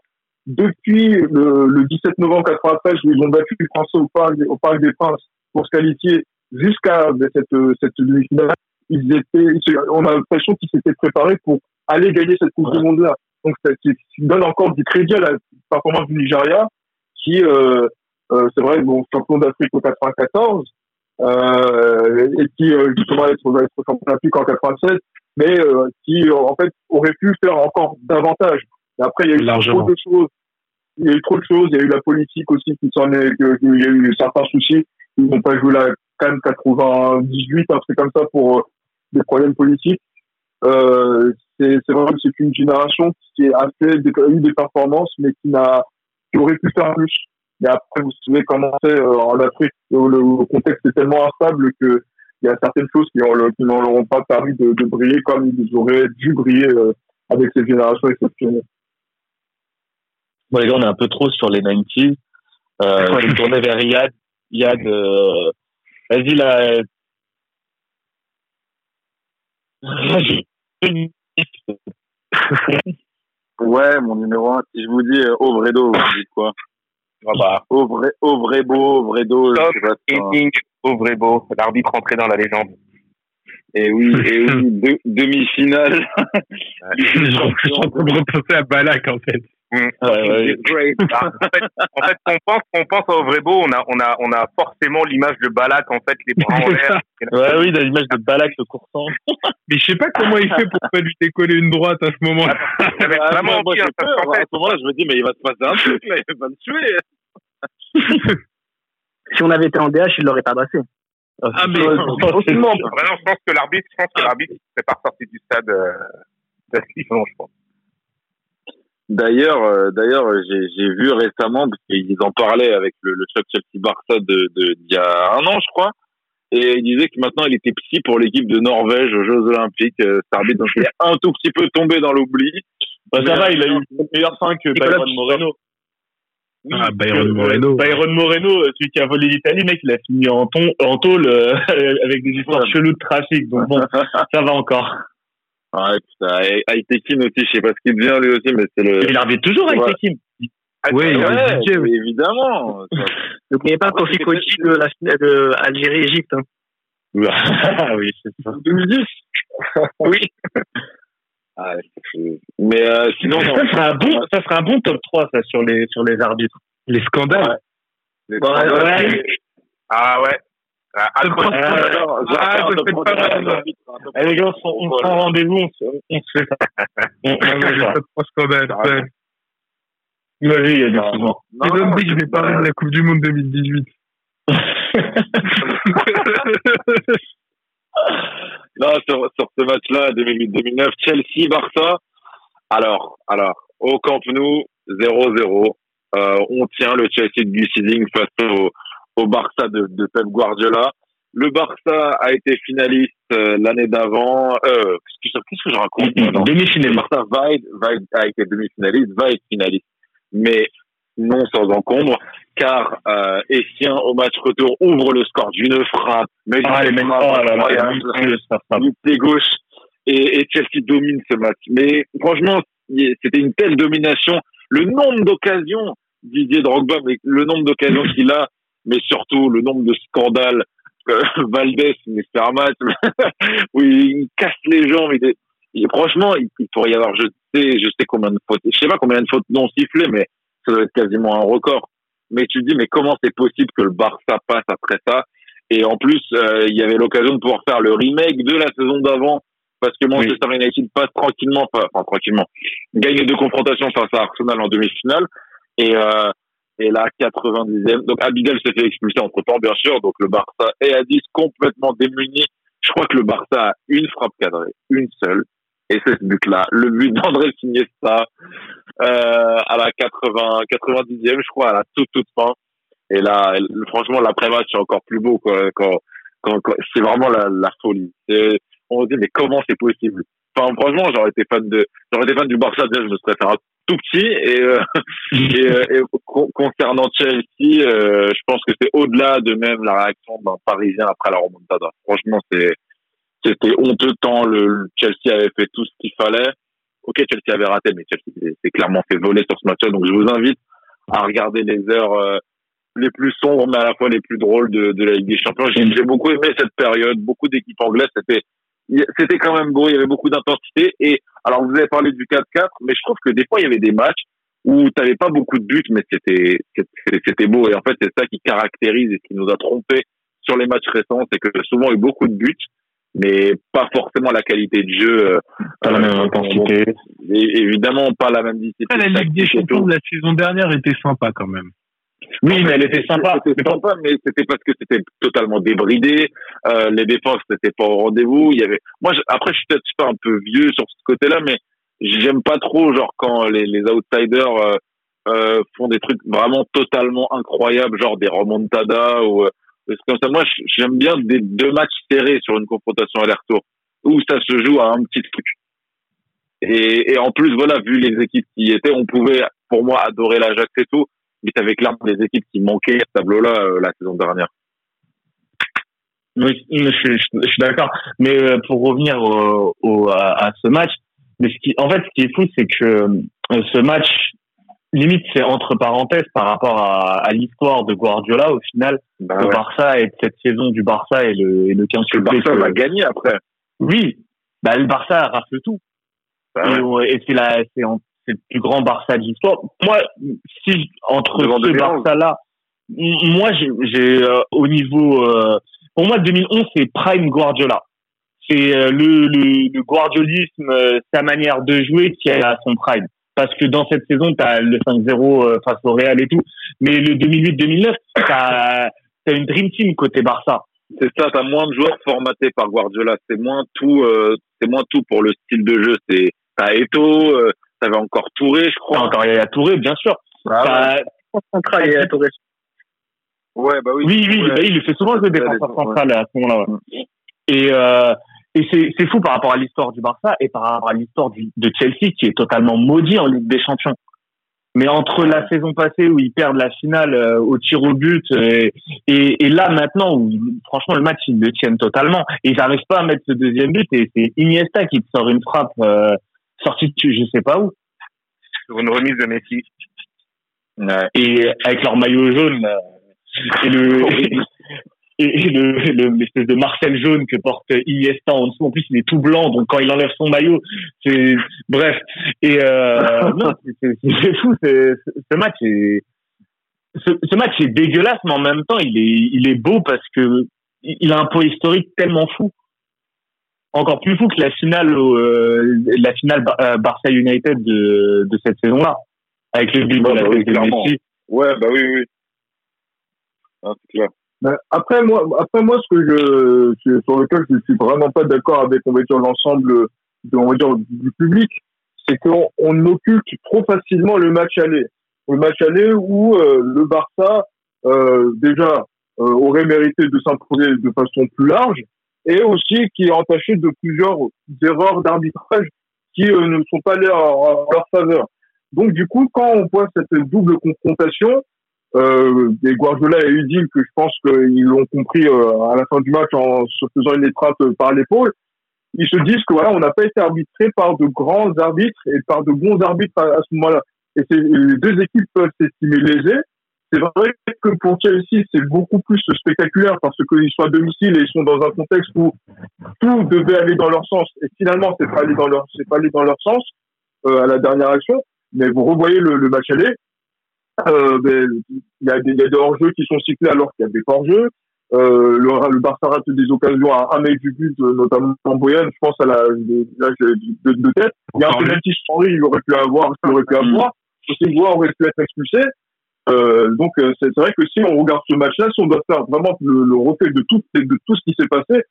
depuis le, le 17 novembre 93, où ils ont battu les Français au Parc, au Parc des Princes pour se qualifier jusqu'à cette, cette demi-finale, ils étaient, on a l'impression qu'ils s'étaient préparés pour aller gagner cette Coupe du Monde-là. Donc, ça, donne encore du crédit à la performance du Nigeria, qui, euh, euh, c'est vrai, bon, champion d'Afrique au 94, euh, et qui euh, justement être, être champion d'Afrique en 87, mais euh, qui euh, en fait aurait pu faire encore davantage. Et après, il y a eu Largement. trop de choses. Il y a eu trop de choses. Il y a eu la politique aussi qui s'en est. Il y a eu certains soucis. Ils n'ont pas joué la Cannes 98, un truc comme ça pour euh, des problèmes politiques. Euh, c'est c'est vrai que c'est une génération qui a fait des, a eu des performances, mais qui n'a qui aurait pu faire plus. Mais après, vous savez comment c'est euh, en Afrique, où le, le contexte est tellement instable que il y a certaines choses qui, ont- qui n'en leur ont pas permis de, de briller comme ils auraient dû briller euh, avec cette génération exceptionnelle. Bon, les gars, on est un peu trop sur les 90s. Euh, je vais me tourner vers Yad. Yad, euh, vas-y, là. Ouais, mon numéro 1, si je vous dis euh, Ovredo, vous me dites quoi? Ah bah, Ovre, Ovrebo, Ovredo, Ovrebo, l'arbitre entré dans la légende. Et oui, et oui, deux- demi-finale. Je suis en train de repenser à Balak, en fait. Mm. Ouais, ouais. Great. Ah, en fait, en fait, on pense, on pense à Ovrebo, on a, on a, on a forcément l'image de Balak, en fait, les bras en C'est l'air. Ouais, oui, l'image de Balak, le coursant. Mais je sais pas comment il fait pour pas lui décoller une droite à ce moment-là. J'avais Ah, vraiment moi, parce peur. qu'en À ce moment-là, je me dis, mais il va se passer un truc, là, il va me tuer. Si on avait été en DH, il l'aurait tabassé. Ah, mais Vraiment, je pense que l'arbitre, je pense que l'arbitre serait pas sorti du stade, euh, je pense. D'ailleurs, euh, d'ailleurs, j'ai, j'ai vu récemment, parce qu'ils en parlaient avec le, le choc Chelsea-Barça de, de, d'il y a un an, je crois. Et il disait que maintenant, il était psy pour l'équipe de Norvège aux Jeux Olympiques, euh, arbitre. Donc, il est un tout petit peu tombé dans l'oubli. Bah, ça va, il a eu une meilleure fin que Nicolas Byron Moreno. Ah, Byron euh, Moreno. Byron Moreno, euh, celui qui a volé l'Italie, mec, il a fini en, ton, en tôle euh, avec des histoires Ouais. cheloues de trafic. Donc bon, ça va encore. Ouais, putain. Aitekin aussi, je sais pas ce qu'il devient lui aussi, mais c'est le. Il arbitre toujours avec Ouais. l'équipe. Oui, il Ouais, le DJ, oui. évidemment. N'oubliez pas Kofi Kochi de la de Algérie-Égypte. hein. Ah oui, c'est ça. 2010. Oui. Ah, c'est- mais euh, sinon, non. Ça serait un bon, ça serait un bon top 3, ça, sur les, sur les arbitres. Les scandales. Les- Ouais, ouais. Ah ouais. Un top Eh, les gars, on, se- on se prend rendez-vous, on se, on se fait ça. On, trois scandales. Ah, il y a des souvent. Non, donc, je vais parler de la Coupe du Monde 2018. Non, sur, sur ce match-là, 2008-2009, Chelsea-Barça. Alors, alors, au Camp Nou, 0-0. Euh, on tient le Chelsea de Gus face au, au Barça de, de Pep Guardiola. Le Barça a été finaliste euh, l'année d'avant. Euh, qu'est-ce que, qu'est-ce que je raconte non Le Demi-finaliste. Barça va, être- va être- a été demi-finaliste, va être finaliste. Mais non sans encombre, car euh, Essien, au match retour, ouvre le score d'une frappe. Mais Ah, mecs, frappe oh là là, pied gauche et, et Chelsea domine ce match. Mais franchement, c'était une telle domination. Le nombre d'occasions, Didier Drogba, mais le nombre d'occasions qu'il a, mais surtout le nombre de scandales. Euh, Valdés, mais c'est un match où il casse les jambes. Il est- il- franchement, il, il pourrait y avoir, je sais, je sais combien de fautes, je sais pas combien de fautes non sifflées, mais ça doit être quasiment un record. Mais tu te dis, mais comment c'est possible que le Barça passe après ça? Et en plus, euh, il y avait l'occasion de pouvoir faire le remake de la saison d'avant, parce que Manchester United passe tranquillement, enfin, tranquillement, gagne deux confrontations face à Arsenal en demi-finale. Et, euh, et là, 90e. Donc, Abidal s'est fait expulser entre temps, bien sûr. Donc, le Barça est à 10, complètement démuni. Je crois que le Barça a une frappe cadrée, une seule. Et c'est ce but-là, le but d'André Iniesta, euh, à la 80, 90e, je crois, à la toute, toute fin. Et là, franchement, l'après-match, c'est encore plus beau, quoi, quand, quand, quand- c'est vraiment la, la folie. On se dit, mais comment c'est possible? enfin, franchement, j'aurais été fan de, j'aurais été fan du Barça, déjà, je me serais fait tout petit. Et, euh, et, euh, et con- concernant Chelsea, euh, je pense que c'est au-delà de même la réaction d'un Parisien après la remontada. Franchement, c'est, c'était honteux tant le, le Chelsea avait fait tout ce qu'il fallait. Ok, Chelsea avait raté, mais Chelsea s'est- clairement fait voler sur ce match-là. Donc, je vous invite à regarder les heures euh, les plus sombres, mais à la fois les plus drôles de, de la Ligue des Champions. J'ai beaucoup aimé cette période. Beaucoup d'équipes anglaises, c'était c'était quand même beau. Il y avait beaucoup d'intensité. Et alors, vous avez parlé du 4-4, mais je trouve que des fois, il y avait des matchs où tu n'avais pas beaucoup de buts, mais c'était c'était beau. Et en fait, c'est ça qui caractérise et qui nous a trompé sur les matchs récents, c'est que souvent il y a eu beaucoup de buts, mais pas forcément la qualité de jeu. euh, Pas la même euh, intensité. évidemment, pas la même discipline. Ah, la Ligue des Champions de la saison dernière était sympa quand même. Oui, mais elle était sympa. C'était sympa, mais c'était parce que c'était totalement débridé. Euh, les défenses n'étaient pas au rendez-vous. Il y avait. Moi, je- après, je suis peut-être pas un peu vieux sur ce côté-là, mais j'aime pas trop genre quand les, les outsiders euh, euh, font des trucs vraiment totalement incroyables, genre des remontadas ou euh, comme ça. Moi, j'aime bien des deux matchs serrés sur une confrontation aller-retour où ça se joue à un petit truc. Et, et en plus, voilà, vu les équipes qui y étaient, on pouvait, pour moi, adorer l'Ajax et tout, mais t'avais clairement des équipes qui manquaient à ce tableau-là euh, la saison dernière. Oui, je, je- je suis d'accord. Mais euh, pour revenir au, au- à, à ce match, mais ce qui, en fait, ce qui est fou, c'est que euh, ce match, limite, c'est entre parenthèses par rapport à, à l'histoire de Guardiola. Au final, Bah le ouais. Barça et cette saison du Barça et le, et le le Barça que- va gagner après. Oui, bah, le Barça rafle tout. Bah ouais. Et, ouais, et c'est la, c'est, en- c'est le plus grand Barça de l'histoire. Moi, si entre ce 2011. Barça-là, moi, j'ai, euh, au niveau, euh, pour moi, 2011, c'est prime Guardiola. C'est euh, le, le, le guardiolisme, euh, sa manière de jouer qui est à son prime. Parce que dans cette saison, tu as le 5-0 euh, face au Real et tout. Mais le 2008-2009, tu as, une dream team côté Barça. C'est ça, t'as moins de joueurs formatés par Guardiola. C'est moins tout, euh, c'est moins tout pour le style de jeu. C'est t'as Eto, t'avais encore Touré, je crois. encore Yaya Touré, bien sûr. Ah ouais. Et à Torres. Ouais, bah oui. Oui, oui, Ouais. bah, il le fait souvent jouer Ouais, défenseur ouais. central à ce moment-là. ouais. Et, euh, et c'est, c'est fou par rapport à l'histoire du Barça et par rapport à l'histoire du, de Chelsea qui est totalement maudit en Ligue des Champions. Mais entre la saison passée où ils perdent la finale euh, au tir au but euh, et, et là maintenant où franchement le match ils le tiennent totalement et ils n'arrivent pas à mettre ce deuxième but et c'est Iniesta qui te sort une frappe euh, sortie de je sais pas où Sur une remise de Messi. Ouais. et avec leur maillot jaune euh, et le et, le le- l'espèce de Marcel jaune que porte Iniesta en dessous en plus il est tout blanc donc quand il enlève son maillot c'est bref et euh, non c'est- fou ce match est ce, ce match est dégueulasse mais en même temps il est il est beau parce que il il a un poids historique tellement fou encore plus fou que la finale au, euh, la finale Bar- euh, Barça United de de cette saison là avec le but Ouais, de la bah oui, de. Messi Ouais, bah oui, oui. Ah, c'est clair. Ben, après moi, après moi, ce que je, sur lequel je suis vraiment pas d'accord avec, on va dire l'ensemble, on va dire du public, c'est qu'on on occulte trop facilement le match aller. Le match aller où euh, le Barça euh, déjà euh, aurait mérité de s'imposer de façon plus large et aussi qui est entaché de plusieurs erreurs d'arbitrage qui euh, ne sont pas en, leur faveur. Donc du coup, quand on voit cette double confrontation, euh, des Guardiola et Udil que je pense qu'ils l'ont compris euh, à la fin du match en se faisant une étreinte par l'épaule. Ils se disent que voilà, on n'a pas été arbitré par de grands arbitres et par de bons arbitres à, à ce moment-là. Et les deux équipes peuvent s'estimer lésées. C'est vrai que pour Chelsea, c'est beaucoup plus spectaculaire parce qu'ils sont à domicile et ils sont dans un contexte où tout devait aller dans leur sens. Et finalement, c'est pas allé dans leur, c'est pas allé dans leur sens euh, à la dernière action. Mais vous revoyez le, le match aller. Euh, ben, il y a des, y a des hors-jeux qui sont cyclés alors qu'il y a des hors-jeux. Euh, le, le Barça rate des occasions à un mètre du but, notamment en Boyan, je pense à la, de, de, tête. Il y a un penalty Henry, il aurait pu avoir, il aurait pu avoir. Aussi, voix aurait pu être expulsé. Euh, donc, euh, c'est vrai que si on regarde ce match-là, si on doit faire vraiment le, le reflet de tout, de tout ce qui s'est passé,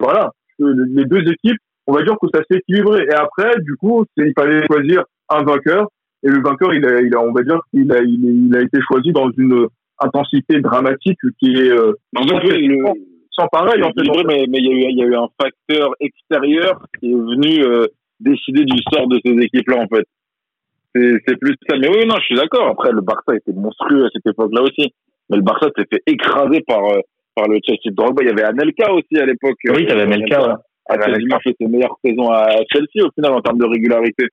voilà, les deux équipes, on va dire que ça s'est équilibré. Et après, du coup, il fallait choisir un vainqueur. Et le vainqueur, il a, il a on va dire qu'il a, il, a été choisi dans une intensité dramatique qui est euh, En fait, sans, oui, le- sans pareil. En fait, mais mais il y, a eu, il y a eu un facteur extérieur qui est venu euh, décider du sort de ces équipes-là, en fait. C'est plus ça. Mais oui, non, je suis d'accord. Après, le Barça était monstrueux à cette époque-là aussi. Mais le Barça s'est fait écraser par, euh, par le Chelsea de Drogba. Il y avait Anelka aussi à l'époque. Oui, t'avais Anelka, ouais. A quasiment fait ses meilleures saisons à Chelsea au final en termes de régularité.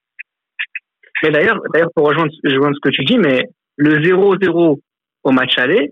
Mais d'ailleurs, d'ailleurs, pour rejoindre, rejoindre ce que tu dis, mais le 0-0 au match aller,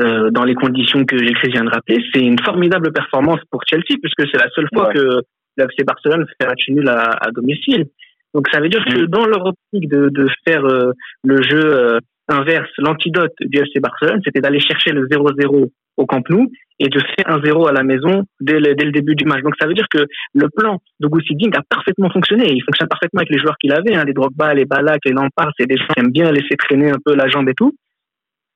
euh, dans les conditions que j'ai vient de rappeler, c'est une formidable performance pour Chelsea puisque c'est la seule fois Ouais. que l'FC Barcelone fait match nul à, à domicile. Donc ça veut dire que dans leur optique de, de faire euh, le jeu euh, inverse, l'antidote du FC Barcelone, c'était d'aller chercher le 0-0 au Camp Nou et de faire un 0 à la maison dès le, dès le début du match. Donc ça veut dire que le plan de Gucci Ding a parfaitement fonctionné. Il fonctionne parfaitement avec les joueurs qu'il avait, hein, les Drogba, les Balak, les Lampard, c'est des gens qui aiment bien laisser traîner un peu la jambe et tout.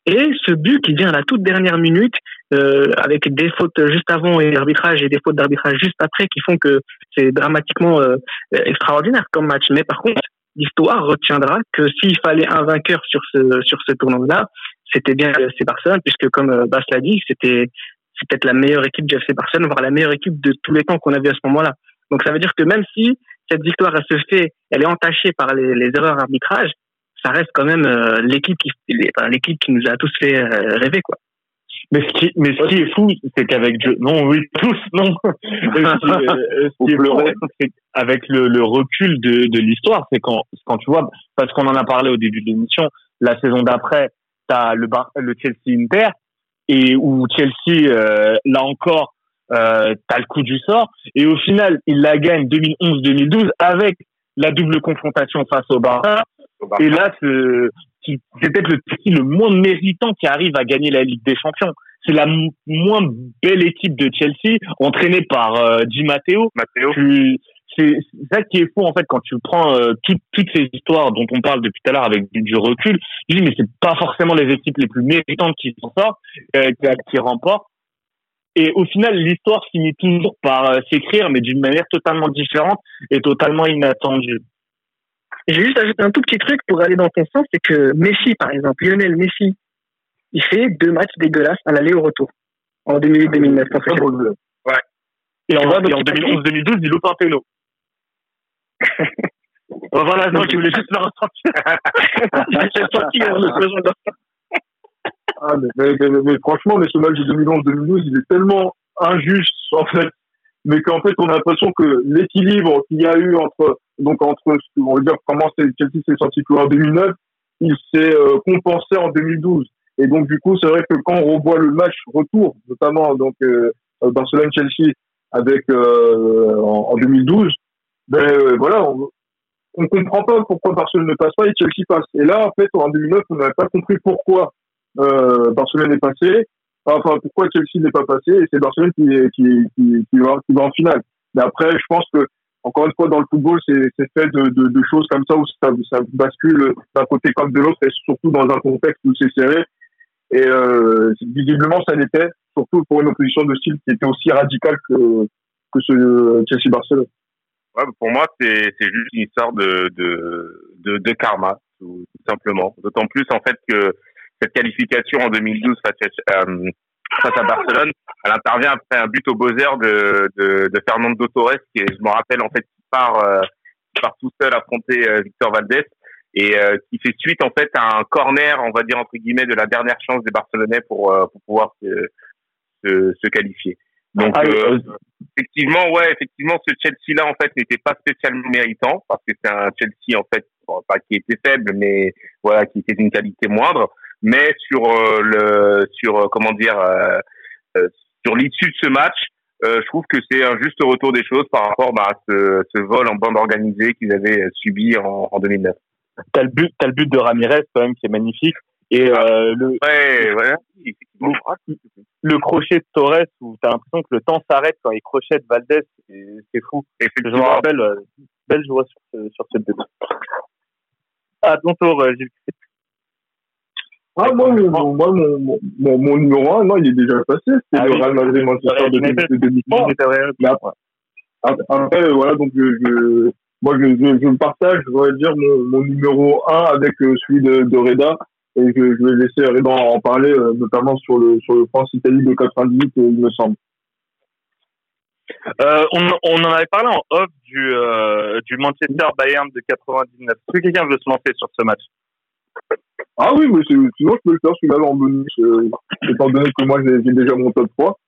Et ce but qui vient à la toute dernière minute, euh, avec des fautes juste avant et l'arbitrage et des fautes d'arbitrage juste après, qui font que c'est dramatiquement euh, extraordinaire comme match. Mais par contre, l'histoire retiendra que s'il fallait un vainqueur sur ce sur ce tournoi-là, c'était bien le FC Barcelone, puisque comme euh, Bas l'a dit, c'était c'est peut-être la meilleure équipe du FC Barcelone, voire la meilleure équipe de tous les temps qu'on a vu à ce moment-là. Donc ça veut dire que même si cette victoire elle se fait, elle est entachée par les, les erreurs d'arbitrage, ça reste quand même euh, l'équipe qui enfin, l'équipe qui nous a tous fait euh, rêver quoi. Mais ce qui, mais ce qui est fou, c'est qu'avec Dieu, non, oui, tous, non. ce qui, euh, est fou, c'est qu'avec le, le recul de, de l'histoire, c'est quand, quand tu vois, parce qu'on en a parlé au début de l'émission, la saison d'après, t'as le, Bar- le Chelsea Inter, et où Chelsea, euh, là encore, euh, t'as le coup du sort, et au final, il la gagne 2011-2012 avec la double confrontation face au Barça, et là, c'est peut-être le le moins méritant qui arrive à gagner la Ligue des Champions. C'est la moins belle équipe de Chelsea, entraînée par euh, Di Matteo. Matteo. C'est ça qui est fou en fait quand tu prends euh, toutes toutes ces histoires dont on parle depuis tout à l'heure avec du, du recul. Tu dis mais c'est pas forcément les équipes les plus méritantes qui s'en sortent, euh, qui, qui remportent. Et au final, l'histoire finit toujours par euh, s'écrire, mais d'une manière totalement différente et totalement inattendue. J'ai juste ajouté un tout petit truc pour aller dans ton sens, c'est que Messi, par exemple, Lionel Messi, il fait deux matchs dégueulasses à l'aller au retour. En 2008-2009. pour faire- Et en, Tu vois, et en il- 2011-2012, il loupe un péno. Bon, voilà, non, je voulais juste le ressentir. J'ai senti euh, le de- Ah, mais, mais, mais- mais franchement, mais ce match de 2011-2012, il est tellement injuste, en fait, mais qu'en fait, on a l'impression que l'équilibre qu'il y a eu entre, donc entre, on va dire, comment Chelsea s'est sorti en 2009, il s'est euh, compensé en 2012. Et donc, du coup, c'est vrai que quand on revoit le match retour, notamment, donc, euh, Barcelone-Chelsea avec, euh, en, en 2012, ben, euh, voilà, on, on comprend pas pourquoi Barcelone ne passe pas et Chelsea passe. Et là, en fait, en 2009, on n'avait pas compris pourquoi euh, Barcelone est passé, enfin pourquoi Chelsea n'est pas passé, et c'est Barcelone qui, qui, qui, qui, va, qui va en finale. Mais après, je pense que encore une fois, dans le football, c'est fait de, de, de choses comme ça où ça, ça bascule d'un côté comme de l'autre, et surtout dans un contexte où c'est serré. Et euh, visiblement, ça l'était, surtout pour une opposition de style qui était aussi radicale que, que ce Chelsea-Barcelone. Ouais, pour moi, c'est juste une histoire de de de, karma, tout simplement. D'autant plus en fait que cette qualification en 2012 face à, euh, face à Barcelone, elle intervient après un but au buzzer de de, de Fernando Torres, qui est, je me rappelle en fait, qui part euh, qui part tout seul affronter euh, Victor Valdés et euh, qui fait suite en fait à un corner, on va dire entre guillemets, de la dernière chance des Barcelonais pour euh, pour pouvoir se se, se qualifier. Donc Ah, euh, euh, effectivement, ouais, effectivement, ce Chelsea-là, en fait, n'était pas spécialement méritant, parce que c'est un Chelsea, en fait, bon, pas qui était faible, mais voilà, qui était d'une qualité moindre. Mais sur euh, le, sur euh, comment dire, euh, sur l'issue de ce match, je trouve que c'est un juste retour des choses par rapport bah, à ce, ce vol en bande organisée qu'ils avaient subi en, en 2009. T'as le but, t'as le but de Ramirez quand même qui est magnifique. Et euh, le, Ouais, ouais, effectivement. le crochet de Torres où t'as l'impression que le temps s'arrête quand il crochette Valdez, c'est fou. Je me rappelle, belle joie sur sur cette but. À ton tour, euh, Gilles. Ah, moi, mon, mon- moi, mon, mon, numéro 1, non, il est déjà passé. C'était Ah le oui. Real Madrid-Manchester de, United. de 2003. Mais après, après, voilà, donc, je, je- moi, je, je, je partage, je vais dire, mon, mon numéro 1 avec euh, celui de, de Reda. Et je, je vais laisser Reda en parler, euh, notamment sur le, sur le France-Italie de 98, euh, il me semble. Euh, on, on en avait parlé en off du, euh, du Manchester Bayern de 99. Est-ce que quelqu'un veut se lancer sur ce match? Ah oui, mais c'est- sinon je peux le faire celui-là en bonus, euh, étant donné que moi j'ai déjà mon top 3.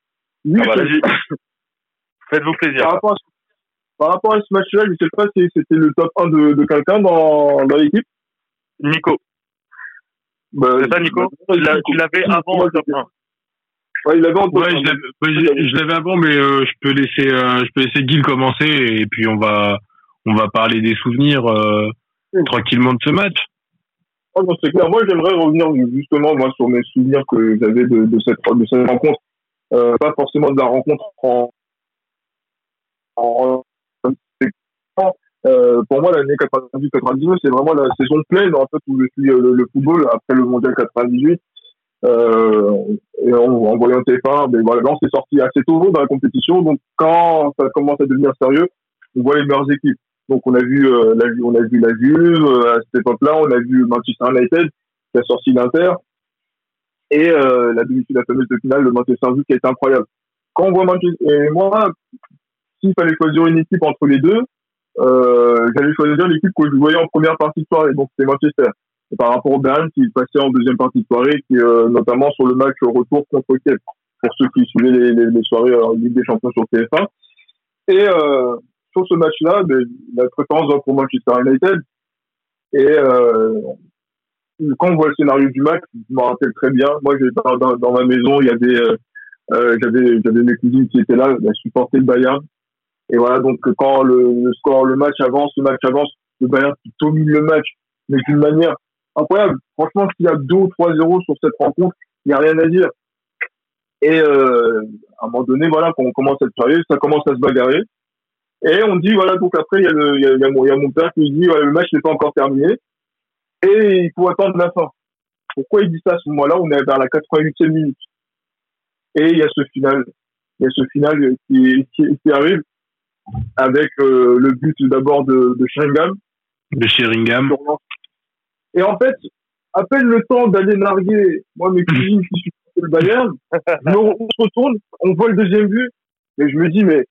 Oui, Ah bah. Faites-vous plaisir. par, rapport à, ce- par rapport à ce match-là, je sais pas si c'était le top 1 de, de quelqu'un dans, dans l'équipe. Nico, Bah, c'est ça Nico bah, Tu l'avais avant Moi, le top j'étais- 1. Ouais, il avait en top Ouais, 1. je l'avais- avant, mais euh, je peux laisser, euh, je peux laisser Guil commencer et puis on va, on va parler des souvenirs euh, tranquillement de ce match. Non, c'est clair. Moi, j'aimerais revenir justement moi sur mes souvenirs que j'avais de, cette de cette rencontre. Euh, pas forcément de la rencontre en, en euh, pour moi l'année 98-99 c'est vraiment la saison pleine en fait où je suis euh, le, football après le mondial 98 euh, et en, en voyant TF1 mais voilà là on s'est sorti assez tôt dans la compétition donc quand ça commence à devenir sérieux on voit les meilleures équipes donc on a vu euh, la, on a vu la Juve euh, à cette époque-là, on a vu Manchester United qui a sorti l'Inter et euh, la demi-finale, la fameuse de finale de Manchester United qui été incroyable. Quand on voit Manchester et moi, s'il fallait choisir une équipe entre les deux, euh, j'allais choisir l'équipe que je voyais en première partie de soirée, donc c'est Manchester. Et par rapport au Bayern qui passait en deuxième partie de soirée, qui euh, notamment sur le match retour contre Kiev, pour ceux qui suivaient les, les, les soirées en Ligue des Champions sur TF1. Et euh, sur ce match-là, la préférence va pour Manchester United. Et euh, quand on voit le scénario du match, je me rappelle très bien. Moi, dans, dans, ma maison, il y avait, euh, euh, j'avais, mes cousines qui étaient là, elles supportaient le Bayern. Et voilà, donc quand le, score, le match avance, le match avance, le Bayern qui domine le match, mais d'une manière incroyable. Franchement, s'il y a 2 ou 3-0 sur cette rencontre, il n'y a rien à dire. Et à un moment donné, voilà, quand on commence à être sérieux, ça commence à se bagarrer. Et on dit, voilà, donc après, il y, a le- il y, a, il y, a mon- il y a mon père qui me dit, voilà, le match n'est pas encore terminé. Et il faut attendre la fin. Pourquoi il dit ça à ce moment-là? On est vers la 88e minute. Et il y a ce final. Il y a ce final qui, qui, qui arrive avec euh, le but d'abord de, de Sheringham. De Sheringham. Et en fait, à peine le temps d'aller narguer, moi, mes cousines qui supportent le Bayern, on se retourne, on voit le deuxième but, et je me dis, mais,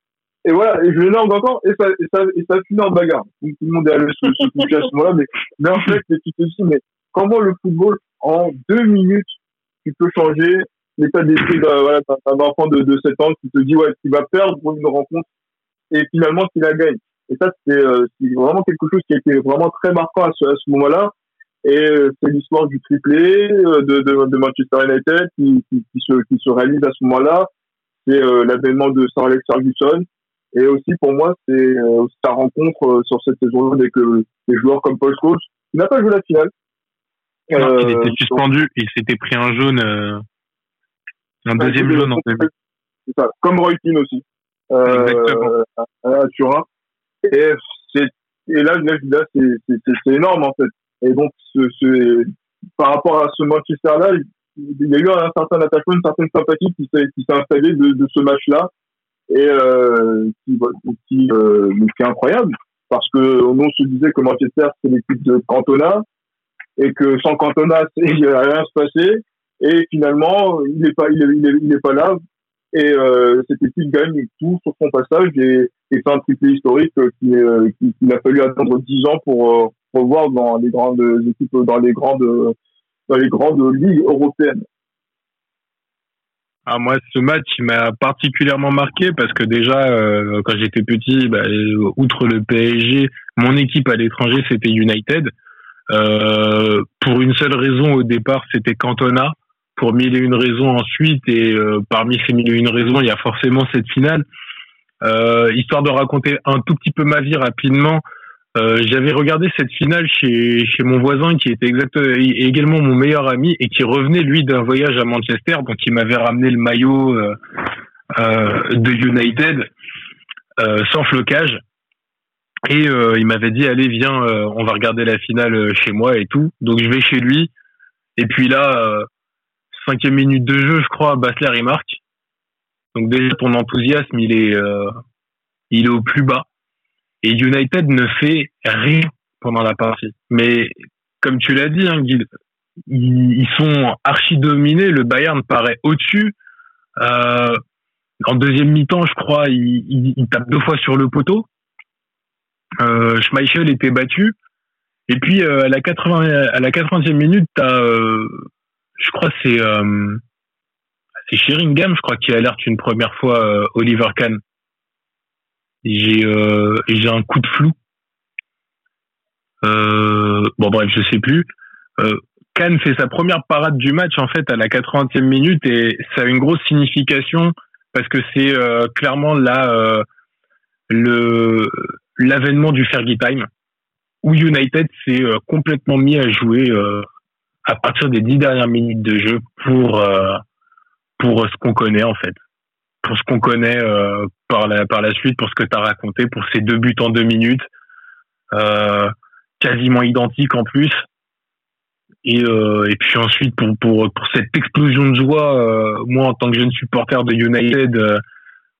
et voilà, et je le nargue encore, et ça, et ça, et ça finit en bagarre. Tout le monde est allé se, se à ce moment-là, mais, mais en fait, tu te dis, mais comment le football, en deux minutes, tu peux changer l'état d'esprit d'un voilà, d'un- enfant de, de 7 ans qui te dit, ouais, tu vas perdre une rencontre, et finalement, tu la gagnes. Et ça, c'est euh, c'est vraiment quelque chose qui a été vraiment très marquant à ce, à ce moment-là. Et euh, c'est l'histoire du triplé euh, de, de, de Manchester United qui, qui, qui, se, qui se réalise à ce moment-là. C'est euh, l'avènement de Sir Alex Ferguson. Et aussi, pour moi, c'est euh, sa rencontre euh, sur cette saison-là avec euh, des joueurs comme Paul Scholes, qui n'a pas joué la finale. Non, il était suspendu, il s'était pris un jaune, un donc, deuxième jaune en début. C'est ça, comme Roy Keane aussi. Exactement. à, Turin. Et, c'est, et là, là, là c'est, énorme, en fait. Et donc, ce, ce, par rapport à ce Manchester-là, il y a eu un certain attachement, une certaine sympathie qui s'est, qui s'est installée de, de ce match-là. Et euh, qui, euh, qui est incroyable. Parce que on se disait que Manchester, c'est l'équipe de Cantona. Et que sans Cantona, il n'y a rien se passer. Et finalement, il n'est pas, il est, pas là. Et euh, cette équipe gagne tout sur son passage et, et c'est un triplé historique euh, qui, euh, qui- qu'il a fallu attendre 10 ans pour euh, revoir dans les grandes équipes, dans les grandes, dans les grandes ligues européennes. Ah, moi, ce match, m'a particulièrement marqué parce que déjà, euh, quand j'étais petit, bah, euh, outre le PSG, mon équipe à l'étranger, c'était United. Euh, pour une seule raison au départ, c'était Cantona. Pour mille et une raisons ensuite, et euh, parmi ces mille et une raisons, il y a forcément cette finale. Euh, histoire de raconter un tout petit peu ma vie rapidement, euh, j'avais regardé cette finale chez, chez mon voisin qui était exact, également mon meilleur ami et qui revenait lui d'un voyage à Manchester, donc il m'avait ramené le maillot euh, euh, de United sans flocage. Et il m'avait dit allez viens on va regarder la finale chez moi et tout. Donc je vais chez lui. Et puis là cinquième minute de jeu je crois Basler il marque. Donc déjà ton enthousiasme il est il est au plus bas et United ne fait rien pendant la partie. Mais comme tu l'as dit, hein, Guy, ils, sont archi dominés. Le Bayern paraît au-dessus. Euh, en deuxième mi-temps, je crois, il, tape deux fois sur le poteau. Euh, Schmeichel était battu. Et puis euh, à la 80 à la 80e minute, t'as, euh, je crois c'est c'est Sheringham, je crois, qui alerte une première fois Oliver Kahn. J'ai euh, j'ai un coup de flou. Euh, bon bref, je sais plus. Euh, fait sa première parade du match en fait à la 80e minute et ça a une grosse signification parce que c'est euh, clairement là euh, le l'avènement du Fergie Time où United s'est euh, complètement mis à jouer à partir des dix dernières minutes de jeu pour pour ce qu'on connaît en fait, pour ce qu'on connaît euh, par la par la suite, pour ce que tu as raconté, pour ces deux buts en deux minutes, euh, quasiment identiques en plus. Et, euh, et puis ensuite pour pour pour cette explosion de joie, euh, moi en tant que jeune supporter de United, euh,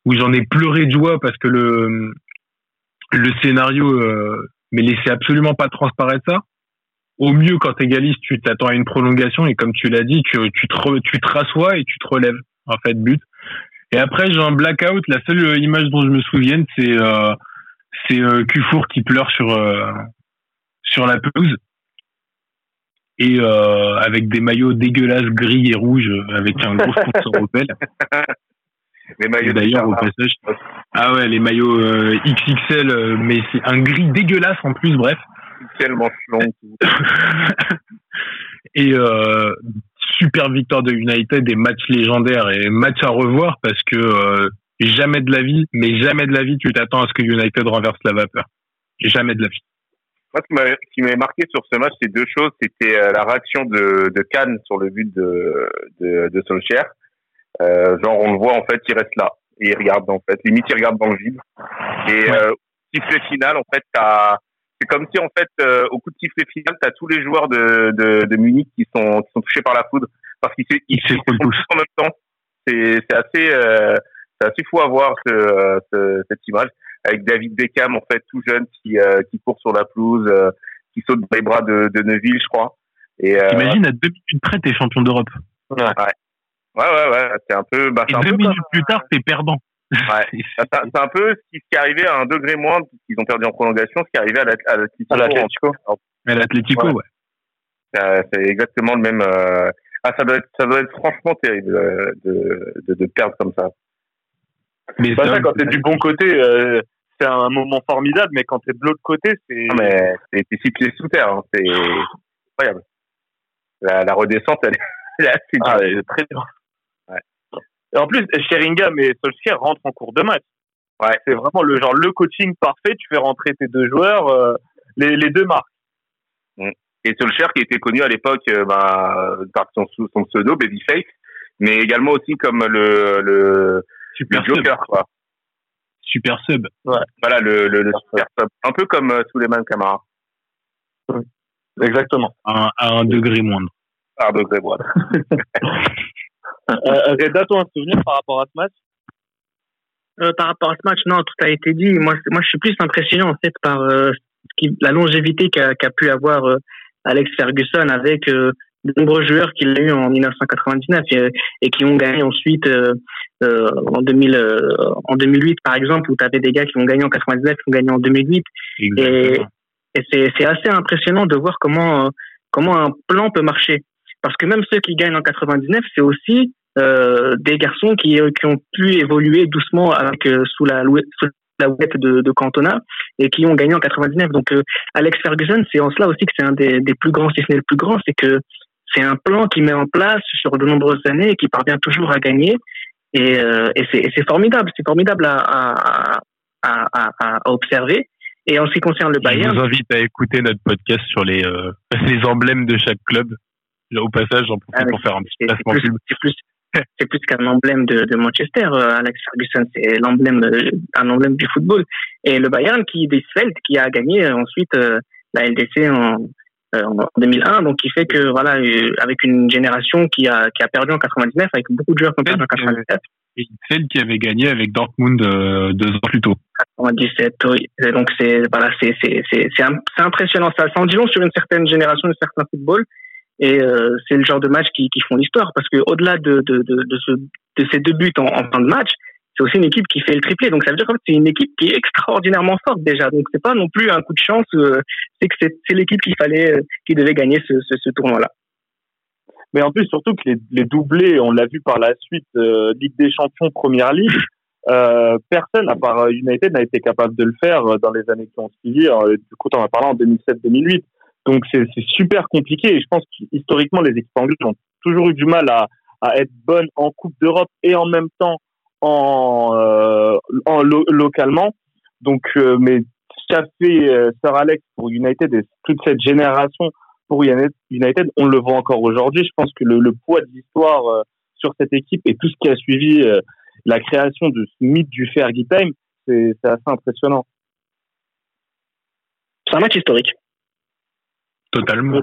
où j'en ai pleuré de joie parce que le le scénario mais laissait absolument pas transparaître ça. Au mieux, quand t'égalises, tu t'attends à une prolongation et comme tu l'as dit, tu, tu, te tu te rassois et tu te relèves, en fait, but. Et après, j'ai un blackout. La seule euh, image dont je me souviens, c'est euh, c'est euh, Cufour qui pleure sur euh, sur la pelouse et avec des maillots dégueulasses gris et rouges avec un gros sponsor Opel. Les maillots D'ailleurs, au passage, ah ouais, les maillots XXL, mais c'est un gris dégueulasse en plus. Bref. tellement long. tout. et euh, super victoire de United, des matchs légendaires et match à revoir parce que euh, jamais de la vie, mais jamais de la vie, tu t'attends à ce que United renverse la vapeur. Jamais de la vie. Moi, ce qui m'a- marqué sur ce match, c'est deux choses. C'était euh, la réaction de, de Cannes sur le but de, de, de Solskjaer. Euh, genre, on le voit, en fait, il reste là. Et il regarde, en fait. Limite, il regarde dans le vide. Et Ouais. euh, sifflet final, en fait, t'as... C'est comme si, en fait, euh, au coup de sifflet final, t'as tous les joueurs de, de, de Munich qui sont, qui sont touchés par la foudre. Parce qu'ils se- ils font tous. en même temps. C'est, c'est assez, euh, c'est assez fou à voir, ce, euh, ce- cette image. Avec David Beckham, en fait, tout jeune, qui, euh, qui court sur la pelouse, euh, qui saute dans les bras de, de Neuville, je crois. Et, euh, Imagine à deux minutes près, t'es champion d'Europe. Ouais, ouais, ouais. C'est un peu, bah, Et deux peu minutes comme- plus tard, t'es perdant. Ouais. C'est un peu ce qui est arrivé à un degré moins, puisqu'ils ont perdu en prolongation, ce qui est arrivé à l'At- à l'Atlético. À l'Atlético. Mais l'Atlético, Ouais. ouais. C'est exactement le même. euh, Ah, ça doit être, ça doit être franchement terrible euh, de, de, de perdre comme ça. Mais Bah, c'est ça, vrai quand t'es du bon côté, euh, c'est un moment formidable, mais quand t'es de l'autre côté, c'est. Non, mais c'est c'est six pieds sous terre, hein, c'est incroyable. La, la redescente, elle, elle est assez Ah, très dur. Ouais. Et en plus, Sheringham et Solskjaer rentrent en cours de match. Ouais. C'est vraiment le genre le coaching parfait. Tu fais rentrer tes deux joueurs, euh, les, les deux marques. Et Solskjaer qui était connu à l'époque euh, bah, par son, son pseudo Babyface, mais également aussi comme le, le, super le Joker, quoi. sub. Super sub. Voilà, le, le, le super sub. Un peu comme euh, Souleymane Camara. Exactement. À, un- à un degré moindre. Par degré, voilà. Euh, Reda, toi, un souvenir par rapport à ce match? Euh, par rapport à ce match, non, tout a été dit. Moi, moi, je suis plus impressionné en fait par euh, qui- la longévité qu'a qu'a pu avoir euh, Alex Ferguson avec euh, de nombreux joueurs qu'il a eu en 1999 et, et qui ont gagné ensuite euh, euh, en 2000, euh, en 2008 par exemple, où tu avais des gars qui ont gagné en 99, qui ont gagné en 2008. Exactement. Et c'est c'est assez impressionnant de voir comment euh, comment un plan peut marcher. Parce que même ceux qui gagnent en 99, c'est aussi euh, des garçons qui, euh, qui ont pu évoluer doucement avec euh, sous la sous la houlette de, de Cantona et qui ont gagné en 99. Donc Alex Ferguson, c'est en cela aussi que c'est un des, des plus grands, si ce n'est le plus grand, c'est que c'est un plan qui met en place sur de nombreuses années et qui parvient toujours à gagner. Et, et c'est formidable, c'est formidable à, à, à, à, à observer. Et en ce qui concerne le Je Bayern, vous invite à écouter notre podcast sur les, euh, les emblèmes de chaque club. Au passage, j'en profite Ah, pour faire un petit placement plus, pub. c'est plus, c'est plus qu'un emblème de, de Manchester, euh, Alex Ferguson, c'est l'emblème, euh, un emblème du football. Et le Bayern qui décèle, qui a gagné euh, ensuite euh, la LDC en, euh, en 2001, donc qui fait que voilà, euh, avec une génération qui a qui a perdu en 99, avec beaucoup de joueurs qui ont perdu en 99, Et celle qui avait gagné avec Dortmund deux ans plus tôt. en 17, oui. Et donc c'est voilà, c'est c'est c'est c'est im- c'est impressionnant. Ça, ça en dit long sur une certaine génération, un certain football. Et euh, c'est le genre de match qui, font l'histoire parce que au-delà de de de, de, ce, de ces deux buts en, fin de match, c'est aussi une équipe qui fait le triplé. Donc ça veut dire que c'est une équipe qui est extraordinairement forte déjà. Donc c'est pas non plus un coup de chance. euh, c'est que c'est l'équipe qu'il fallait, euh, qui devait gagner ce, ce, tournoi-là. Mais en plus, surtout que les, doublés, on l'a vu par la suite, euh, Ligue des Champions, Première Ligue, personne, à part United, n'a été capable de le faire dans les années qui ont suivi. Du coup, on va parler en 2007-2008. Donc, c'est super compliqué. Et je pense qu'historiquement, les équipes anglaises ont toujours eu du mal à, être bonnes en Coupe d'Europe et en même temps en, euh, en lo- localement. Donc, euh, mais qu'a fait euh, Sir Alex pour United et toute cette génération pour United, on le voit encore aujourd'hui. Je pense que le, poids de l'histoire euh, sur cette équipe et tout ce qui a suivi la création de ce mythe du Fergie Time, c'est assez impressionnant. C'est un match historique. Totalement.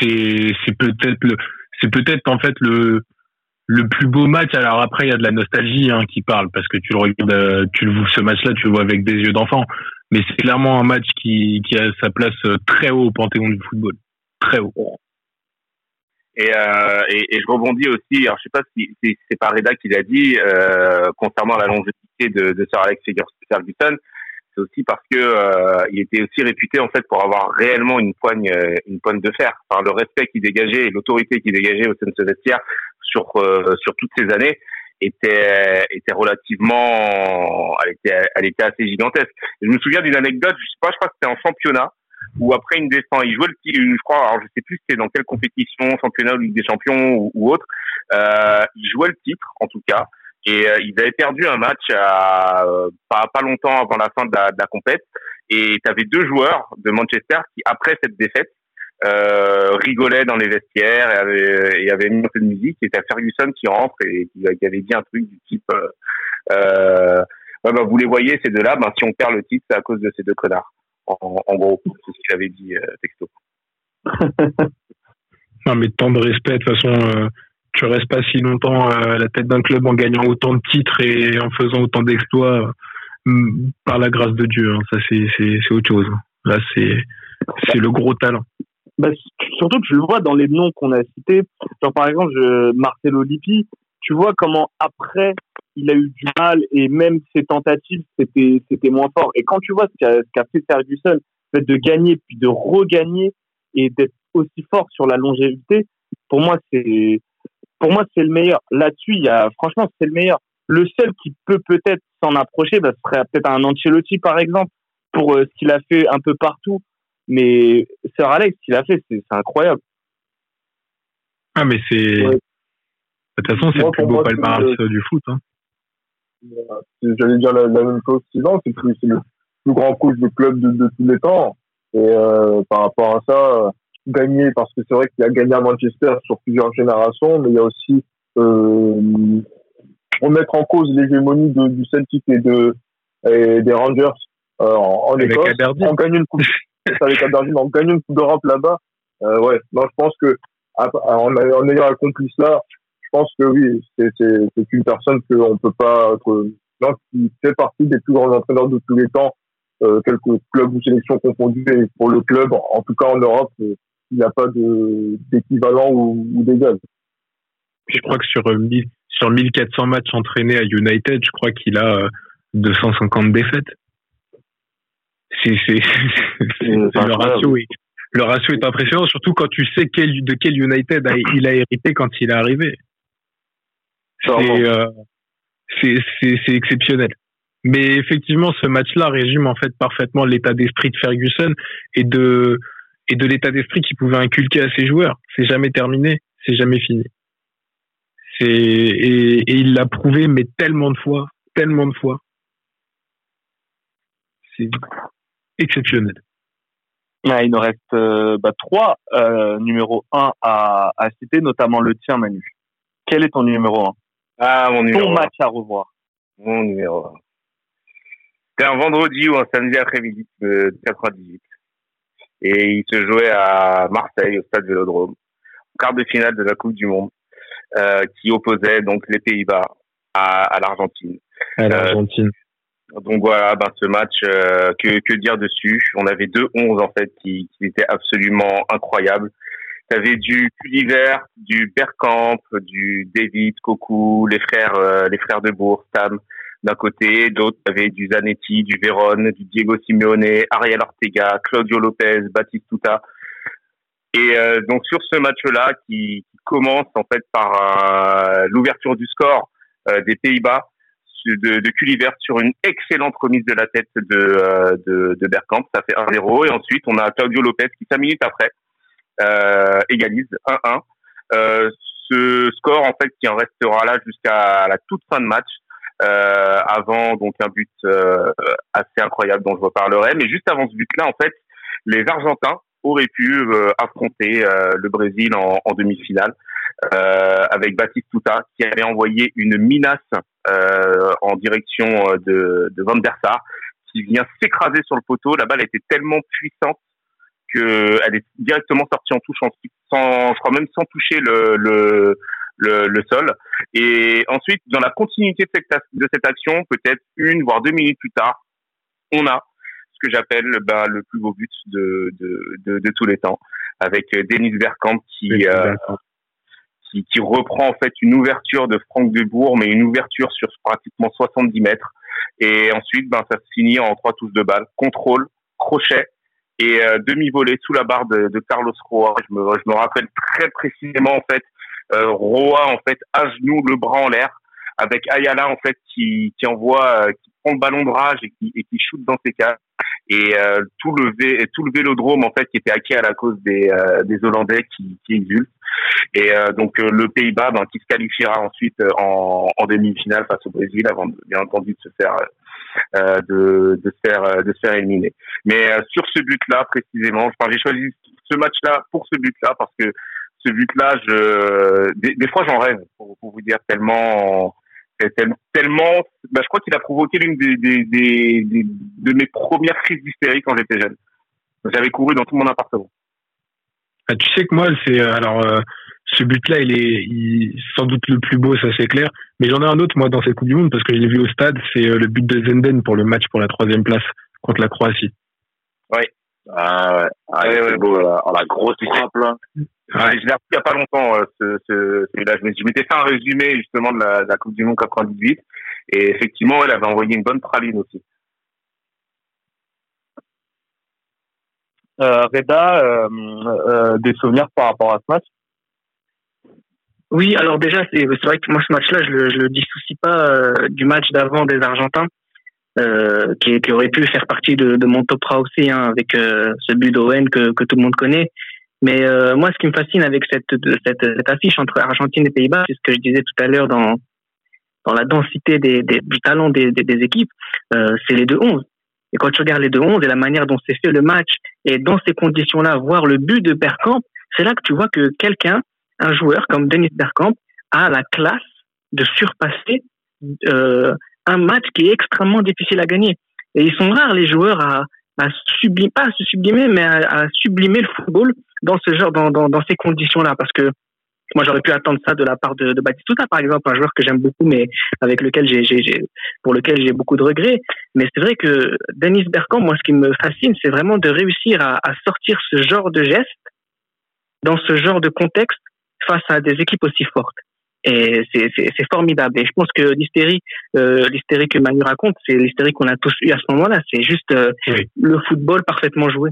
C'est c'est peut-être le c'est peut-être en fait le le plus beau match. Alors après il y a de la nostalgie hein, qui parle parce que tu le regardes, euh, tu le ce match-là, tu le vois avec des yeux d'enfant. Mais c'est clairement un match qui qui a sa place euh, très haut au panthéon du football, très haut. Et, euh, et, et je rebondis aussi, alors je sais pas si, si c'est pas Reda qui l'a dit, euh, concernant la longévité de, de Sir Alex Ferguson, c'est aussi parce que euh, il était aussi réputé en fait pour avoir réellement une poigne, euh, une poigne de fer. Enfin, le respect qu'il dégageait et l'autorité qu'il dégageait au sein de ce vestiaire sur euh, sur toutes ces années était était relativement, elle était elle était assez gigantesque. Je me souviens d'une anecdote, je sais pas, je crois que c'était en championnat où après une descente, il jouait le titre, je crois, alors je sais plus c'était dans quelle compétition, championnat ou Ligue des Champions ou, ou autre, euh, il jouait le titre en tout cas, et euh, ils avaient perdu un match à, euh, pas, pas longtemps avant la fin de la, de la compète, et tu avais deux joueurs de Manchester qui, après cette défaite, euh, rigolaient dans les vestiaires et avaient, mis un peu de musique, et t'as Ferguson qui rentre et qui, qui avait dit un truc du type... Euh, euh, ouais, bah, vous les voyez, ces deux-là, ben, si on perd le titre, c'est à cause de ces deux connards. En, en gros, c'est ce qu'il avait dit, euh, texto. Non mais tant de respect de toute façon. Tu restes pas si longtemps euh, à la tête d'un club en gagnant autant de titres et en faisant autant d'exploits euh, par la grâce de Dieu. hein. Ça c'est autre chose. Là c'est le gros talent. Bah, surtout je le vois dans les noms qu'on a cités. Par exemple, Marcelo Lippi, tu vois comment après, il a eu du mal et même ses tentatives, c'était, moins fort. Et quand tu vois ce qu'a, qu'a fait Ferguson, le fait de gagner puis de regagner et d'être aussi fort sur la longévité, pour moi, c'est, pour moi, c'est le meilleur. Là-dessus, il y a, franchement, c'est le meilleur. Le seul qui peut peut-être s'en approcher, bah, ce serait peut-être un Ancelotti, par exemple, pour euh, ce qu'il a fait un peu partout. Mais Sir Alex, ce qu'il a fait, c'est incroyable. Ah mais c'est Ouais. de toute façon c'est le plus beau palmarès c'est- du foot. Hein. Euh, J'allais dire la, la même chose Sylvain, c'est le plus grand coach de club de, de tous les temps. Et euh, par rapport à ça, euh, gagner, parce que c'est vrai qu'il a gagné à Manchester sur plusieurs générations, mais il y a aussi euh, remettre en cause l'hégémonie de, du Celtic et, de, et des Rangers euh, en, en Écosse. On gagne une coupe, avec Aberdeen, on gagne une coupe d'Europe là-bas. Euh, ouais, non, je pense que en, en ayant accompli cela, je pense que oui, c'est une personne qu'on peut pas être, non, qui fait partie des plus grands entraîneurs de tous les temps, euh, quelques clubs ou sélections confondues, et pour le club, en tout cas en Europe, euh, il n'y a pas d'équivalent ou, ou d'égal. Je crois que sur euh, 1000 sur 1400 matchs entraînés à United, je crois qu'il a euh, 250 défaites. C'est le ratio est le ratio est impressionnant, surtout quand tu sais quel, de quel United a- il a hérité quand il est arrivé. C'est euh, c'est exceptionnel. Mais effectivement, ce match-là résume en fait parfaitement l'état d'esprit de Ferguson et de et de l'état d'esprit qu'il pouvait inculquer à ses joueurs. C'est jamais terminé, c'est jamais fini. C'est et, et il l'a prouvé, mais tellement de fois, tellement de fois. C'est exceptionnel. Ouais, il nous reste euh, bah, trois euh, numéros 1 à, à citer, notamment le tien, Manu. Quel est ton numéro 1 Ah, mon numéro Ton un. match à revoir. Mon numéro 1. C'était un vendredi ou un samedi après-midi de 98. Et il se jouait à Marseille, au stade Vélodrome, quart de finale de la Coupe du Monde, euh, qui opposait donc les Pays-Bas à, à l'Argentine. À l'Argentine. Donc voilà, ben ce match, euh, que, que dire dessus? On avait deux 11 en fait qui, qui étaient absolument incroyables. T'avais du Culliver, du Bergkamp, du David, Cocu, les frères, euh, les frères de Bourg, Tam, d'un côté, d'autre, il y avait du Zanetti, du Vérone, du Diego Simeone, Ariel Ortega, Claudio Lopez, Batistuta. Et euh, donc sur ce match-là, qui, qui, commence en fait par euh, l'ouverture du score euh, des Pays-Bas de, de sur une excellente remise de la tête de, de, de Bergkamp, ça fait 1-0. Et ensuite, on a Claudio Lopez qui, cinq minutes après, égalise 1-1. ce score, en fait, qui en restera là jusqu'à la toute fin de match. Euh, avant donc un but euh, assez incroyable dont je reparlerai. Mais juste avant ce but-là, en fait, les Argentins auraient pu euh, affronter le Brésil en, en demi-finale avec Baptiste Tuta qui avait envoyé une minace en direction de, de Van der Sar qui vient s'écraser sur le poteau. La balle était tellement puissante qu'elle est directement sortie en touche, sans, je crois même sans toucher le, le, le, le, sol. Et ensuite, dans la continuité de cette, de cette action, peut-être une voire deux minutes plus tard, on a ce que j'appelle ben, le plus beau but de, de, de, de, tous les temps, avec Denis Bergkamp qui, euh, qui, qui reprend en fait une ouverture de Franck Debourg, mais une ouverture sur pratiquement 70 mètres. Et ensuite, ben, ça se finit en trois touches de balle, contrôle, crochet et euh, demi-volée sous la barre de, de Carlos Roa. Je me, je me rappelle très précisément en fait euh, Roa en fait à genoux, le bras en l'air, avec Ayala en fait qui, qui envoie, euh, qui prend le ballon de rage et qui, et qui dans ses cas. Et euh, tout le vé, tout le vélodrome en fait qui était acquis à la cause des, euh, des Hollandais qui, qui exultent. Et donc le Pays-Bas ben, qui se qualifiera ensuite en, en demi-finale face au Brésil avant bien entendu de se faire de, de se faire de se faire éliminer. Mais sur ce but-là précisément, enfin, j'ai choisi ce match-là pour ce but-là parce que ce but-là, je, des, des fois, j'en rêve, pour, pour, vous dire tellement, tellement, bah, je crois qu'il a provoqué l'une des, des, des, des, de mes premières crises d'hystérie quand j'étais jeune. J'avais couru dans tout mon appartement. Ah, tu sais que moi, c'est euh, alors euh, ce but-là, il est il, sans doute le plus beau, ça c'est clair. Mais j'en ai un autre moi dans cette Coupe du Monde parce que je l'ai vu au stade. C'est euh, le but de Zenden pour le match pour la troisième place contre la Croatie. Oui. Ah ouais, ah, ouais, ouais beau, là. Oh, la grosse frappe là. Ouais, je l'ai appris il n'y a pas longtemps, euh, ce, ce, celui-là. Je m'étais fait un résumé justement de la, de la Coupe du Monde 98 et effectivement, elle avait envoyé une bonne praline aussi. Euh, Reda, euh, euh, des souvenirs par rapport à ce match? Oui, alors déjà, c'est vrai que moi, ce match-là, je le, je le dissocie pas euh, du match d'avant des Argentins, euh, qui, qui, aurait pu faire partie de, de mon top 3 aussi, hein, avec ce but d'Owen que, que tout le monde connaît. Mais euh, moi, ce qui me fascine avec cette, cette, cette affiche entre Argentine et Pays-Bas, c'est ce que je disais tout à l'heure dans, dans la densité des, des, du talent des, des, des équipes, euh, c'est les deux 11 Et quand tu regardes les deux 11 et la manière dont c'est fait le match, et dans ces conditions-là, voir le but de Bergkamp, c'est là que tu vois que quelqu'un, un joueur comme Denis Bergkamp, a la classe de surpasser euh, un match qui est extrêmement difficile à gagner. Et ils sont rares les joueurs à, à sublimer, pas à se sublimer, mais à, à sublimer le football dans ce genre, dans, dans, dans ces conditions-là, parce que moi j'aurais pu attendre ça de la part de, de Batistuta par exemple un joueur que j'aime beaucoup mais avec lequel j'ai pour lequel j'ai beaucoup de regrets. Mais c'est vrai que Denis Bergkamp moi ce qui me fascine c'est vraiment de réussir à, à sortir ce genre de geste dans ce genre de contexte face à des équipes aussi fortes et c'est c'est formidable et je pense que l'hystérie euh, l'hystérie que Manu raconte c'est l'hystérie qu'on a tous eu à ce moment-là c'est juste euh, oui. le football parfaitement joué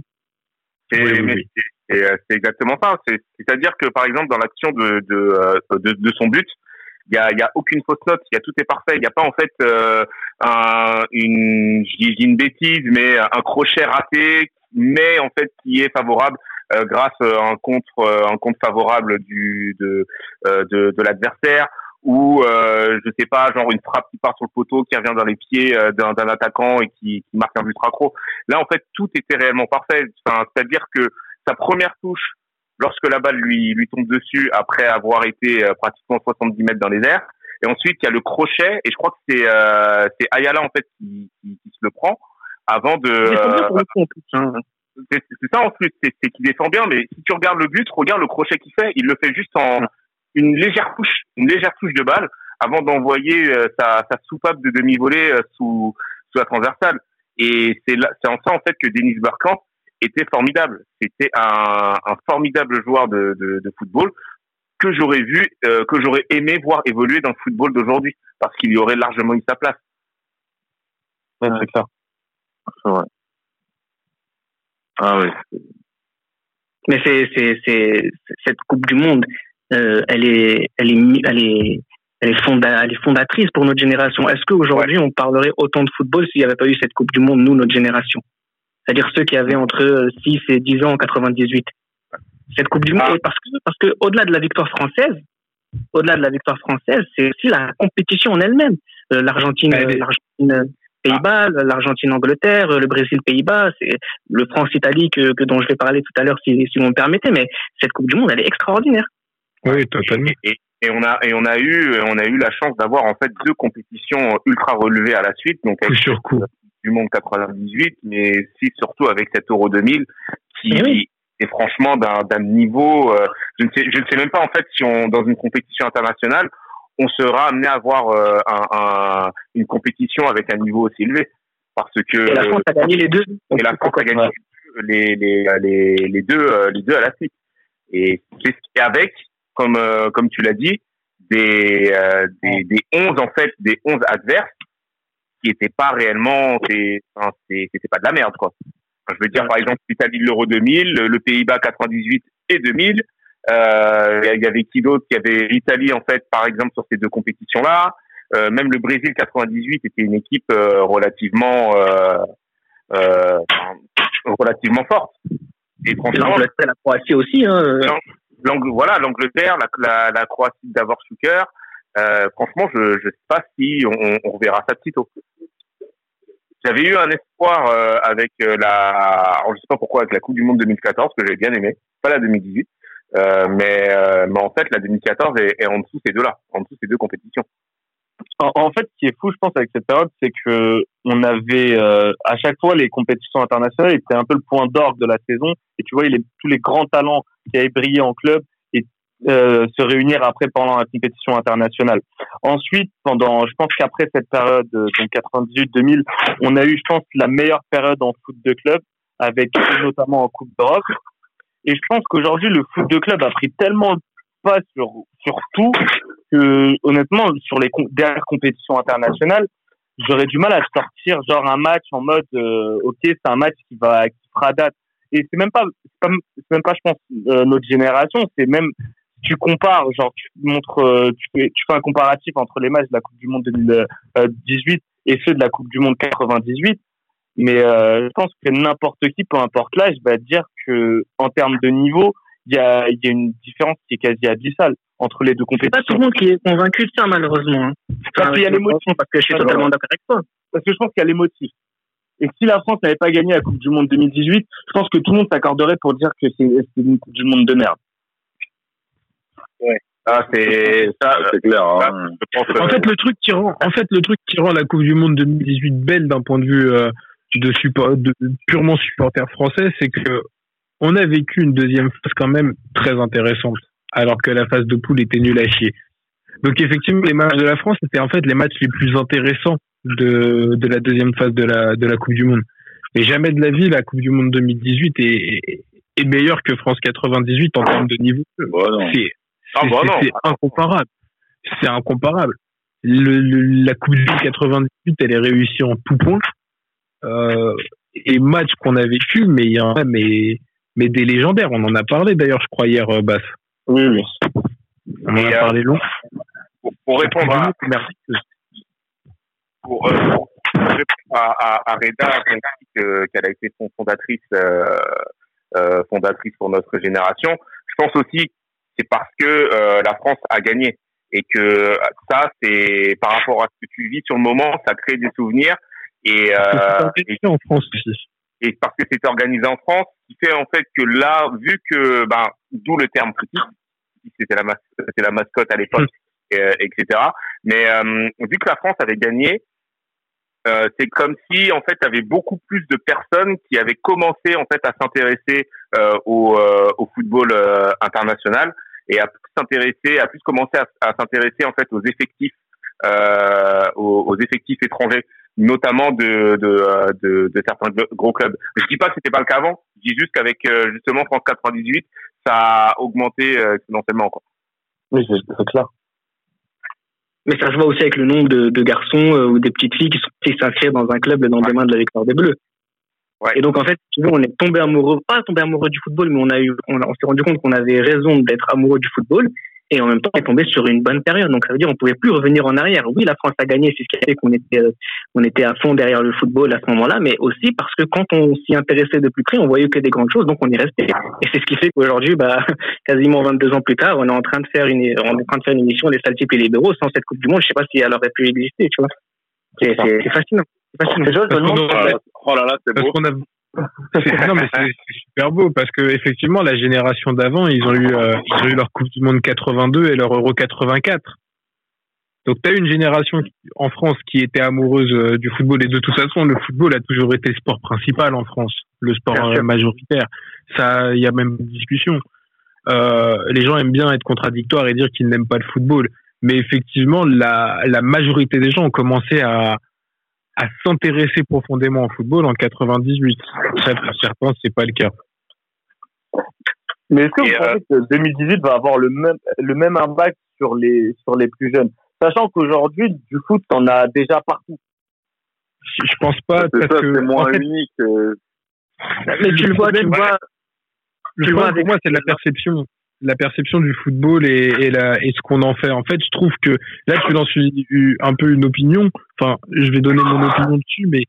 et, oui, oui. C'est exactement ça. C'est-à-dire que, par exemple, dans l'action de, de, de, de, son but, il y a, y a aucune fausse note, il y a tout est parfait. Il n'y a pas en fait euh, un, une, je dis une bêtise, mais un crochet raté, mais en fait qui est favorable euh, grâce à un contre, un contre favorable du de de, de l'adversaire ou euh, je sais pas genre une frappe qui part sur le poteau qui revient dans les pieds d'un attaquant et qui, qui marque un but accro. Là en fait tout était réellement parfait. Enfin, c'est-à-dire que sa première touche lorsque la balle lui lui tombe dessus après avoir été euh, pratiquement 70 mètres dans les airs. Et ensuite, il y a le crochet, et je crois que c'est euh, c'est Ayala en fait qui, qui, qui, se le prend avant de. C'est ça en plus, c'est qu'il défend bien, mais si tu regardes le but, regarde le crochet qu'il fait, il le fait juste en une légère touche, une légère touche de balle avant d'envoyer euh, sa, sa soupape de demi-volée euh, sous sous la transversale. Et c'est en ça en fait que Denis Bergkamp était formidable. C'était un, un, formidable joueur de, de, de football que j'aurais vu, euh, que j'aurais aimé voir évoluer dans le football d'aujourd'hui, parce qu'il y aurait largement eu sa place. Ouais, c'est clair. C'est vrai. Ah oui. Mais c'est, cette Coupe du Monde, euh, elle est, elle est, elle est, elle est, fonda, elle est fondatrice pour notre génération. Est-ce qu'aujourd'hui, on parlerait autant de football s'il n'y avait pas eu cette Coupe du Monde, nous, notre génération? C'est-à-dire ceux qui avaient entre euh, 6 et 10 ans en 98. Cette Coupe du Monde, Ah. parce que, parce que, au-delà de la victoire française, au-delà de la victoire française, c'est aussi la compétition en elle-même. Euh, L'Argentine, euh, l'Argentine, euh, Pays-Bas, l'Argentine, Angleterre, euh, le Brésil, Pays-Bas, c'est le France-Italie que, que dont je vais parler tout à l'heure si, si vous me permettez, mais cette Coupe du Monde, elle est extraordinaire. Oui, totalement. Et, et on a et on a eu on a eu la chance d'avoir en fait deux compétitions ultra relevées à la suite, donc Coup avec sur coup. du monde 98, mais si surtout avec cet Euro 2000 qui Eh oui. est franchement d'un d'un niveau. euh, je ne sais je ne sais même pas en fait si on dans une compétition internationale on sera amené à avoir euh, un, un- une compétition avec un niveau aussi élevé. Parce que Et la France a gagné les deux. et la France a gagné les, les, les, les deux euh, les deux à la suite. Et c'est et avec comme euh, comme tu l'as dit des, euh, des des 11 en fait des 11 adverses qui étaient pas réellement c'est enfin, c'était pas de la merde quoi. Enfin, je veux dire par exemple l'Italie de l'Euro 2000 le, Pays-Bas 98 et 2000 euh, il y avait qui d'autre? Il y avait l'Italie en fait par exemple sur ces deux compétitions là euh, même le Brésil 98 était une équipe euh, relativement euh, euh, relativement forte et franchement la Croatie aussi. Hein. Voilà l'Angleterre, la, la, la Croatie d'abord Schuker. Euh, franchement, je ne sais pas si on, on reverra ça de sitôt. J'avais eu un espoir euh, avec euh, la, alors, je sais pas pourquoi avec la Coupe du Monde 2014 que j'ai bien aimé, pas la 2018, euh, mais euh, mais en fait la 2014 est, est en dessous ces deux-là, en dessous ces deux compétitions. En, en fait, ce qui est fou, je pense, avec cette période, c'est que on avait euh, à chaque fois les compétitions internationales étaient un peu le point d'orgue de la saison. Et tu vois, il est, tous les grands talents qui avaient brillé en club et euh, se réunir après pendant la compétition internationale. Ensuite, pendant, je pense qu'après cette période, euh, donc 98-2000, on a eu, je pense, la meilleure période en foot de club, avec notamment en Coupe d'Europe. Et je pense qu'aujourd'hui, le foot de club a pris tellement le pas sur sur tout que honnêtement sur les dernières compétitions internationales j'aurais du mal à sortir genre un match en mode euh, ok c'est un match qui va qui fera date. Et c'est même pas c'est même pas je pense euh, notre génération c'est même tu compares genre tu montres euh, tu fais tu fais un comparatif entre les matchs de la Coupe du Monde 2018 et ceux de la Coupe du Monde 98 mais euh, je pense que n'importe qui peu importe l'âge va dire que en termes de niveau il y a, il y a une différence qui est quasi abyssale entre les deux C'est pas tout compétitions. le monde qui est convaincu de ça, malheureusement. hein. Parce qu'il y a les motifs. Parce que je suis Alors, totalement d'accord avec toi. Parce que je pense qu'il y a les motifs. Et si la France n'avait pas gagné la Coupe du Monde 2018, je pense que tout le monde s'accorderait pour dire que c'est une Coupe du Monde de merde. Ah, c'est ça. Ouais, c'est clair. Hein. je pense que- En fait, le truc qui rend, en fait, le truc qui rend la Coupe du Monde 2018 belle d'un point de vue euh, de, support, de purement supporter français, c'est que on a vécu une deuxième phase quand même très intéressante, alors que la phase de poule était nulle à chier. Donc effectivement, les matchs de la France c'était en fait les matchs les plus intéressants de, de la deuxième phase de la de la Coupe du Monde. Mais jamais de la vie, la Coupe du Monde 2018 est, est, est meilleure que France 98 en termes de niveau. Bon, non. C'est Ah, bah incomparable. C'est incomparable. Le, le- la Coupe du Monde 98, elle est réussie en tout point. Euh, et match qu'on a vécu, mais il y en a mais, mais des légendaires. On en a parlé d'ailleurs, je crois, hier, euh, Bass. Oui, oui. On en Et, a euh, parlé long. pour, pour répondre à, Merveilleuse. pour, euh, pour répondre à, à, à Reda, qu'elle a été fond- fondatrice, euh, euh, fondatrice pour notre génération. Je pense aussi que c'est parce que euh, la France a gagné et que ça, c'est par rapport à ce que tu vis sur le moment, ça crée des souvenirs et, Parce que c'est euh, organisé en France aussi. et parce que c'est organisé en France, ce qui fait en fait que là, vu que, ben, d'où le terme critique, c'était la, mas- c'était la mascotte à l'époque, euh, etc. Mais euh, vu que la France avait gagné, euh, c'est comme si en fait, il y avait beaucoup plus de personnes qui avaient commencé en fait à s'intéresser euh, au, euh, au football euh, international et à plus s'intéresser, à plus commencer à, à s'intéresser en fait aux effectifs, euh, aux, aux effectifs étrangers notamment de, de, euh, de, de certains gro- gros clubs. Je dis pas que c'était pas le cas avant, je dis juste qu'avec euh, justement France 98, ça a augmenté euh, exponentiellement. Quoi. Oui, c'est clair. Mais ça se voit aussi avec le nombre de, de garçons euh, ou des petites filles qui sont s'inscrivent dans un club le lendemain de la victoire des Bleus. Ouais. Et donc en fait, tu vois, on est tombé amoureux, pas tombé amoureux du football, mais on a eu, on s'est rendu compte qu'on avait raison d'être amoureux du football. Et en même temps, on est tombé sur une bonne période. Donc ça veut dire on pouvait plus revenir en arrière. Oui, la France a gagné, c'est ce qui a fait qu'on était, euh, on était à fond derrière le football à ce moment-là, mais aussi parce que quand on s'y intéressait de plus près, on voyait que des grandes choses, donc on y restait. Et c'est ce qui fait qu'aujourd'hui, bah, quasiment 22 ans plus tard, on est en train de faire une, on est en train de faire une émission des Saltips et Libéraux sans cette Coupe du Monde. Je sais pas si elle aurait pu exister, tu vois. C'est c'est- c'est fascinant. C'est fascinant. Déjà, je me demande- Oh là là, c'est Parce beau. Non mais c'est super beau parce que effectivement la génération d'avant ils ont eu euh, ils ont eu leur Coupe du Monde 82 et leur Euro 84. Donc tu as une génération en France qui était amoureuse euh, du football et de toute façon le football a toujours été le sport principal en France, le sport euh, majoritaire. Ça il y a même une discussion. Euh, les gens aiment bien être contradictoires et dire qu'ils n'aiment pas le football, mais effectivement la la majorité des gens ont commencé à à s'intéresser profondément au football en 98. Après, pour certains, c'est pas le cas. Mais est-ce que Et, vous pensez que 2018 va avoir le même, le même impact sur les, sur les plus jeunes? Sachant qu'aujourd'hui, du foot, on a déjà partout. Je je pense pas C'est parce ça, que c'est moins en fait, unique. euh, Mais tu le vois, tu le vois. le tu vois pour moi, c'est la perception, la perception du football et, et, la, et ce qu'on en fait. En fait, je trouve que là, tu lances une- un peu une opinion. Enfin, je vais donner mon opinion dessus, mais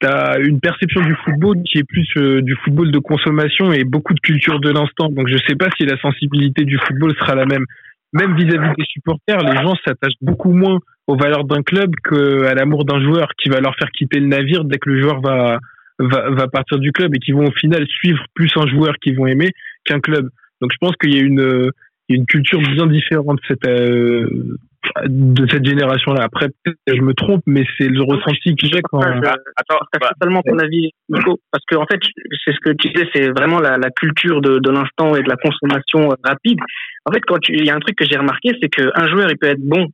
tu as une perception du football qui est plus euh, du football de consommation et beaucoup de culture de l'instant. Donc, je sais pas si la sensibilité du football sera la même. Même vis-à-vis des supporters, les gens s'attachent beaucoup moins aux valeurs d'un club qu'à l'amour d'un joueur qui va leur faire quitter le navire dès que le joueur va, va, va partir du club et qui vont au final suivre plus un joueur qu'ils vont aimer qu'un club. Donc je pense qu'il y a une, euh, une culture bien différente de cette, euh, de cette génération-là. Après, je me trompe, mais c'est le ressenti que j'ai quand. Ah, attends, je bah, partage totalement ton avis, Nico, parce que en fait, c'est ce que tu disais, c'est vraiment la, la culture de, de l'instant et de la consommation euh, rapide. En fait, quand il y a un truc que j'ai remarqué, c'est qu'un joueur, il peut être bon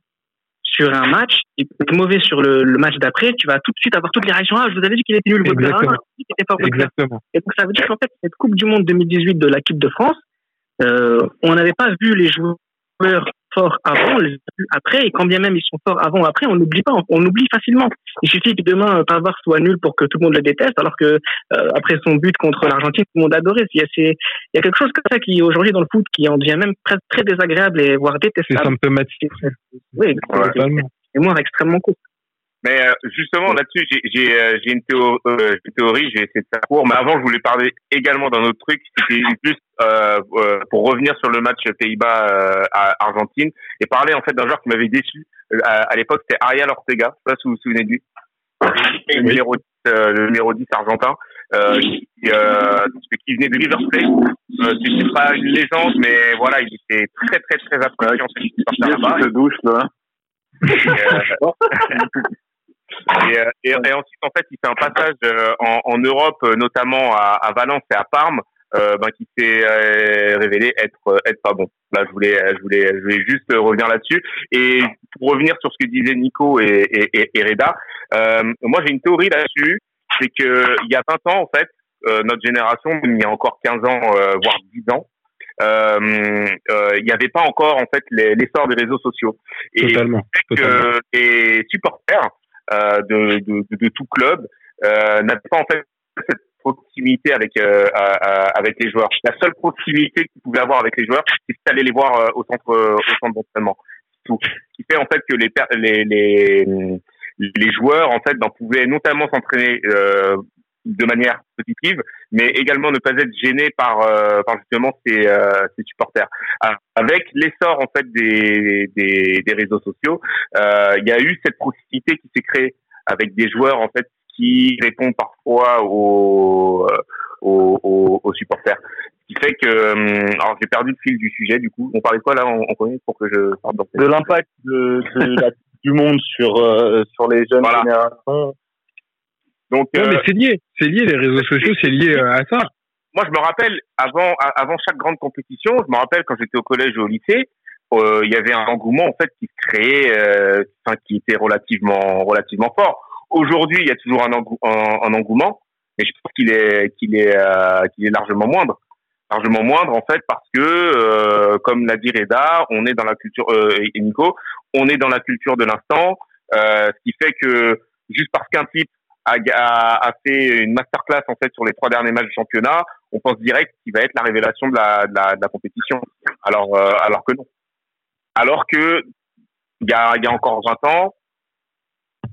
sur un match, il peut être mauvais sur le, le match d'après, tu vas tout de suite avoir toutes les réactions. Ah, je vous avais dit qu'il était nul, votre terrain, Exactement. était fort. Exactement. Et donc, ça veut dire qu'en fait, cette Coupe du Monde 2018 de l'équipe de France, euh, on n'avait pas vu les joueurs forts avant, on les a vus après, et quand bien même ils sont forts avant ou après, on n'oublie pas, on, on oublie facilement. Il suffit que demain, euh, Pavard soit nul pour que tout le monde le déteste, alors que euh, après son but contre l'Argentine, tout le monde adorait. Il y, a, c'est- il y a quelque chose comme ça qui, aujourd'hui, dans le foot, qui en devient même presque très désagréable et voire C'est détestable. symptomatique. Oui, Totalement. et moi, extrêmement court. Mais euh, justement là-dessus, j'ai j'ai euh, j'ai une, théo- euh, une théorie, j'ai essayé de faire court. Mais avant, je voulais parler également d'un autre truc. C'était juste euh, pour revenir sur le match Pays-Bas euh, à Argentine et parler en fait d'un joueur qui m'avait déçu. À l'époque, c'était Ariel Ortega. Je sais pas si vous vous souvenez de lui. Le numéro 10, euh, le numéro 10 argentin. Euh, qui, euh, qui venait de River Plate. Euh, c'était pas une légende, mais voilà, il était très très très apprécié en fait, il se douche, là. Et, euh, et, euh, et, et ensuite, en fait, il fait un passage euh, en, en Europe, euh, notamment à, à Valence et à Parme, euh, ben, qui s'est euh, révélé être être pas bon. Là, je voulais je voulais je voulais juste revenir là-dessus. Et pour revenir sur ce que disaient Nico et, et, et, Reda, euh, moi j'ai une théorie là-dessus, c'est que il y a 20 ans, en fait, euh, notre génération, il y a encore 15 ans, euh, voire 10 ans, il n'y avait pas encore en fait les- l'essor des réseaux sociaux. Et Totalement. totalement. les supporters de, de, de, de tout club euh, n'avaient pas en fait cette proximité avec euh, avec les joueurs. La seule proximité qu'ils pouvaient avoir avec les joueurs, c'est d'aller les voir euh, au centre euh, au centre d'entraînement. Ce qui fait en fait que les les les, les joueurs en fait ben, pouvaient notamment s'entraîner euh, de manière positive, mais également ne pas être gênés par euh, par justement ces euh, ces supporters. Ah, Avec l'essor en fait des des, des réseaux sociaux, euh, il y a eu cette proximité qui s'est créée avec des joueurs en fait qui répondent parfois aux, euh, aux, aux, aux supporters. Ce qui fait que, hum, alors j'ai perdu le fil du sujet du coup. On parlait de quoi là? En, en premier pour que je parle dans De l'impact de, de la du monde sur, euh, sur les jeunes Voilà. générations. Donc, Non, euh, mais c'est lié. C'est lié, les réseaux sociaux, c'est lié euh, à ça. moi je me rappelle avant avant chaque grande compétition, je me rappelle quand j'étais au collège et au lycée, euh, il y avait un engouement en fait qui se créait, euh, enfin, qui était relativement relativement fort. Aujourd'hui, il y a toujours un, engou- un, un engouement, mais je pense qu'il est qu'il est euh, qu'il est largement moindre. largement moindre en fait parce que euh, comme l'a dit Reda, on est dans la culture euh, et Nico, on est dans la culture de l'instant, euh, ce qui fait que juste parce qu'un type a, a, a, fait une masterclass en fait sur les trois derniers matchs du championnat, on pense direct qu'il va être la révélation de la, de la, de la compétition. Alors euh, alors que non. Alors que il y a, il y a encore 20 ans,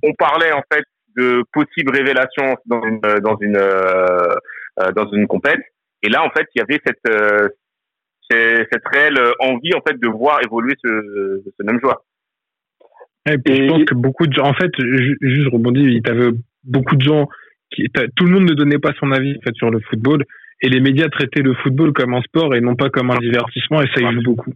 on parlait en fait de possibles révélations dans une dans une euh, dans une compète et là, en fait, il y avait cette, euh, cette réelle envie, en fait, de voir évoluer ce, ce même joueur. Et puis, je pense que beaucoup de gens, en fait, juste rebondir, il t'avait beaucoup de gens qui, tout le monde ne donnait pas son avis, en fait, sur le football. Et les médias traitaient le football comme un sport et non pas comme un divertissement, et ça y joue beaucoup.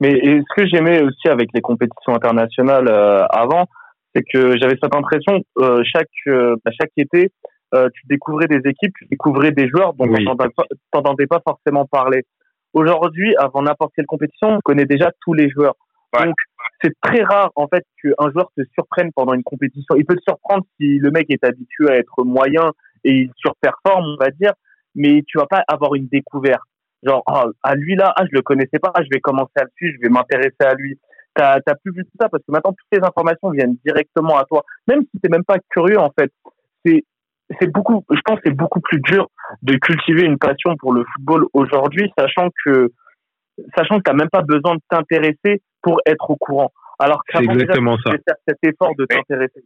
Mais ce que j'aimais aussi avec les compétitions internationales euh, avant, c'est que j'avais cette impression euh, chaque euh, chaque été, euh, tu découvrais des équipes, tu découvrais des joueurs dont oui. tu n'entendais pas forcément parler. Aujourd'hui, avant n'importe quelle compétition, on connaît déjà tous les joueurs. Donc, c'est très rare, en fait, qu'un joueur te surprenne pendant une compétition. Il peut te surprendre si le mec est habitué à être moyen et il surperforme, on va dire, mais tu vas pas avoir une découverte. Genre, oh, à lui là, ah, je le connaissais pas, je vais commencer à le suivre, je vais m'intéresser à lui. T'as, t'as plus vu tout ça parce que maintenant toutes les informations viennent directement à toi. Même si t'es même pas curieux, en fait. C'est, c'est beaucoup, je pense que c'est beaucoup plus dur de cultiver une passion pour le football aujourd'hui, sachant que, sachant que t'as même pas besoin de t'intéresser pour être au courant. Alors c'est exactement ça. faire cet effort de t'intéresser.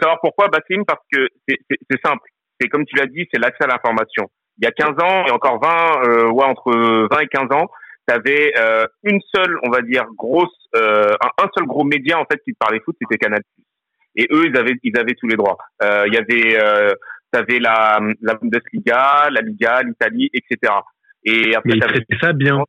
Savoir pourquoi, Bassim Parce que c'est, c'est, c'est simple. C'est comme tu l'as dit, c'est l'accès à l'information. Il y a 15 ans et encore 20, euh, ouais, entre 20 et 15 ans, tu avais euh, une seule, on va dire, grosse, euh, un, un, seul gros média en fait qui te parlait foot, c'était Canal+. Et eux, ils avaient, ils avaient tous les droits. Euh, il y avait, euh, t'avais la, la Bundesliga, la Liga, l'Italie, etc. Et après, ils traitaient ça bien.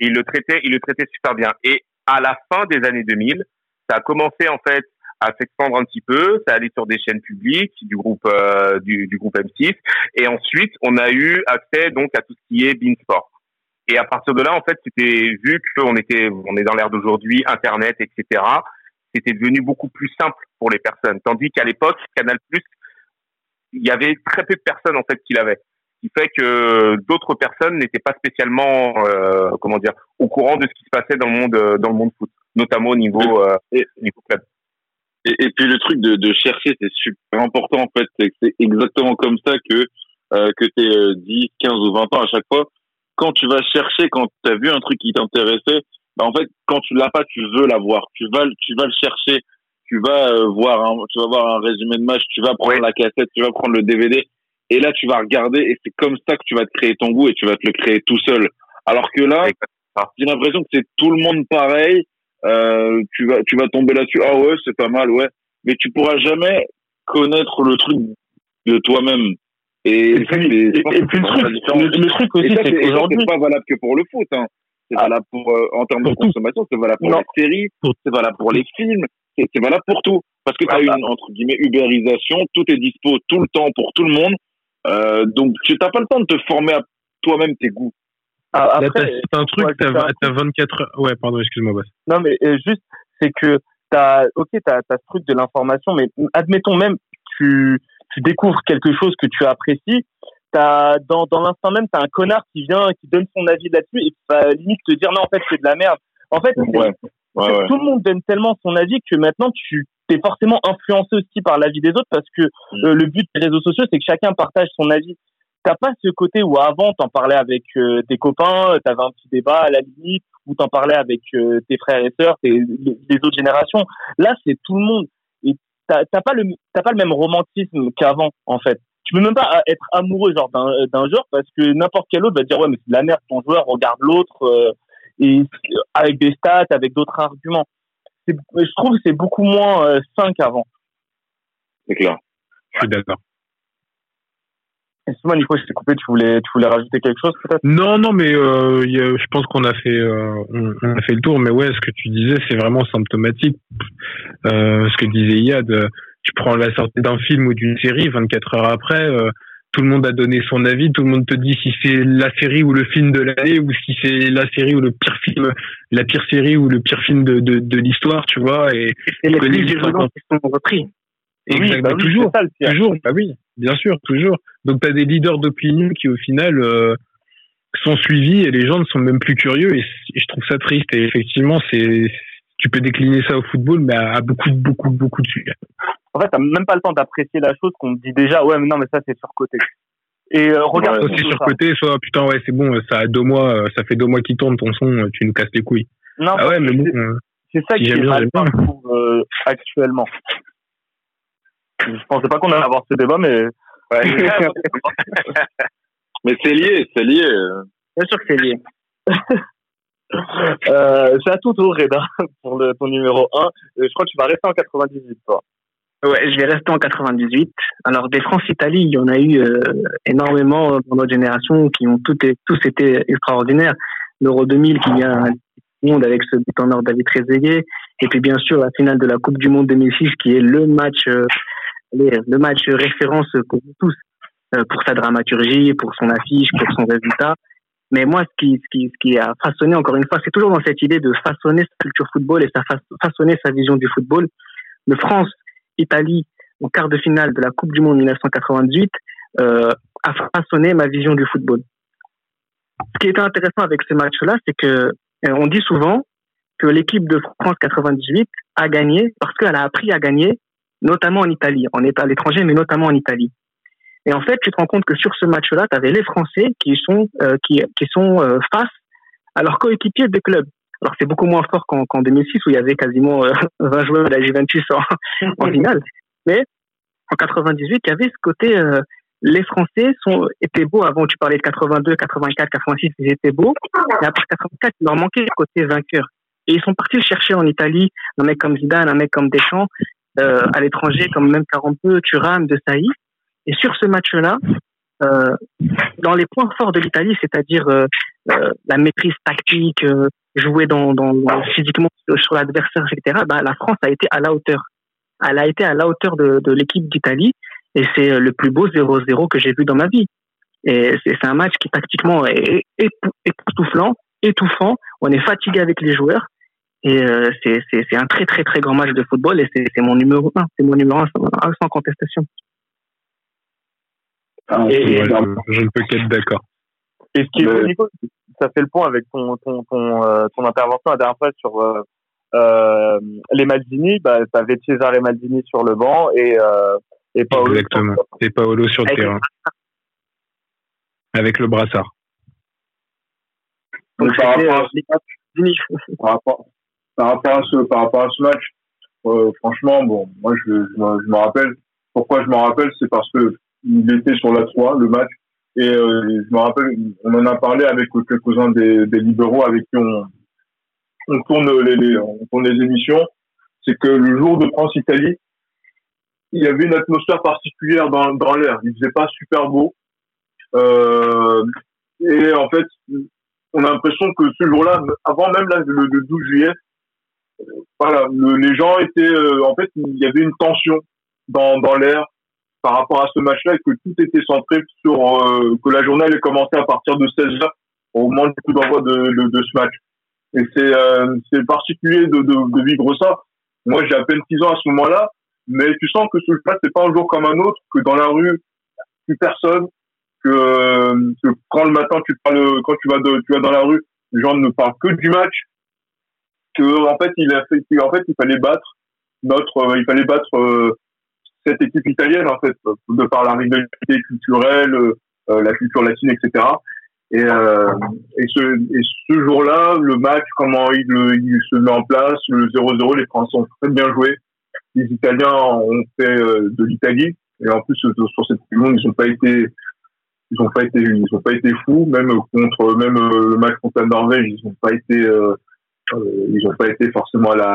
Ils le traitaient, ils le traitaient super bien. Et à la fin des années 2000, ça a commencé en fait à s'expandre un petit peu, ça allait sur des chaînes publiques du groupe euh, du, du, groupe M6, et ensuite on a eu accès donc à tout ce qui est Beansport. Et à partir de là, en fait, c'était vu qu'on était, on est dans l'ère d'aujourd'hui, Internet, etc. C'était devenu beaucoup plus simple pour les personnes, tandis qu'à l'époque, Canal+, il y avait très peu de personnes en fait qui l'avaient, qui fait que d'autres personnes n'étaient pas spécialement, euh, comment dire, au courant de ce qui se passait dans le monde, dans le monde foot, notamment au niveau, euh, niveau club. Et, et, puis le truc de, de chercher, c'est super important en fait. C'est exactement comme ça que euh, que t'es euh, 10, 15 ou 20 ans à chaque fois. Quand tu vas chercher, quand tu as vu un truc qui t'intéressait, bah en fait, quand tu l'as pas, tu veux l'avoir. Tu vas, tu vas le chercher. Tu vas euh, voir, un, tu vas voir un résumé de match. Tu vas prendre oui. la cassette. Tu vas prendre le DVD. Et là, tu vas regarder. Et c'est comme ça que tu vas te créer ton goût et tu vas te le créer tout seul. Alors que là, j'ai l'impression que c'est tout le monde pareil. Euh, tu vas tu vas tomber là-dessus. Ah ouais c'est pas mal ouais. Mais tu pourras jamais connaître le truc de toi-même. Et, et, puis, et, et puis le, truc, le, le, truc aussi c'est qu'aujourd'hui c'est pas valable que pour le foot hein. c'est ah, valable pour euh, en termes de consommation c'est valable pour non. les séries c'est valable pour les films c'est valable pour tout. Parce que tu as une entre guillemets ubérisation tout est dispo tout le temps pour tout le monde euh, donc tu n'as pas le temps de te former à toi-même tes goûts après, c'est un truc, ouais, t'as, t'as 24 heures. Ouais, pardon, excuse-moi, Bass. Non, mais euh, juste, c'est que t'as, ok, t'as, t'as ce truc de l'information, mais admettons même, tu, tu découvres quelque chose que tu apprécies, t'as, dans, dans l'instant même, t'as un connard qui vient, qui donne son avis là-dessus et qui va limite te dire non, en fait, c'est de la merde. En fait, ouais. Ouais, tout le monde donne tellement son avis que maintenant, tu, t'es forcément influencé aussi par l'avis des autres parce que mm. euh, le but des réseaux sociaux, c'est que chacun partage son avis t'as pas ce côté où avant t'en parlais avec euh, tes copains, t'avais un petit débat à la limite, où t'en parlais avec euh, tes frères et sœurs, tes, les, autres générations. Là, c'est tout le monde. Et t'as pas le t'as pas le même romantisme qu'avant en fait. Tu peux même pas être amoureux genre d'un d'un joueur parce que n'importe quel autre va dire ouais mais c'est de la merde ton joueur, regarde l'autre euh, et avec des stats, avec d'autres arguments. Je trouve que c'est beaucoup moins euh, sain qu'avant. C'est clair. Je suis d'accord. Excuse-moi, Nico, je t'ai coupé. Tu voulais, tu voulais rajouter quelque chose, peut-être? Non, non, mais euh, y a, je pense qu'on a fait, euh, on, on, a fait le tour. Mais ouais, ce que tu disais, c'est vraiment symptomatique. Euh, ce que disait Yad, tu prends la sortie d'un film ou d'une série, 24 heures après, euh, tout le monde a donné son avis. Tout le monde te dit si c'est la série ou le film de l'année, ou si c'est la série ou le pire film, la pire série ou le pire film de, de, de l'histoire, tu vois. Et, et les prix qui sont repris. Exactement, oui, bah oui, toujours, ça, toujours, bah oui, bien sûr, toujours. Donc tu as des leaders d'opinion qui au final, euh, sont suivis et les gens ne sont même plus curieux et, je trouve ça triste. Et effectivement, c'est tu peux décliner ça au football, mais à, beaucoup, beaucoup, beaucoup de sujets. En fait, t'as même pas le temps d'apprécier la chose qu'on te dit déjà. Ouais, mais non, mais ça c'est surcoté. Et euh, regarde. soit c'est surcoté, soit putain ouais, c'est bon, ça a deux mois, ça fait deux mois qu'il tourne ton son, tu nous casses les couilles. Non, ah ouais, mais bon. Euh, c'est ça qui est mal euh, actuellement. Je pensais pas qu'on allait avoir ce débat, mais. mais c'est lié, c'est lié. Bien sûr que c'est lié. euh, c'est à tout tour, Reda, pour le, ton numéro 1. Je crois que tu vas rester en 98, toi. Ouais, je vais rester en 98. Alors, des France-Italie, il y en a eu euh, énormément dans notre génération qui ont tout tous été extraordinaires. L'Euro 2000 qui vient monde avec ce but en or David Trezeguet. Et puis, bien sûr, la finale de la Coupe du Monde 2006 qui est le match, euh, le match référence pour tous, euh, pour sa dramaturgie, pour son affiche, pour son résultat. Mais moi, ce qui, ce qui, ce qui a façonné, encore une fois, c'est toujours dans cette idée de façonner sa culture football et sa façonner sa vision du football. Le France-Italie, en quart de finale de la Coupe du Monde 1998, euh, a façonné ma vision du football. Ce qui était intéressant avec ce match-là, c'est que euh, on dit souvent que l'équipe de France 98 a gagné parce qu'elle a appris à gagner, notamment en Italie. On est à l'étranger, mais notamment en Italie. Et en fait, tu te rends compte que sur ce match-là, tu avais les Français qui sont euh, qui, qui sont face à leurs coéquipiers de club. Alors c'est beaucoup moins fort qu'en 2006 où il y avait quasiment 20 joueurs de la Juventus en, en finale. Mais en 98, il y avait ce côté les Français sont, étaient beaux avant. Tu parlais de 82, 84, 86, ils étaient beaux. Et après 84, il leur manquait le côté vainqueur. Et ils sont partis le chercher en Italie, un mec comme Zidane, un mec comme Deschamps, euh, à l'étranger, comme même Carampeu, Thuram, De Sailly. Et sur ce match-là, euh, dans les points forts de l'Italie, c'est-à-dire euh, euh la maîtrise tactique, euh, jouer dans, physiquement sur l'adversaire, etc., bah, la France a été à la hauteur. Elle a été à la hauteur de, l'équipe d'Italie. Et c'est euh, le plus beau 0-0 que j'ai vu dans ma vie. C'est un match qui tactiquement est époustouflant, étouffant. On est fatigué avec les joueurs. Et euh, c'est un très très très grand match de football et c'est mon numéro 1. C'est mon numéro 1 sans, contestation. Ah, et, je ne peux qu'être d'accord. Et ce qui est Nico, ça fait le point avec ton, ton, ton, euh, ton intervention la dernière fois sur euh, les Maldini. Bah, tu avais César les Maldini sur le banc et, et Paolo Exactement. Et Paolo sur le terrain. Avec le brassard. par, rapport à, ce, par rapport à ce match, euh, franchement, bon, moi je, je, me rappelle. Pourquoi je m'en rappelle, c'est parce que il était sur la 3, le match, et euh, je me rappelle, on en a parlé avec quelques-uns des, des libéraux avec qui on, on tourne les, on tourne les émissions. C'est que le jour de France-Italie, il y avait une atmosphère particulière dans, dans l'air. Il faisait pas super beau. Euh, et en fait, on a l'impression que ce jour-là, avant même là, le, 12 juillet, voilà, les gens étaient, euh, en fait, il y avait une tension dans, dans l'air par rapport à ce match-là et que tout était centré sur euh, que la journée allait commencer à partir de 16 h au moment du coup d'envoi de, de, de, ce match? Et c'est euh, c'est particulier de, de, de vivre ça. Moi, j'ai à peine 6 ans à ce moment-là, mais tu sens que ce jeu c'est pas un jour comme un autre, que dans la rue, plus personne, que, que, quand le matin tu parles, quand tu vas de, tu vas dans la rue, les gens ne parlent que du match, que en fait il a fait, en fait il fallait battre notre, euh, il fallait battre euh, cette équipe italienne en fait, de par la rivalité culturelle, euh, la culture latine, etc. Et, et ce, et ce jour-là, le match, comment il, il se met en place, le 0-0, les Français ont très bien joué. Les Italiens ont fait euh, de l'Italie. Et en plus sur cette monde ils n'ont pas été ils ont pas été ils ont pas été fous. Même contre même euh, le match contre la Norvège ils n'ont pas été euh, ils ont pas été forcément à la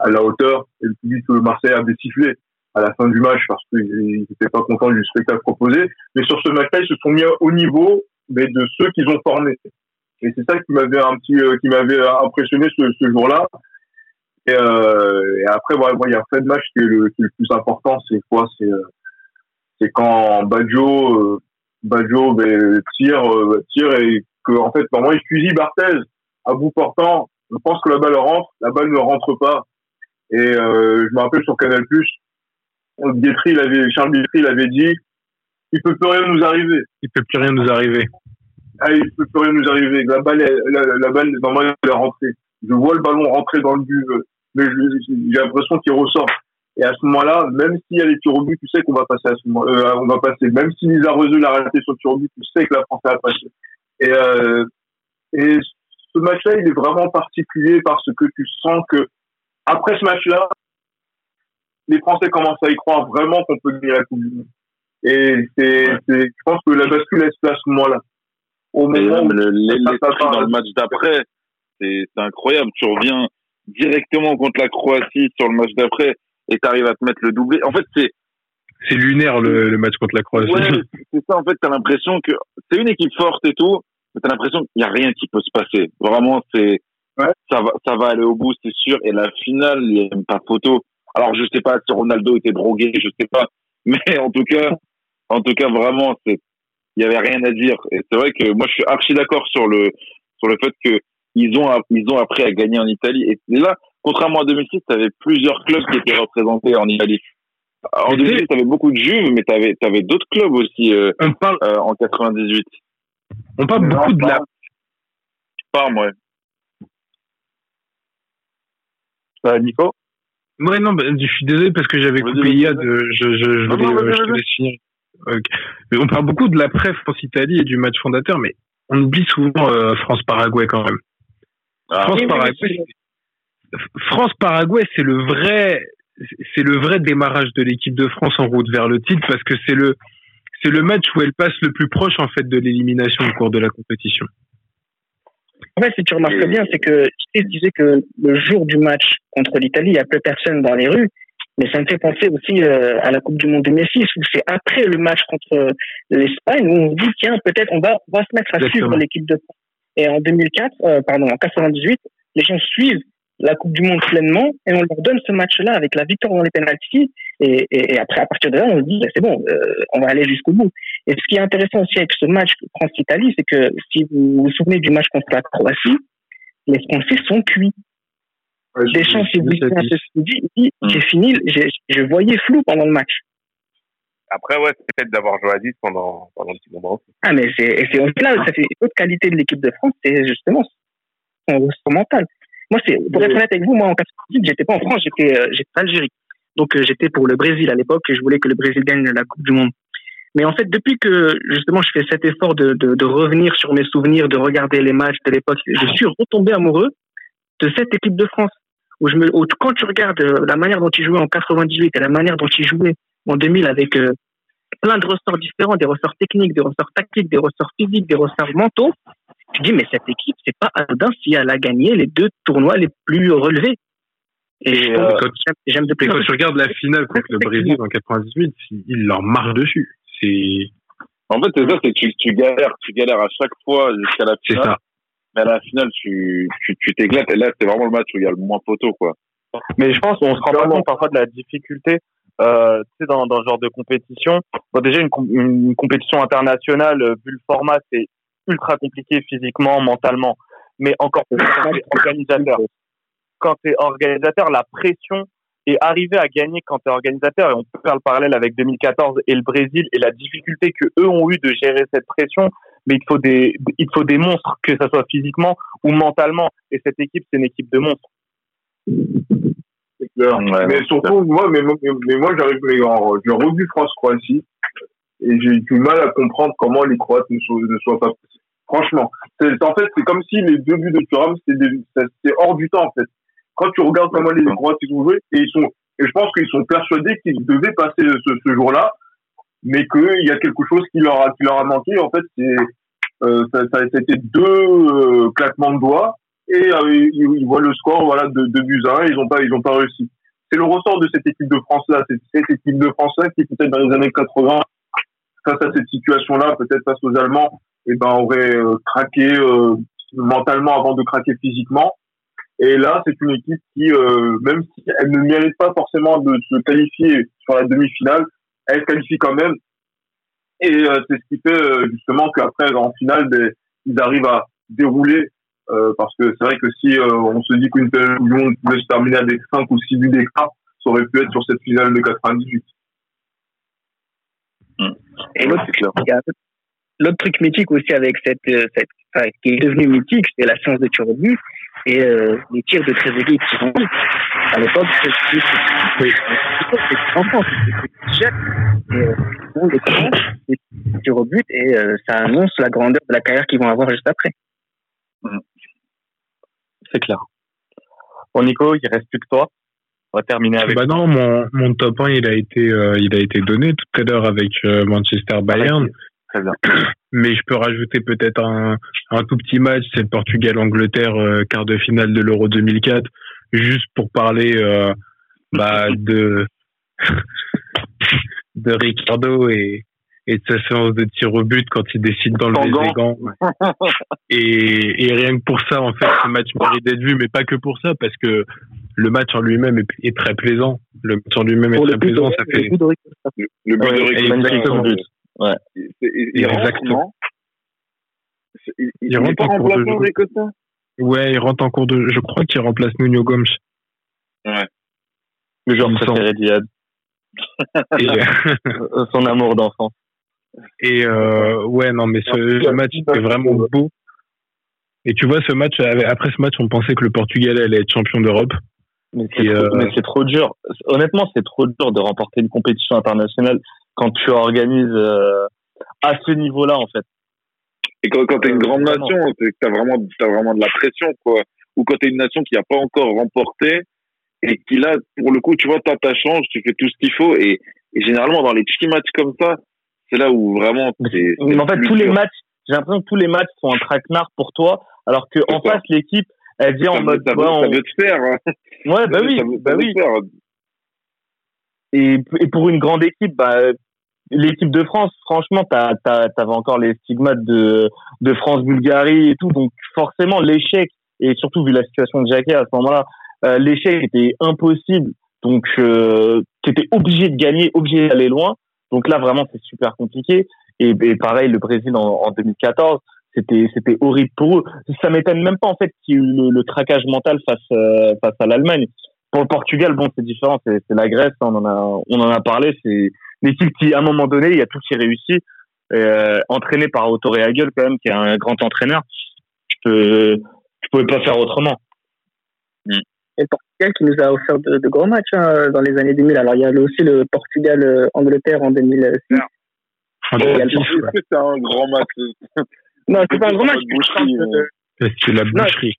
à la hauteur. Et le public de Marseille a sifflé à la fin du match parce qu'ils n'étaient pas contents du spectacle proposé mais sur ce match-là ils se sont mis au niveau mais de ceux qu'ils ont formés et c'est ça qui m'avait un petit qui m'avait impressionné ce, jour-là et, euh, et après, il y a un fait de match qui est le, plus important, c'est quoi? C'est euh, c'est quand Baggio, euh, Baggio ben, tire, euh, tire et que en fait, normalement, il fusille Barthez à bout portant. Je pense que la balle rentre, la balle ne rentre pas. Et euh, je me rappelle sur Canal+, Guetry, il avait, Charles Guetry, il avait dit, il peut plus rien nous arriver. Il peut plus rien nous arriver. ah, il peut plus rien nous arriver. La balle, la, la balle, normalement, elle est rentrée. Je vois le ballon rentrer dans le but, mais j'ai l'impression qu'il ressort. Et à ce moment-là, même s'il y a les tirs au but, tu sais qu'on va passer à ce moment, euh, on va passer. Même si Lisa Rezeux l'a raté sur le tir au but, tu sais que la France va passer. Et, euh, et ce match-là, il est vraiment particulier parce que tu sens que après ce match-là, les Français commencent à y croire vraiment qu'on peut gagner la Coupe du Monde. Et c'est, c'est, je pense que la bascule elle se fait à ce moment-là. Au Mais moment où le- dans le match d'après, c'est c'est incroyable. Tu reviens directement contre la Croatie sur le match d'après et tu arrives à te mettre le doublé. En fait, c'est C'est lunaire le, le match contre la Croatie. ouais, c'est ça. En fait, t'as l'impression que c'est une équipe forte et tout, mais t'as l'impression qu'il y a rien qui peut se passer. Vraiment, c'est Ouais. ça va, ça va aller au bout, c'est sûr. Et la finale, il n'y a même pas photo. Alors, je sais pas si Ronaldo était drogué, je sais pas, mais en tout cas, en tout cas, vraiment, c'est il y avait rien à dire. Et c'est vrai que moi, je suis archi d'accord sur le sur le fait que ils ont ils ont appris à gagner en Italie. Et là, contrairement à 2006, tu avais plusieurs clubs qui étaient représentés en Italie. En Mais 2006, tu avais beaucoup de Juves, mais tu avais, avais d'autres clubs aussi euh, On parle, euh, en 98. on parle beaucoup de la, Parme, ouais. Euh, Nico? Ouais, non, bah, je suis désolé parce que j'avais coupé Yad. vas-y. euh, Je, je, je, Non, voulais, non, euh, je te vas-y. laisse finir. On parle beaucoup de l'après France-Italie et du match fondateur, mais on oublie souvent euh, France-Paraguay quand même. Ah, France-Paraguay, France-Paraguay, c'est le vrai, c'est le vrai démarrage de l'équipe de France en route vers le titre parce que c'est le, c'est le match où elle passe le plus proche en fait de l'élimination au cours de la compétition. En fait, si tu remarques bien, c'est que je disais que le jour du match contre l'Italie, il n'y a plus personne dans les rues. Mais ça me fait penser aussi euh, à la Coupe du Monde 2006, où c'est après le match contre l'Espagne où on se dit, tiens, peut-être on va, on va se mettre à Exactement. suivre l'équipe de France. Et en 2004, euh, pardon, en 98, les gens suivent la Coupe du Monde pleinement et on leur donne ce match-là avec la victoire dans les pénaltys. Et, et, et après, à partir de là, on se dit, c'est bon, euh, on va aller jusqu'au bout. Et ce qui est intéressant aussi avec ce match France-Italie, c'est que si vous vous souvenez du match contre la Croatie, les Français sont cuits. Ouais, Deschamps, si vous dit, Mm. j'ai fini, j'ai- je voyais flou pendant le match. Après, ouais, c'est peut-être d'avoir joué à 10 pendant, pendant un petit moment aussi. Ah, mais c'est, c'est aussi là, ça fait une autre qualité de l'équipe de France, c'est justement son son mental. Moi, c'est, pour être honnête avec vous, moi, en 98, j'étais pas en France, j'étais, euh, j'étais en Algérie. Donc, euh, j'étais pour le Brésil à l'époque et je voulais que le Brésil gagne la Coupe du Monde. Mais en fait, depuis que, justement, je fais cet effort de, de, de revenir sur mes souvenirs, de regarder les matchs de l'époque, je suis retombé amoureux de cette équipe de France. Où je me, où quand tu regardes euh, la manière dont ils jouaient en 98 et la manière dont ils jouaient en 2000 avec euh, plein de ressorts différents, des ressorts techniques, des ressorts tactiques, des ressorts physiques, des ressorts mentaux, tu dis, mais cette équipe, c'est pas anodin si elle a gagné les deux tournois les plus relevés. Et je euh, Et en quand tu regardes la finale contre le Brésil en 98, il leur marche dessus. C'est, En fait, c'est ça, c'est que tu, tu galères, tu galères à chaque fois jusqu'à la c'est finale. ça. Mais à la finale, tu, tu, tu t'éclates. Et là, c'est vraiment le match où il y a le moins photo, quoi. Mais je pense qu'on se rend pas compte parfois de la difficulté euh, tu sais, dans, dans ce genre de compétition. Bon, déjà, une, com- une compétition internationale, euh, vu le format, c'est ultra compliqué physiquement, mentalement. Mais encore plus quand t'es organisateur. Quand t'es organisateur, la pression et arriver à gagner quand t'es organisateur, et on peut faire le parallèle avec 2014 et le Brésil et la difficulté que eux ont eu de gérer cette pression, mais il faut des, il faut des monstres, que ça soit physiquement ou mentalement. Et cette équipe, c'est une équipe de monstres. Ouais, mais surtout, moi, mais, mais, mais moi, j'arrive, revu France-Croatie et j'ai du mal à comprendre comment les Croates ne soient, ne soient pas. Franchement, c'est, en fait, c'est comme si les deux buts de Thuram, c'est hors du temps, en fait. Quand tu regardes comment les Croates ils ont joué, et ils sont, et je pense qu'ils sont persuadés qu'ils devaient passer ce, ce jour-là, mais qu'il y a quelque chose qui leur a, qui leur a manqué. En fait, c'est, euh, ça, ça, c'était deux euh, claquements de doigts et euh, ils, voient le score voilà de, de buts à un, ils ont pas ils ont pas réussi. C'est le ressort de cette équipe de France là, cette équipe de France là qui peut-être dans les années 80 face à cette situation là, peut-être face aux Allemands, et ben aurait euh, craqué euh, mentalement avant de craquer physiquement. Et là, c'est une équipe qui, euh, même si elle ne mérite pas forcément de se qualifier sur la demi-finale, elle se qualifie quand même. Et c'est ce qui fait justement qu'après, en finale, ben, ils arrivent à dérouler. parce que c'est vrai que si on se dit qu'une monde pouvait se terminer avec 5 ou 6 buts d'écart, ça aurait pu être sur cette finale de 98. Et l'autre, c'est clair. il y a- l'autre truc mythique aussi avec cette, euh, cette enfin, qui est devenu mythique, c'est la séance de tir au but et euh, les tirs de Trezeguet qui sont à l'époque c'était en France c'était on les tirs au but et euh, ça annonce la grandeur de la carrière qu'ils vont avoir juste après. C'est clair. Bon, Nico, il reste plus que toi. On va terminer avec. Bah non, mon, mon top 1, il a été, euh, il a été donné tout à l'heure avec euh, Manchester Bayern. Très bien. Mais je peux rajouter peut-être un, un tout petit match, c'est le Portugal-Angleterre, euh, quart de finale de l'Euro 2004, juste pour parler bah, de de Ricardo et, et de sa séance de tir au but quand il décide d'enlever ses gants. Et, et rien que pour ça, en fait, ce match mérite d'être vu, mais pas que pour ça, parce que le match en lui-même est, est très plaisant. Le match en lui-même est très plaisant. Ça le fait but de Rico. Le but Ouais, de but. Ouais. il- rentre, Exactement. Il, il, rentre en cours de Ouais, il rentre en cours de. Je crois qu'il remplace Nuno Gomes. Le joueur préféré d'Iyad. Et, Euh, Son amour d'enfant. Et euh, ouais, non, mais ce, ce match était vraiment beau. Et tu vois, ce match, après ce match, on pensait que le Portugal allait être champion d'Europe. Mais c'est Et, trop, euh, mais c'est trop dur. Honnêtement, c'est trop dur de remporter une compétition internationale quand tu organises euh, à ce niveau-là, en fait. Et quand, quand t'es une Euh, grande nation, c'est que t'as vraiment, t'as vraiment de la pression, quoi. Ou quand t'es une nation qui a pas encore remporté et qui là, pour le coup, tu vois, t'as ta chance, tu fais tout ce qu'il faut et, et généralement dans les petits matchs comme ça, c'est là où vraiment c'est. Mais en fait, tous les matchs, j'ai l'impression que tous les matchs sont un traquenard pour toi, alors que en face, l'équipe, elle vient en mode, ça, veut, ouais, on- ça veut te faire. hein. ouais, bah oui, ça veut, bah oui. Et, et pour une grande équipe, bah, l'équipe de France, franchement, t'as, t'as, t'avais encore les stigmates de, de France-Bulgarie et tout. Donc, forcément, l'échec, et surtout vu la situation de Jacquet à ce moment-là, euh, l'échec était impossible. Donc, euh, t'étais obligé de gagner, obligé d'aller loin. Donc là, vraiment, c'est super compliqué. Et, et pareil, le Brésil en, en 2014, c'était, c'était horrible pour eux. Ça m'étonne même pas, en fait, qu'il y ait eu le, le craquage mental face, euh, face à l'Allemagne. Pour le Portugal, bon, c'est différent, c'est, la Grèce, on en a, on en a parlé, c'est l'équipe qui, à un moment donné, il y a tout qui réussit, euh, entraîné par Otto Rehagel, quand même, qui est un grand entraîneur. Je peux, je pouvais pas faire autrement. Et le Portugal qui nous a offert de, de gros matchs hein, dans les années 2000. Alors il y a aussi le Portugal-Angleterre en 2006. En il y a le 2010, Est-ce ouais. que c'est un grand match Non, c'est pas un gros match. Boucherie, euh, C'est la boucherie.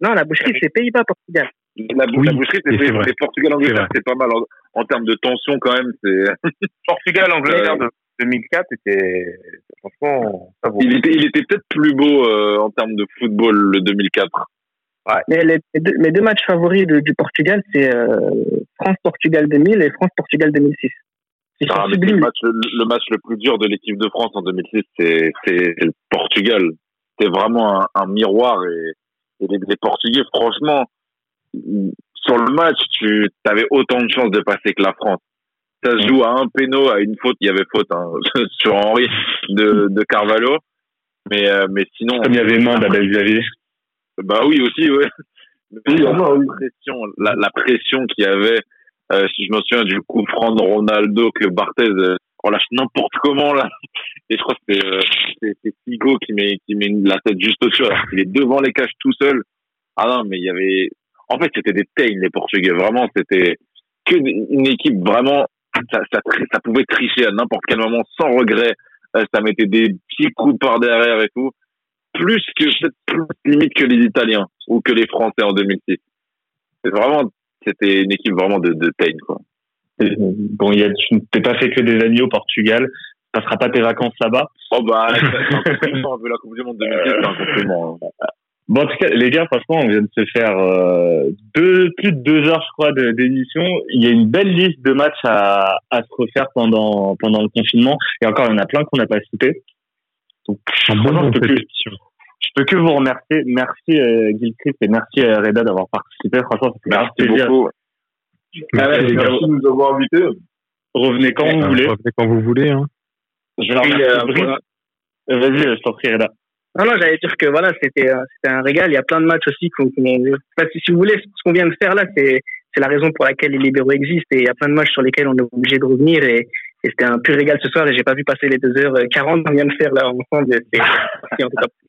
Non, la boucherie, c'est Pays-Bas-Portugal. La, bou- Oui, la boucherie, c'est c'est vrai. c'est Portugal, C'est Angleterre, vrai. c'est pas mal. En, en termes de tension, quand même, c'est. Portugal, Angleterre Euh, de 2004 était, franchement, ça vaut. Il était, il était peut-être plus beau euh, en termes de football, le 2004. Mais les, les deux, mes deux matchs favoris de- du Portugal, c'est euh, France-Portugal 2000 et France-Portugal 2006. Ils sont Ah, mais le, match, le, le match le plus dur de l'équipe de France en 2006, c'est c'est le Portugal. C'était vraiment un, un miroir et, et les, les Portugais, franchement, sur le match, tu avais autant de chances de passer que la France. Ça se joue à un péno, à une faute. Il y avait faute hein, sur Henri de, de Carvalho. Mais, euh, mais sinon. Comme il y avait main d'Abel Xavier. Bah oui, aussi, ouais. Mais la pression, la, la pression qu'il y avait, euh, si je me souviens du coup de Ronaldo que Barthez euh, relâche n'importe comment là. Et je crois que c'est euh, c'est- Figo qui met qui met la tête juste au-dessus alors qu'il est devant les cages tout seul. Ah non, mais il y avait en fait c'était des tails les Portugais, vraiment c'était que une équipe vraiment ça, ça, ça pouvait tricher à n'importe quel moment sans regret. Euh, ça mettait des petits coups par derrière et tout plus que peut-être plus limite que les Italiens ou que les Français en 2006. C'est vraiment, c'était une équipe vraiment de, de taille, quoi. Bon, il y a, tu t'es pas fait que des amis au Portugal. Ça sera pas tes vacances là-bas? Oh bah, c'est un compliment, vu la Coupe du Monde 2006, c'est un compliment. hein. Bon, en tout cas, les gars, franchement, on vient de se faire euh, deux, plus de deux heures, je crois, d'émission. Il y a une belle liste de matchs à, à se refaire pendant pendant le confinement. Et encore, il y en a plein qu'on n'a pas cités. Donc, bon je, peux que, je peux que vous remercier. Merci euh, Gilchrist et merci euh, Reda d'avoir participé. Franchement, grave Merci plaisir. beaucoup. Ah ouais, Merci, de nous avoir invités. Revenez quand vous Euh, voulez. revenez quand vous voulez. Hein. Je euh. Euh, Vas-y, euh, je t'en prie, Reda. Non, non, j'allais dire que voilà, c'était euh, c'était un régal. Il y a plein de matchs aussi qu'on. enfin, si, si vous voulez, ce qu'on vient de faire là, c'est c'est la raison pour laquelle les libéraux existent. Et il y a plein de matchs sur lesquels on est obligé de revenir. Et Et c'était un pur régal ce soir et j'ai pas vu passer les 2h40 qu'on vient de faire là ensemble.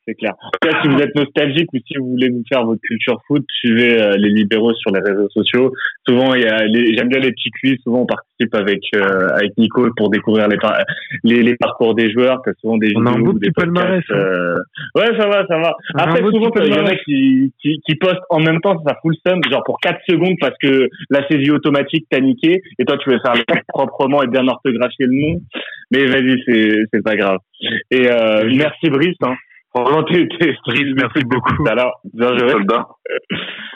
C'est clair. Cas, si vous êtes nostalgique ou si vous voulez vous faire votre culture foot, suivez euh, les libéraux sur les réseaux sociaux. Souvent, il y a les, j'aime bien les petits quiz. Souvent, on participe avec euh, avec Nico pour découvrir les, par- les les parcours des joueurs. T'as souvent des On a un petit palmarès, podcasts, euh, Ouais, ça va, ça va. On Après, souvent, petit il y en a qui, qui qui postent en même temps, ça full seum, genre pour 4 secondes parce que la saisie automatique t'a niqué et toi tu veux faire le truc proprement et bien orthographier le nom. Mais vas-y, c'est c'est pas grave. Et euh, merci Brice. Hein. Franchement, t'es t'es Brice, merci beaucoup. l'heure. Bien joué. Soldat.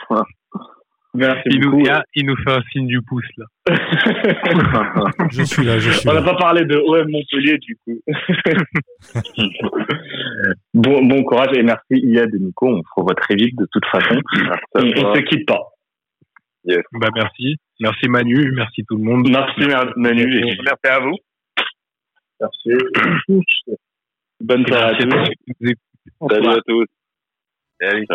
Merci Il nous, beaucoup. il, a- il nous fait un signe du pouce là. Je suis là, je suis On n'a pas parlé de OM Montpellier du coup. bon, bon courage et merci Iyad et Nico. On se revoit très vite de toute façon. On, on se quitte pas. Bah merci. Merci Manu, merci tout le monde. Merci Manu et Merci à vous. Merci. bonne soirée à tous. nous. Salut à tous. Salut.